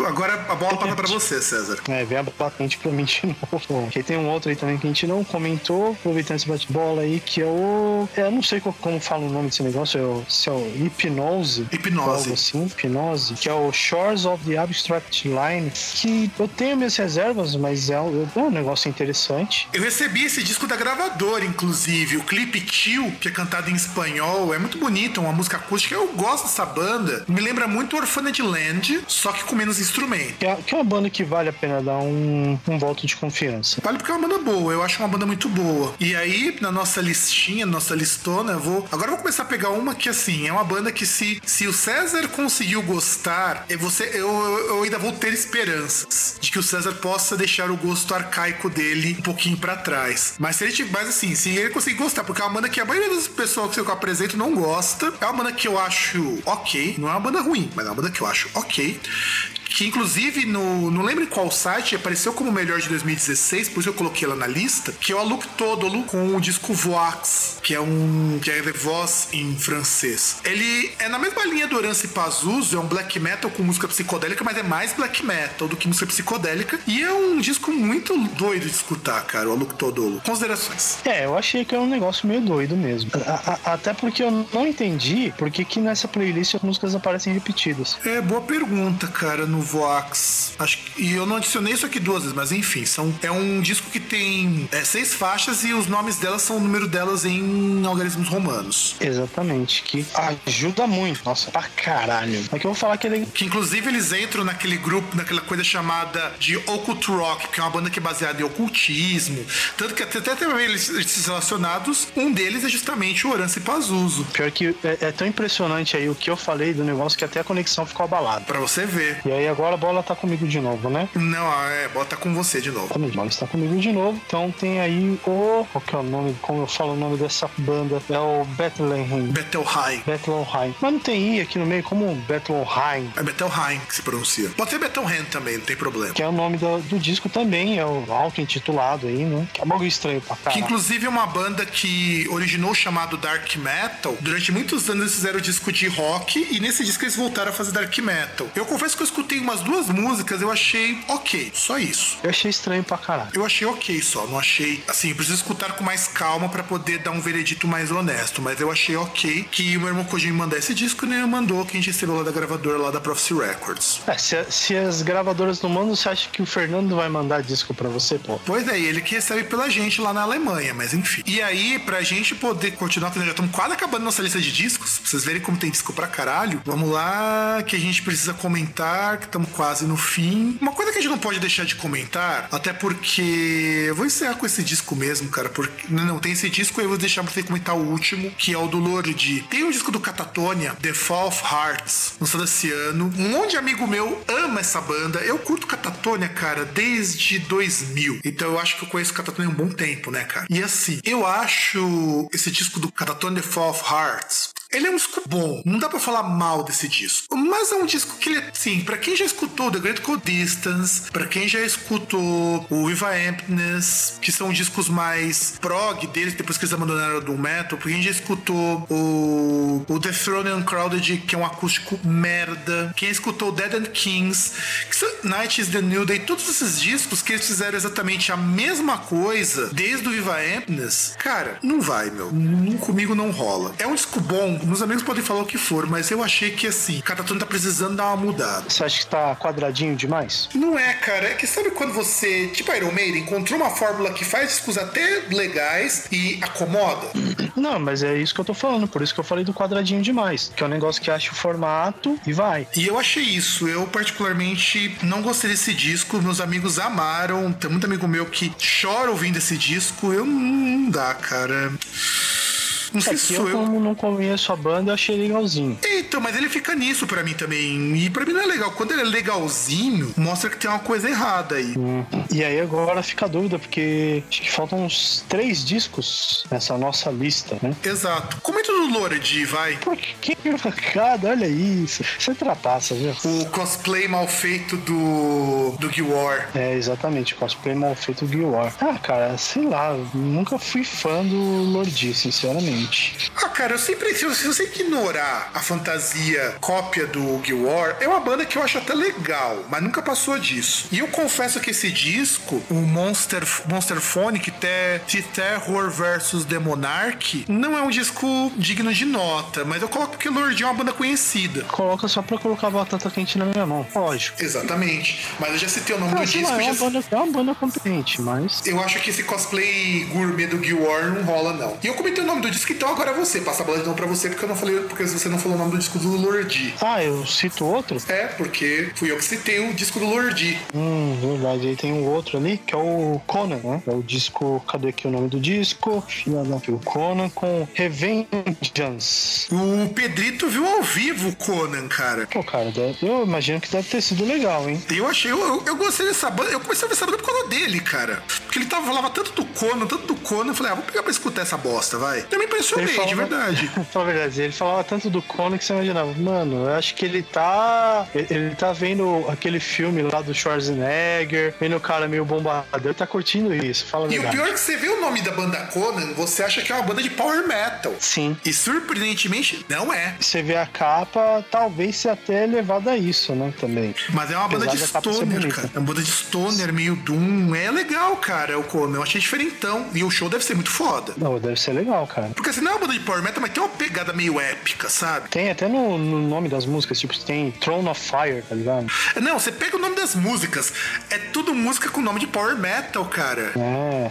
Agora a bola passa pra você, César. É, vem a patente pra mim de novo. E tem um outro aí também que a gente não comentou, aproveitando esse bate-bola aí, que é o. É, eu não sei qual- como fala o nome desse negócio, é o, se é o Hipnose. Hipnose. Assim, hipnose, que é o Shores of the Abstract Line, que eu tenho minhas reservas, mas é um, é um negócio interessante. Eu recebi esse disco da gravadora, inclusive. O clipe Tio, que é cantado em espanhol, é muito bonito, é uma música acústica. Eu gosto dessa banda. Me lembra muito Orphaned Land, só que com menos instrumento. Que é, que é uma banda que vale a pena dar um, um voto de confiança. Vale porque é uma banda boa, eu acho uma banda muito boa. E aí, na nossa listinha, nossa listona, eu vou. Agora eu vou começar a pegar uma que, assim, é uma banda que se, se o César conseguiu gostar, é você, eu, eu, eu ainda vou ter esperanças de que o César possa deixar o gosto arcaico dele um pouquinho pra trás. Mas se ele tiver, mas assim, se ele conseguir gostar, porque é uma banda que a maioria das pessoas que eu apresento não gosta, é uma banda que eu acho ok, não é uma banda ruim, mas é uma banda que eu acho ok que inclusive no. Não lembro em qual site apareceu como melhor de 2016, por isso eu coloquei ela na lista, que é o Aluk Todolo com o disco Voix, que é um. que é de voz em francês. Ele é na mesma linha do Orance Pazuzu, é um black metal com música psicodélica, mas é mais black metal do que música psicodélica. E é um disco muito doido de escutar, cara, o Aluk Todolo. Considerações. É, eu achei que era um negócio meio doido mesmo. A- a- até porque eu não entendi por que que nessa playlist as músicas aparecem repetidas. É, boa pergunta, cara, no Vox. Acho que, e eu não adicionei isso aqui duas vezes, mas enfim, são, é um disco que tem é, seis faixas e os nomes delas são o número delas em algarismos romanos. Exatamente, que ajuda muito. Nossa, pra caralho. É que eu vou falar que ele Que inclusive eles entram naquele grupo, naquela coisa chamada de Occult Rock, que é uma banda que é baseada em ocultismo. Tanto que até, até tem eles, relacionados, um deles é justamente o Orance Pazuzu. Pior que é, é tão impressionante aí o que eu falei do negócio que até a conexão ficou abalada. Pra você ver. E aí agora a bola tá comigo de novo, né? Não, é, bota com você de novo. Exatamente, a bola está comigo de novo. Então tem aí o. Qual que é o nome? Como eu falo o nome dessa banda? É o Bethlehem. Bettelheim. Bethlehem. Mas não tem I aqui no meio como Bethlehem. É Bettelheim que se pronuncia. Pode ser Bettelheim também, não tem problema. Que é o nome do, do disco também, é o auto-intitulado aí, né? Que é um bagulho estranho pra Que caralho. inclusive é uma banda que originou o chamado Dark Metal. Durante muitos anos eles fizeram disco de rock e nesse disco eles voltaram a fazer Dark Metal. Eu confesso que eu escutei umas duas músicas, eu achei ok, só isso. Eu achei estranho pra caralho. Eu achei ok só, não achei. Assim, eu preciso escutar com mais calma pra poder dar um veredito mais honesto, mas eu achei ok que o meu irmão Kojima mandar esse disco, né? Mandou que a gente recebeu lá da gravadora lá da Prophecy Records. É, se, se as gravadoras não mandam, você acha que o Fernando vai mandar disco pra você, pô? Pois é, ele que recebe pela gente lá na Alemanha, mas enfim. E aí, pra gente poder continuar, porque nós já estamos quase acabando nossa lista de discos, pra vocês verem como tem disco pra caralho, vamos lá, que a gente precisa comentar, que estamos quase no fim. Uma coisa que a gente não pode deixar de comentar, até porque. Eu vou encerrar com esse disco mesmo, cara, porque. Não, não, tem esse disco e eu vou deixar você comentar o último, que é o do Lorde. Tem um disco do Catatonia, The Fall of Hearts, lançado esse ano. Um monte de amigo meu ama essa banda. Eu curto Catatonia, cara, desde 2000. Então eu acho que eu conheço Catatonia há um bom tempo, né, cara? E assim, eu acho esse disco do Catatonia The Fall of Hearts. Ele é um disco bom, não dá pra falar mal desse disco. Mas é um disco que ele, assim, pra quem já escutou The Great Cold Distance, pra quem já escutou o Viva Emptiness, que são discos mais prog deles, depois que eles abandonaram do metal, pra quem já escutou o, o The Throne Uncrowded, que é um acústico merda, quem escutou Dead and Kings, que são Night is the New Day, todos esses discos que eles fizeram exatamente a mesma coisa desde o Viva Emptiness, cara, não vai, meu. Não, comigo não rola. É um disco bom, meus amigos podem falar o que for, mas eu achei que assim, o Catatonia tá precisando dar uma mudada. Você acha que tá quadradinho demais? Não é, cara. É que sabe quando você, tipo Iron Maiden, encontrou uma fórmula que faz discos até legais e acomoda? Não, mas é isso que eu tô falando, por isso que eu falei do quadradinho demais. Que é um negócio que acha o formato e vai. E eu achei isso. Eu, particularmente, não gostei desse disco. Meus amigos amaram. Tem muito amigo meu que chora ouvindo esse disco. Eu não dá, cara. Não sei É se sou eu, eu. como não conheço a banda, eu achei legalzinho. Então, mas ele fica nisso pra mim também. E pra mim não é legal. Quando ele é legalzinho, mostra que tem uma coisa errada aí. E aí agora fica a dúvida, porque acho que faltam uns três discos nessa nossa lista, né? Exato. Comenta do Lord, vai. Por que cada? Olha isso. Você trapaça, viu? O cosplay mal feito do. do Guild War. É, exatamente, cosplay mal feito do War. Ah, cara, sei lá, nunca fui fã do Lordi, sinceramente. Ah, cara, eu sempre, se você ignorar a fantasia cópia do Guild War, é uma banda que eu acho até legal, mas nunca passou disso. E eu confesso que esse disco, o Monster, Monster Phonic Te- The Terror vs The Monarch, não é um disco digno de nota, mas eu coloco porque Lorde é uma banda conhecida. Coloca só pra colocar batata quente na minha mão. Lógico. Exatamente. Mas eu já citei o nome Ah, do disco. lá, é já- uma, banda, é uma banda competente, mas. Eu acho que esse cosplay gourmet do Guild War não rola, não. E eu comentei o nome do disco, então agora é você. Passa a bola de novo pra você, porque eu não falei, porque você não falou o nome do disco do Lordi. Ah, eu cito outro? É, porque fui eu que citei o disco do Lordi. Hum, verdade. Aí tem um outro ali, que é o Conan, né? É o disco. Cadê aqui o nome do disco? O Conan com Revengeance. O Pedrito viu ao vivo o Conan, cara. Pô, cara, eu imagino que deve ter sido legal, hein? Eu achei, eu, eu, eu gostei dessa banda. Eu comecei a ver essa banda por causa dele, cara. Porque ele tava, falava tanto do Conan, tanto do Conan. Eu falei, ah, vou pegar pra escutar essa bosta, vai. Eu me impressionei, Ele falava- de verdade. Fala a verdade, ele falava tanto do Conan que você imaginava, mano, eu acho que ele tá. Ele, ele tá vendo aquele filme lá do Schwarzenegger, vendo o cara meio bombadão, tá curtindo isso, fala E o verdade. pior é que você vê o nome da banda Conan, você acha que é uma banda de power metal. Sim. E surpreendentemente, não é. Você vê a capa, talvez seja até levado a isso, né? Também. Mas é uma banda de Apesar da capa ser stoner, cara. É uma banda de stoner, meio doom. É legal, cara, o Conan. Eu achei diferentão. E o show deve ser muito foda. Não, deve ser legal, cara. Porque assim, não é uma banda de power metal, mas tem uma pegada meio épica, sabe? Tem até no, no nome das músicas, tipo, tem Throne of Fire, tá ligado? Não, você pega o nome das músicas. É tudo música com nome de power metal, cara. É.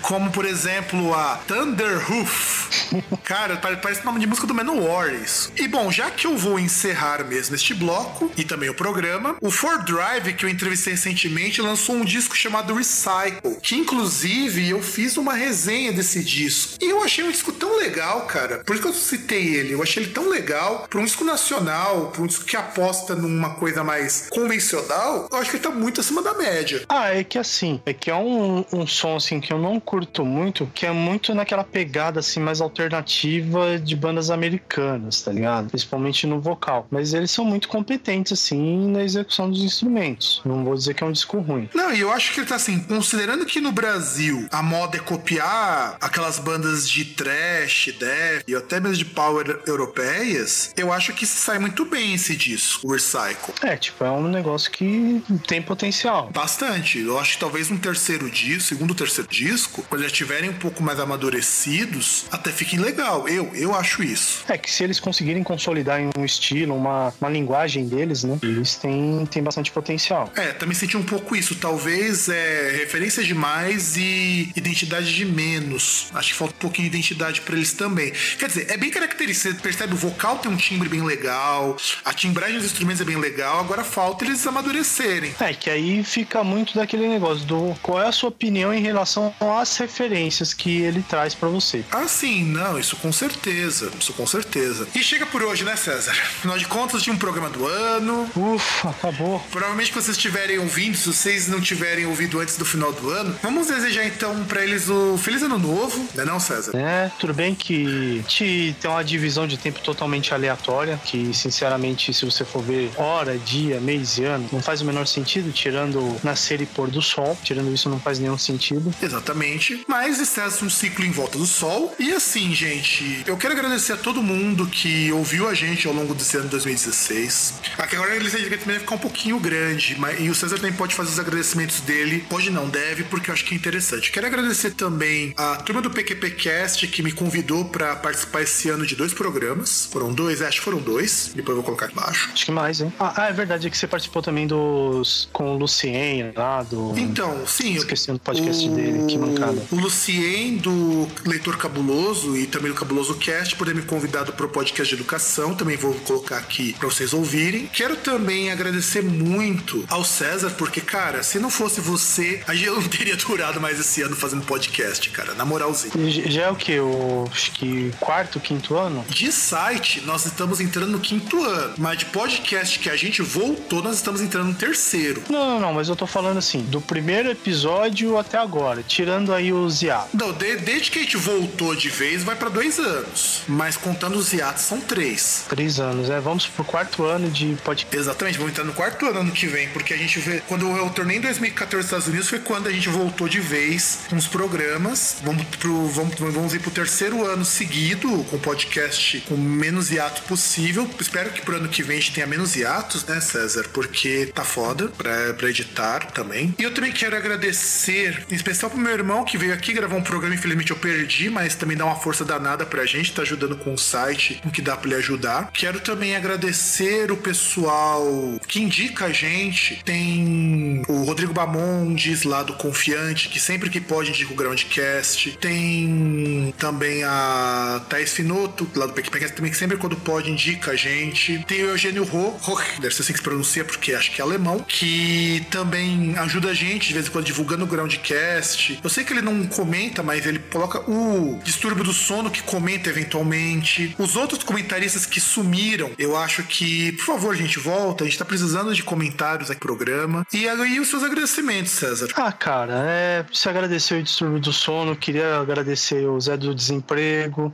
Como, por exemplo, a Thunder Hoof. Cara, pare- parece nome de música do Manowar isso. E bom, já que eu vou encerrar mesmo este bloco e também o programa, o Ford Drive, que eu entrevistei recentemente, lançou um disco chamado Recycle, que inclusive eu fiz uma resenha desse disco. E eu achei um disco tão legal, cara. Por isso que eu citei ele. Eu achei ele tão legal para um disco nacional, para um disco que aposta numa coisa mais convencional. Eu acho que ele tá muito acima da média. Ah, é que assim, é que é um, um som assim que eu não curto muito, que é muito naquela pegada assim mais alternativa de bandas americanas, tá ligado? Principalmente no vocal. Mas eles são muito competentes assim na execução dos instrumentos. Não vou dizer que é um disco ruim. Não, e eu acho que ele tá assim, considerando que no Brasil a moda é copiar aquelas bandas de trash, death e até mesmo de power europeias, eu acho que sai muito bem esse disco, o Recycle. É, tipo, é um negócio que tem potencial. Bastante. Eu acho que talvez um terceiro disco, segundo terceiro disco, quando eles estiverem um pouco mais amadurecidos, até fiquem legal. Eu, eu acho isso. É que se eles conseguirem consolidar em um estilo, uma, uma linguagem deles, né? Eles têm, têm bastante potencial. É, também senti um pouco isso. Talvez é referência demais e identidade de menos. Acho que falta um pouquinho de identidade pra eles também. Quer dizer, é bem característico. Você percebe o vocal tem um timbre bem legal, a timbragem dos instrumentos é bem legal. Agora falta eles amadurecerem. É, que aí fica muito daquele negócio do qual é a sua opinião em relação às referências que ele traz pra você. Ah, sim, não, isso com certeza. Isso com certeza. E chega por hoje, né, César? Afinal de contas, tinha um programa do ano. Ufa, acabou. Provavelmente vocês estiverem ouvindo, se vocês não tiverem ouvido antes do final do ano, vamos desejar então pra eles o Feliz Ano Novo, né não, César? É, tudo bem que te tem uma divisão de tempo totalmente aleatória, que sinceramente, se você for ver hora, dia, mês e ano, não faz o menor sentido, tirando nascer e pôr do sol, tirando isso não faz nenhum sentido. Exatamente. Mas está um ciclo em volta do sol. E assim, gente, eu quero agradecer a todo mundo que ouviu a gente ao longo desse ano de 2016. Aqui agora a lista de agradecimentos vai ficar um pouquinho grande, mas e o César também pode fazer os agradecimentos dele. Pode não, deve, porque eu acho que é interessante. Quero agradecer também a turma do PQPcast que me convidou para participar esse ano de dois programas. Foram dois, acho que foram dois. Depois eu vou colocar aqui embaixo. Acho que mais, hein? Ah, ah, é verdade, é que você participou também dos. com o Lucien lá, do. Então, sim. Esqueci o podcast dele, que mancada. O Lucien, do Leitor Cabuloso e também do Cabuloso Cast, por ter me convidado para o podcast de educação. Também vou colocar aqui para vocês ouvirem. Quero também agradecer muito ao César, porque, cara, se não fosse você, a gente não teria durado mais esse ano fazendo podcast, cara. Na moralzinha. Já é o que? O acho que quarto, quinto ano? De site, nós estamos entrando no quinto ano. Mas de podcast que a gente voltou, nós estamos entrando no terceiro. Não, não, não, mas eu tô falando assim, do primeiro episódio até agora, tirando aí os IA. Não, de- desde que a gente voltou de vez, vai pra dois anos. Mas contando os hiatos, são três. Três anos, é. Vamos pro quarto ano de podcast. Exatamente, vamos entrar no quarto ano ano que vem, porque a gente vê. Quando eu tornei em 2014 nos Estados Unidos, foi quando a gente voltou de vez com os programas. Vamos, pro, vamos, vamos ir pro terceiro ano seguido com o podcast com menos hiato possível. Espero que pro ano que vem a gente tenha menos hiatos, né, César? Porque tá foda pra, pra editar também. E eu também quero agradecer, em especial pro meu irmão que veio aqui gravar um programa, infelizmente eu perdi, mas também dá uma força danada pra gente, tá ajudando com o site, o que dá pra ele ajudar. Quero também agradecer o pessoal que indica a gente. Tem o Rodrigo Bamondes lá do Confiante, que sempre que pode indica o Groundcast. Tem também a Thais Finoto, lá do PQPcast, também que sempre quando pode indica a gente. Tem o Eugênio Roch, deve ser assim que se pronuncia, porque acho que é alemão, que também ajuda a gente de vez em quando divulgando o Groundcast. Eu sei que ele não comenta, mas ele coloca o Distúrbio do Sono que comenta eventualmente. Os outros comentaristas que sumiram, eu acho que, por favor, gente, volta. A gente tá precisando de comentários aqui no programa. E aí os seus agradecimentos, César. Ah, cara, é. Se agradecer o distúrbio do sono, queria agradecer o Zé do Desemprego.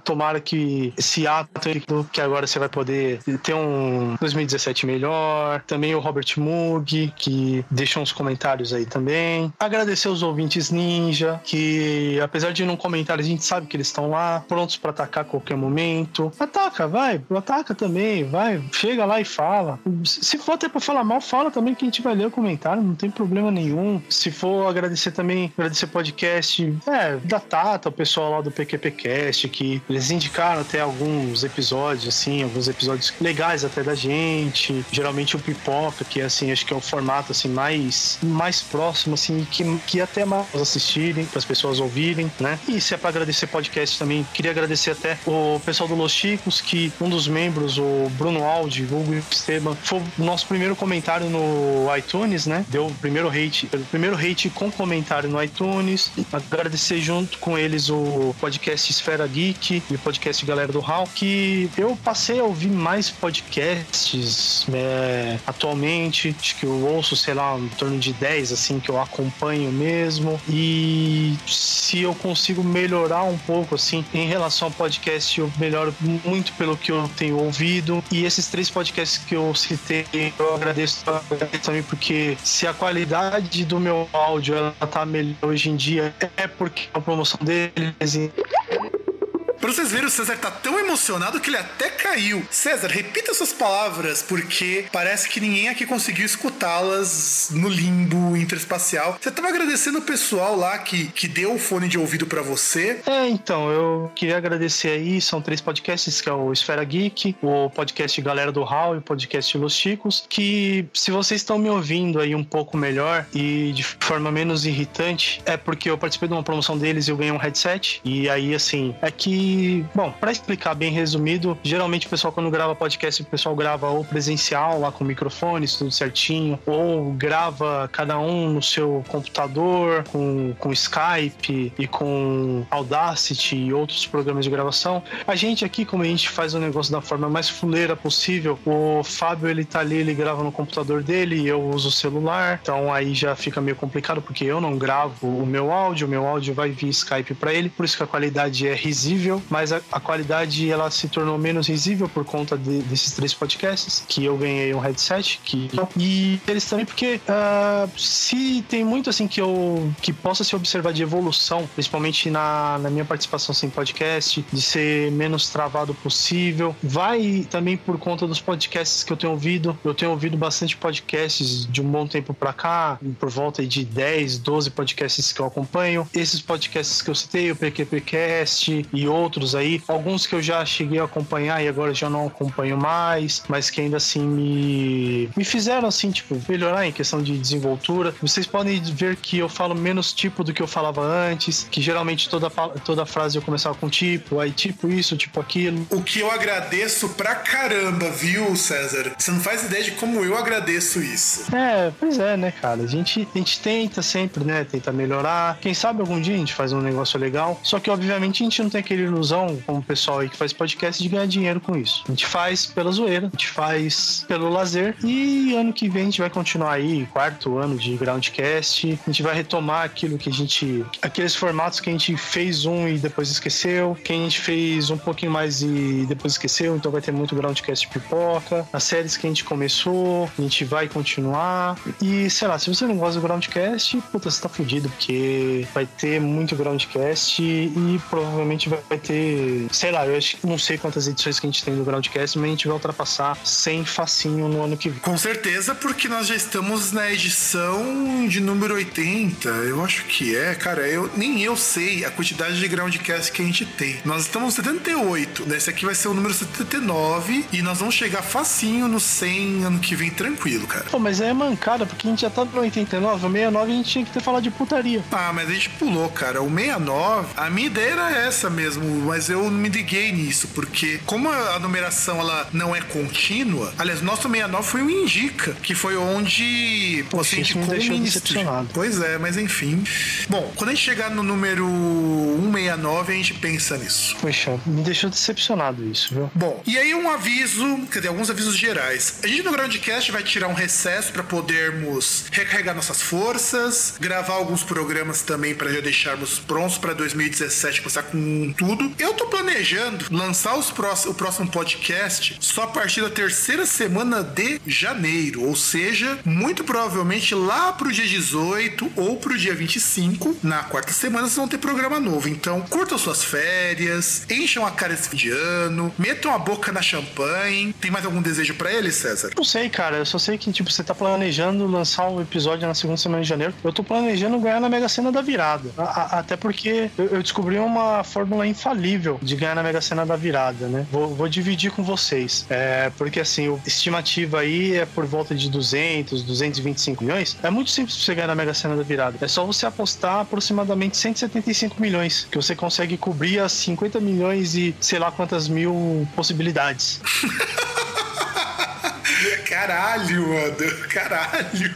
Tomara que esse ato que agora você vai poder ter um 2017 melhor. Também o Robert Mug, que deixou uns comentários aí também. Agradecer os ouvintes Ninja, que apesar de não comentar, a gente sabe que eles estão lá, prontos para atacar a qualquer momento. Ataca, vai, ataca também, vai, chega lá e fala. Se for até pra falar mal, fala também que a gente vai ler o comentário, não tem problema nenhum. Se for agradecer também, agradecer podcast, é, da Tata, o pessoal lá do PQPcast, que eles indicaram até alguns episódios, assim, alguns episódios legais até da gente. Geralmente o Pipoca, que assim, acho que é o formato assim mais, mais próximo, assim, que, que até mais assistirem, para as pessoas ouvirem, né? E se é para agradecer podcast também, queria agradecer até o pessoal do Los Chicos, que um dos membros, o Bruno Aldi, Hugo Esteban, foi o nosso primeiro comentário no iTunes, né? Deu o primeiro hate, o primeiro hate com comentário no iTunes. Agradecer junto com eles o podcast Esfera Geek e o podcast Galera do Hall, que eu passei a ouvir mais podcasts é, atualmente. Acho que eu ouço, sei lá, em torno de 10, assim, que eu acompanho mesmo. E se eu consigo melhorar um pouco, assim, em relação ao podcast, eu melhoro muito pelo que eu tenho ouvido. E esses três podcasts que eu citei, eu agradeço, eu agradeço também porque se a qualidade do meu áudio ela tá melhor hoje em dia, é porque a promoção deles. e- Pra vocês verem, o César tá tão emocionado que ele até caiu. César, repita suas palavras, porque parece que ninguém aqui conseguiu escutá-las no limbo interespacial. Você tava agradecendo o pessoal lá que, que deu o fone de ouvido pra você. É, então, eu queria agradecer aí, são três podcasts, que é o Esfera Geek, o podcast Galera do Hall e o podcast Los Chicos, que se vocês estão me ouvindo aí um pouco melhor e de forma menos irritante, é porque eu participei de uma promoção deles e eu ganhei um headset, e aí, assim, é que, bom, pra explicar bem resumido, geralmente o pessoal quando grava podcast, o pessoal grava ou presencial, lá com microfones, tudo certinho, ou grava cada um no seu computador, com, com Skype e com Audacity e outros programas de gravação. A gente aqui, como a gente faz o negócio da forma mais fuleira possível, o Fábio ele tá ali, ele grava no computador dele e eu uso o celular, então aí já fica meio complicado porque eu não gravo o meu áudio, o meu áudio vai via Skype para ele, por isso que a qualidade é risível, mas a, a qualidade ela se tornou menos risível por conta de- desses três podcasts que eu ganhei um headset que e eles também porque ah, se tem muito assim que eu que possa se observar de evolução, principalmente na, na minha participação sem podcast, de ser menos travado possível, vai também por conta dos podcasts que eu tenho ouvido. Eu tenho ouvido bastante podcasts de um bom tempo pra cá, por volta de 10, 12 podcasts que eu acompanho. Esses podcasts que eu citei, o PQPcast e outros aí, alguns que eu já cheguei a acompanhar e agora já não acompanho mais, mas que ainda assim me, me fizeram assim, tipo, melhorar em questão de desenvoltura. Vocês podem ver que eu falo menos tipo do que eu falava antes, que geralmente toda, toda frase eu começava com tipo, aí tipo isso, tipo aquilo. O que eu agradeço pra caramba, viu, César? Você não faz ideia de como eu agradeço isso. É, pois é, né, cara? A gente, a gente tenta sempre, né? Tenta melhorar. Quem sabe algum dia a gente faz um negócio legal. Só que, obviamente, a gente não tem aquele ilusão, como o pessoal aí que faz podcast, de ganhar dinheiro com isso. A gente faz pela zoeira, a gente faz pelo lazer e ano que vem a gente vai continuar aí, quarto ano de Groundcast. A gente vai retomar aquilo que a gente. aqueles formatos que a gente fez um e depois esqueceu, que a gente fez um pouquinho mais e depois esqueceu, então vai ter muito Groundcast pipoca. As séries que a gente começou, a gente vai continuar. E sei lá, se você não gosta do Groundcast, puta, você tá fudido, porque vai ter muito Groundcast e provavelmente vai vai ter, sei lá, eu acho que não sei quantas edições que a gente tem do Groundcast, mas a gente vai ultrapassar 100 facinho no ano que vem. Com certeza, porque nós já estamos na edição de número 80. Eu acho que é, cara. Eu, nem eu sei a quantidade de Groundcast que a gente tem. Nós estamos no 78. Né? Esse aqui vai ser o número 79. E nós vamos chegar facinho no 100 ano que vem, tranquilo, cara. Pô, mas é mancada, porque a gente já tá no 89. O 69 a gente tinha que ter falado de putaria. Ah, mas a gente pulou, cara. O 69, a minha ideia era essa mesmo, mas eu me liguei nisso, porque como a numeração ela não é contínua, aliás, nosso 69 foi o Indica, que foi onde Poxa, você isso me indicou o deixou Ministry. decepcionado. Pois é, mas enfim. Bom, quando a gente chegar no número 169, a gente pensa nisso. Poxa, me deixou decepcionado isso, viu? Bom, e aí um aviso, quer dizer, alguns avisos gerais. A gente no Groundcast vai tirar um recesso para podermos recarregar nossas forças, gravar alguns programas também para já deixarmos prontos para 2017 começar com tudo. Eu tô planejando lançar os prós- o próximo podcast só a partir da terceira semana de janeiro, ou seja, muito provavelmente lá pro dia 18 ou pro dia 25, na quarta semana, vocês vão ter programa novo. Então, curtam suas férias, encham a cara esse de ano, metam a boca na champanhe. Tem mais algum desejo para ele, César? Não sei, cara. Eu só sei que, tipo, você tá planejando lançar um episódio na segunda semana de janeiro. Eu tô planejando ganhar na Mega Sena da virada. A- a- até porque eu, eu descobri uma fórmula infalível de ganhar na Mega Sena da virada, né? Vou, vou dividir com vocês. É, porque, assim, a estimativa aí é por volta de 200, 225 milhões. É muito simples você ganhar na Mega Sena da virada. É só você apostar aproximadamente 175 milhões, que você consegue cobrir as 50 milhões e sei lá quantas mil possibilidades. Caralho, mano. Caralho.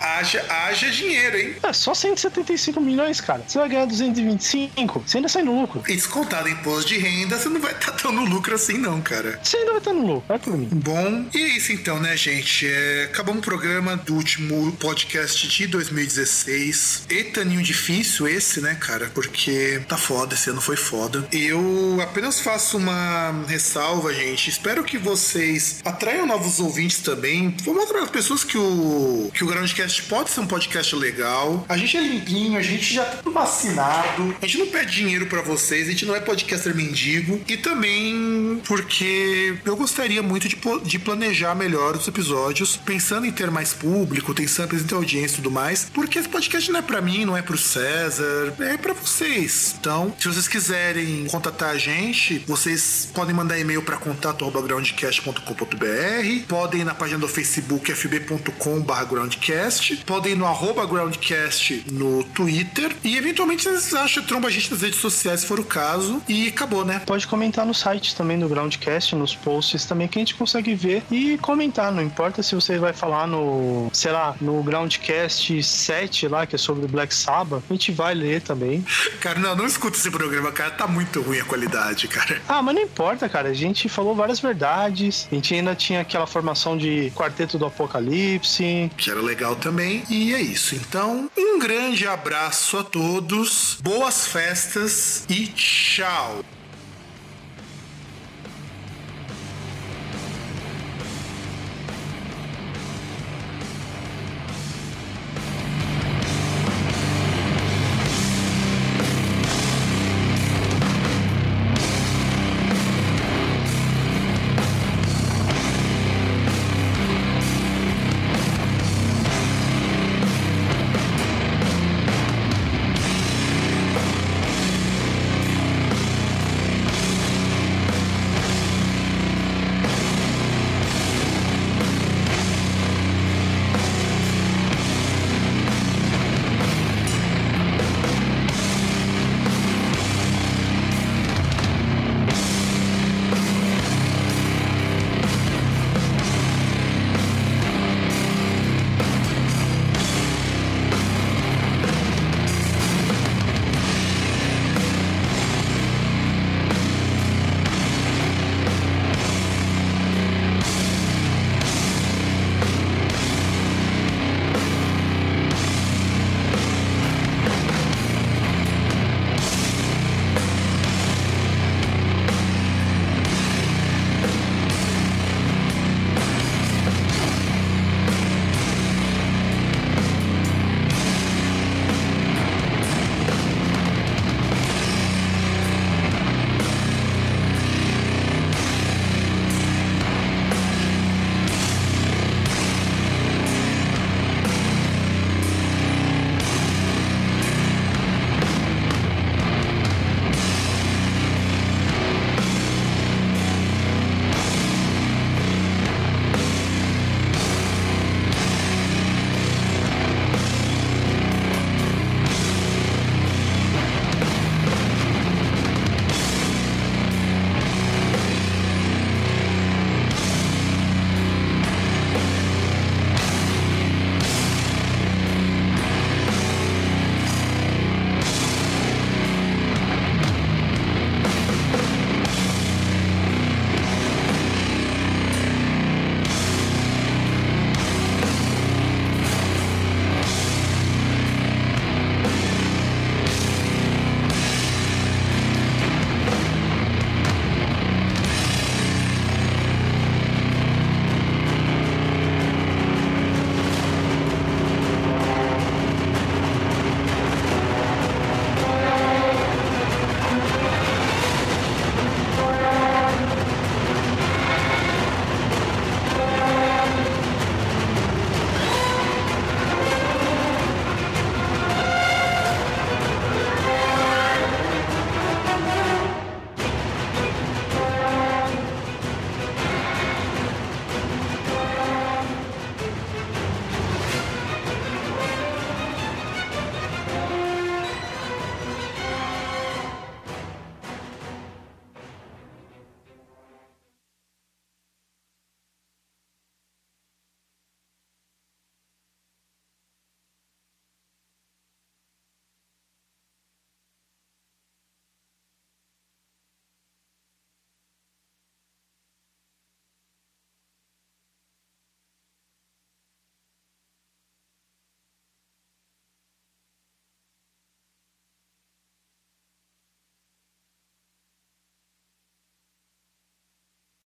Haja, haja dinheiro, hein? É só 175 milhões, cara. Você vai ganhar 225, você ainda sai no lucro. E descontado imposto de renda, você não vai estar tão no lucro assim, não, cara. Você ainda vai estar no lucro, vai por mim. Bom, e é isso então, né, gente? É, acabamos o programa do último podcast de 2016. Etaninho difícil esse, né, cara? Porque tá foda, esse ano foi foda. Eu apenas faço uma ressalva, gente. Espero que vocês atraiam novos ouvintes também. Para as pessoas que o, que o Groundcast pode ser um podcast legal. A gente é limpinho, a gente já tá tudo vacinado. A gente não pede dinheiro para vocês, a gente não é podcaster mendigo. E também porque eu gostaria muito de, de planejar melhor os episódios, pensando em ter mais público, pensando em ter audiência e tudo mais. Porque esse podcast não é para mim, não é pro César, é para vocês. Então, se vocês quiserem contatar a gente, vocês podem mandar e-mail para contato@groundcast.com.br, podem ir na página do Facebook fb.com/groundcast, podem ir no arroba groundcast no Twitter e eventualmente vocês acham tromba a gente nas redes sociais se for o caso e acabou, né? Pode comentar no site também do Groundcast, nos posts também, que a gente consegue ver e comentar. Não importa se você vai falar no, sei lá, no Groundcast 7 lá, que é sobre o Black Sabbath, a gente vai ler também. Cara, não, não escuta esse programa, cara, tá muito ruim a qualidade, cara. Ah, mas não importa, cara. A gente falou várias verdades. A gente ainda tinha aquela formação de Quarteto do Apocalipse. Que era legal também. E é isso. Então, um grande abraço a todos, boas festas e tchau.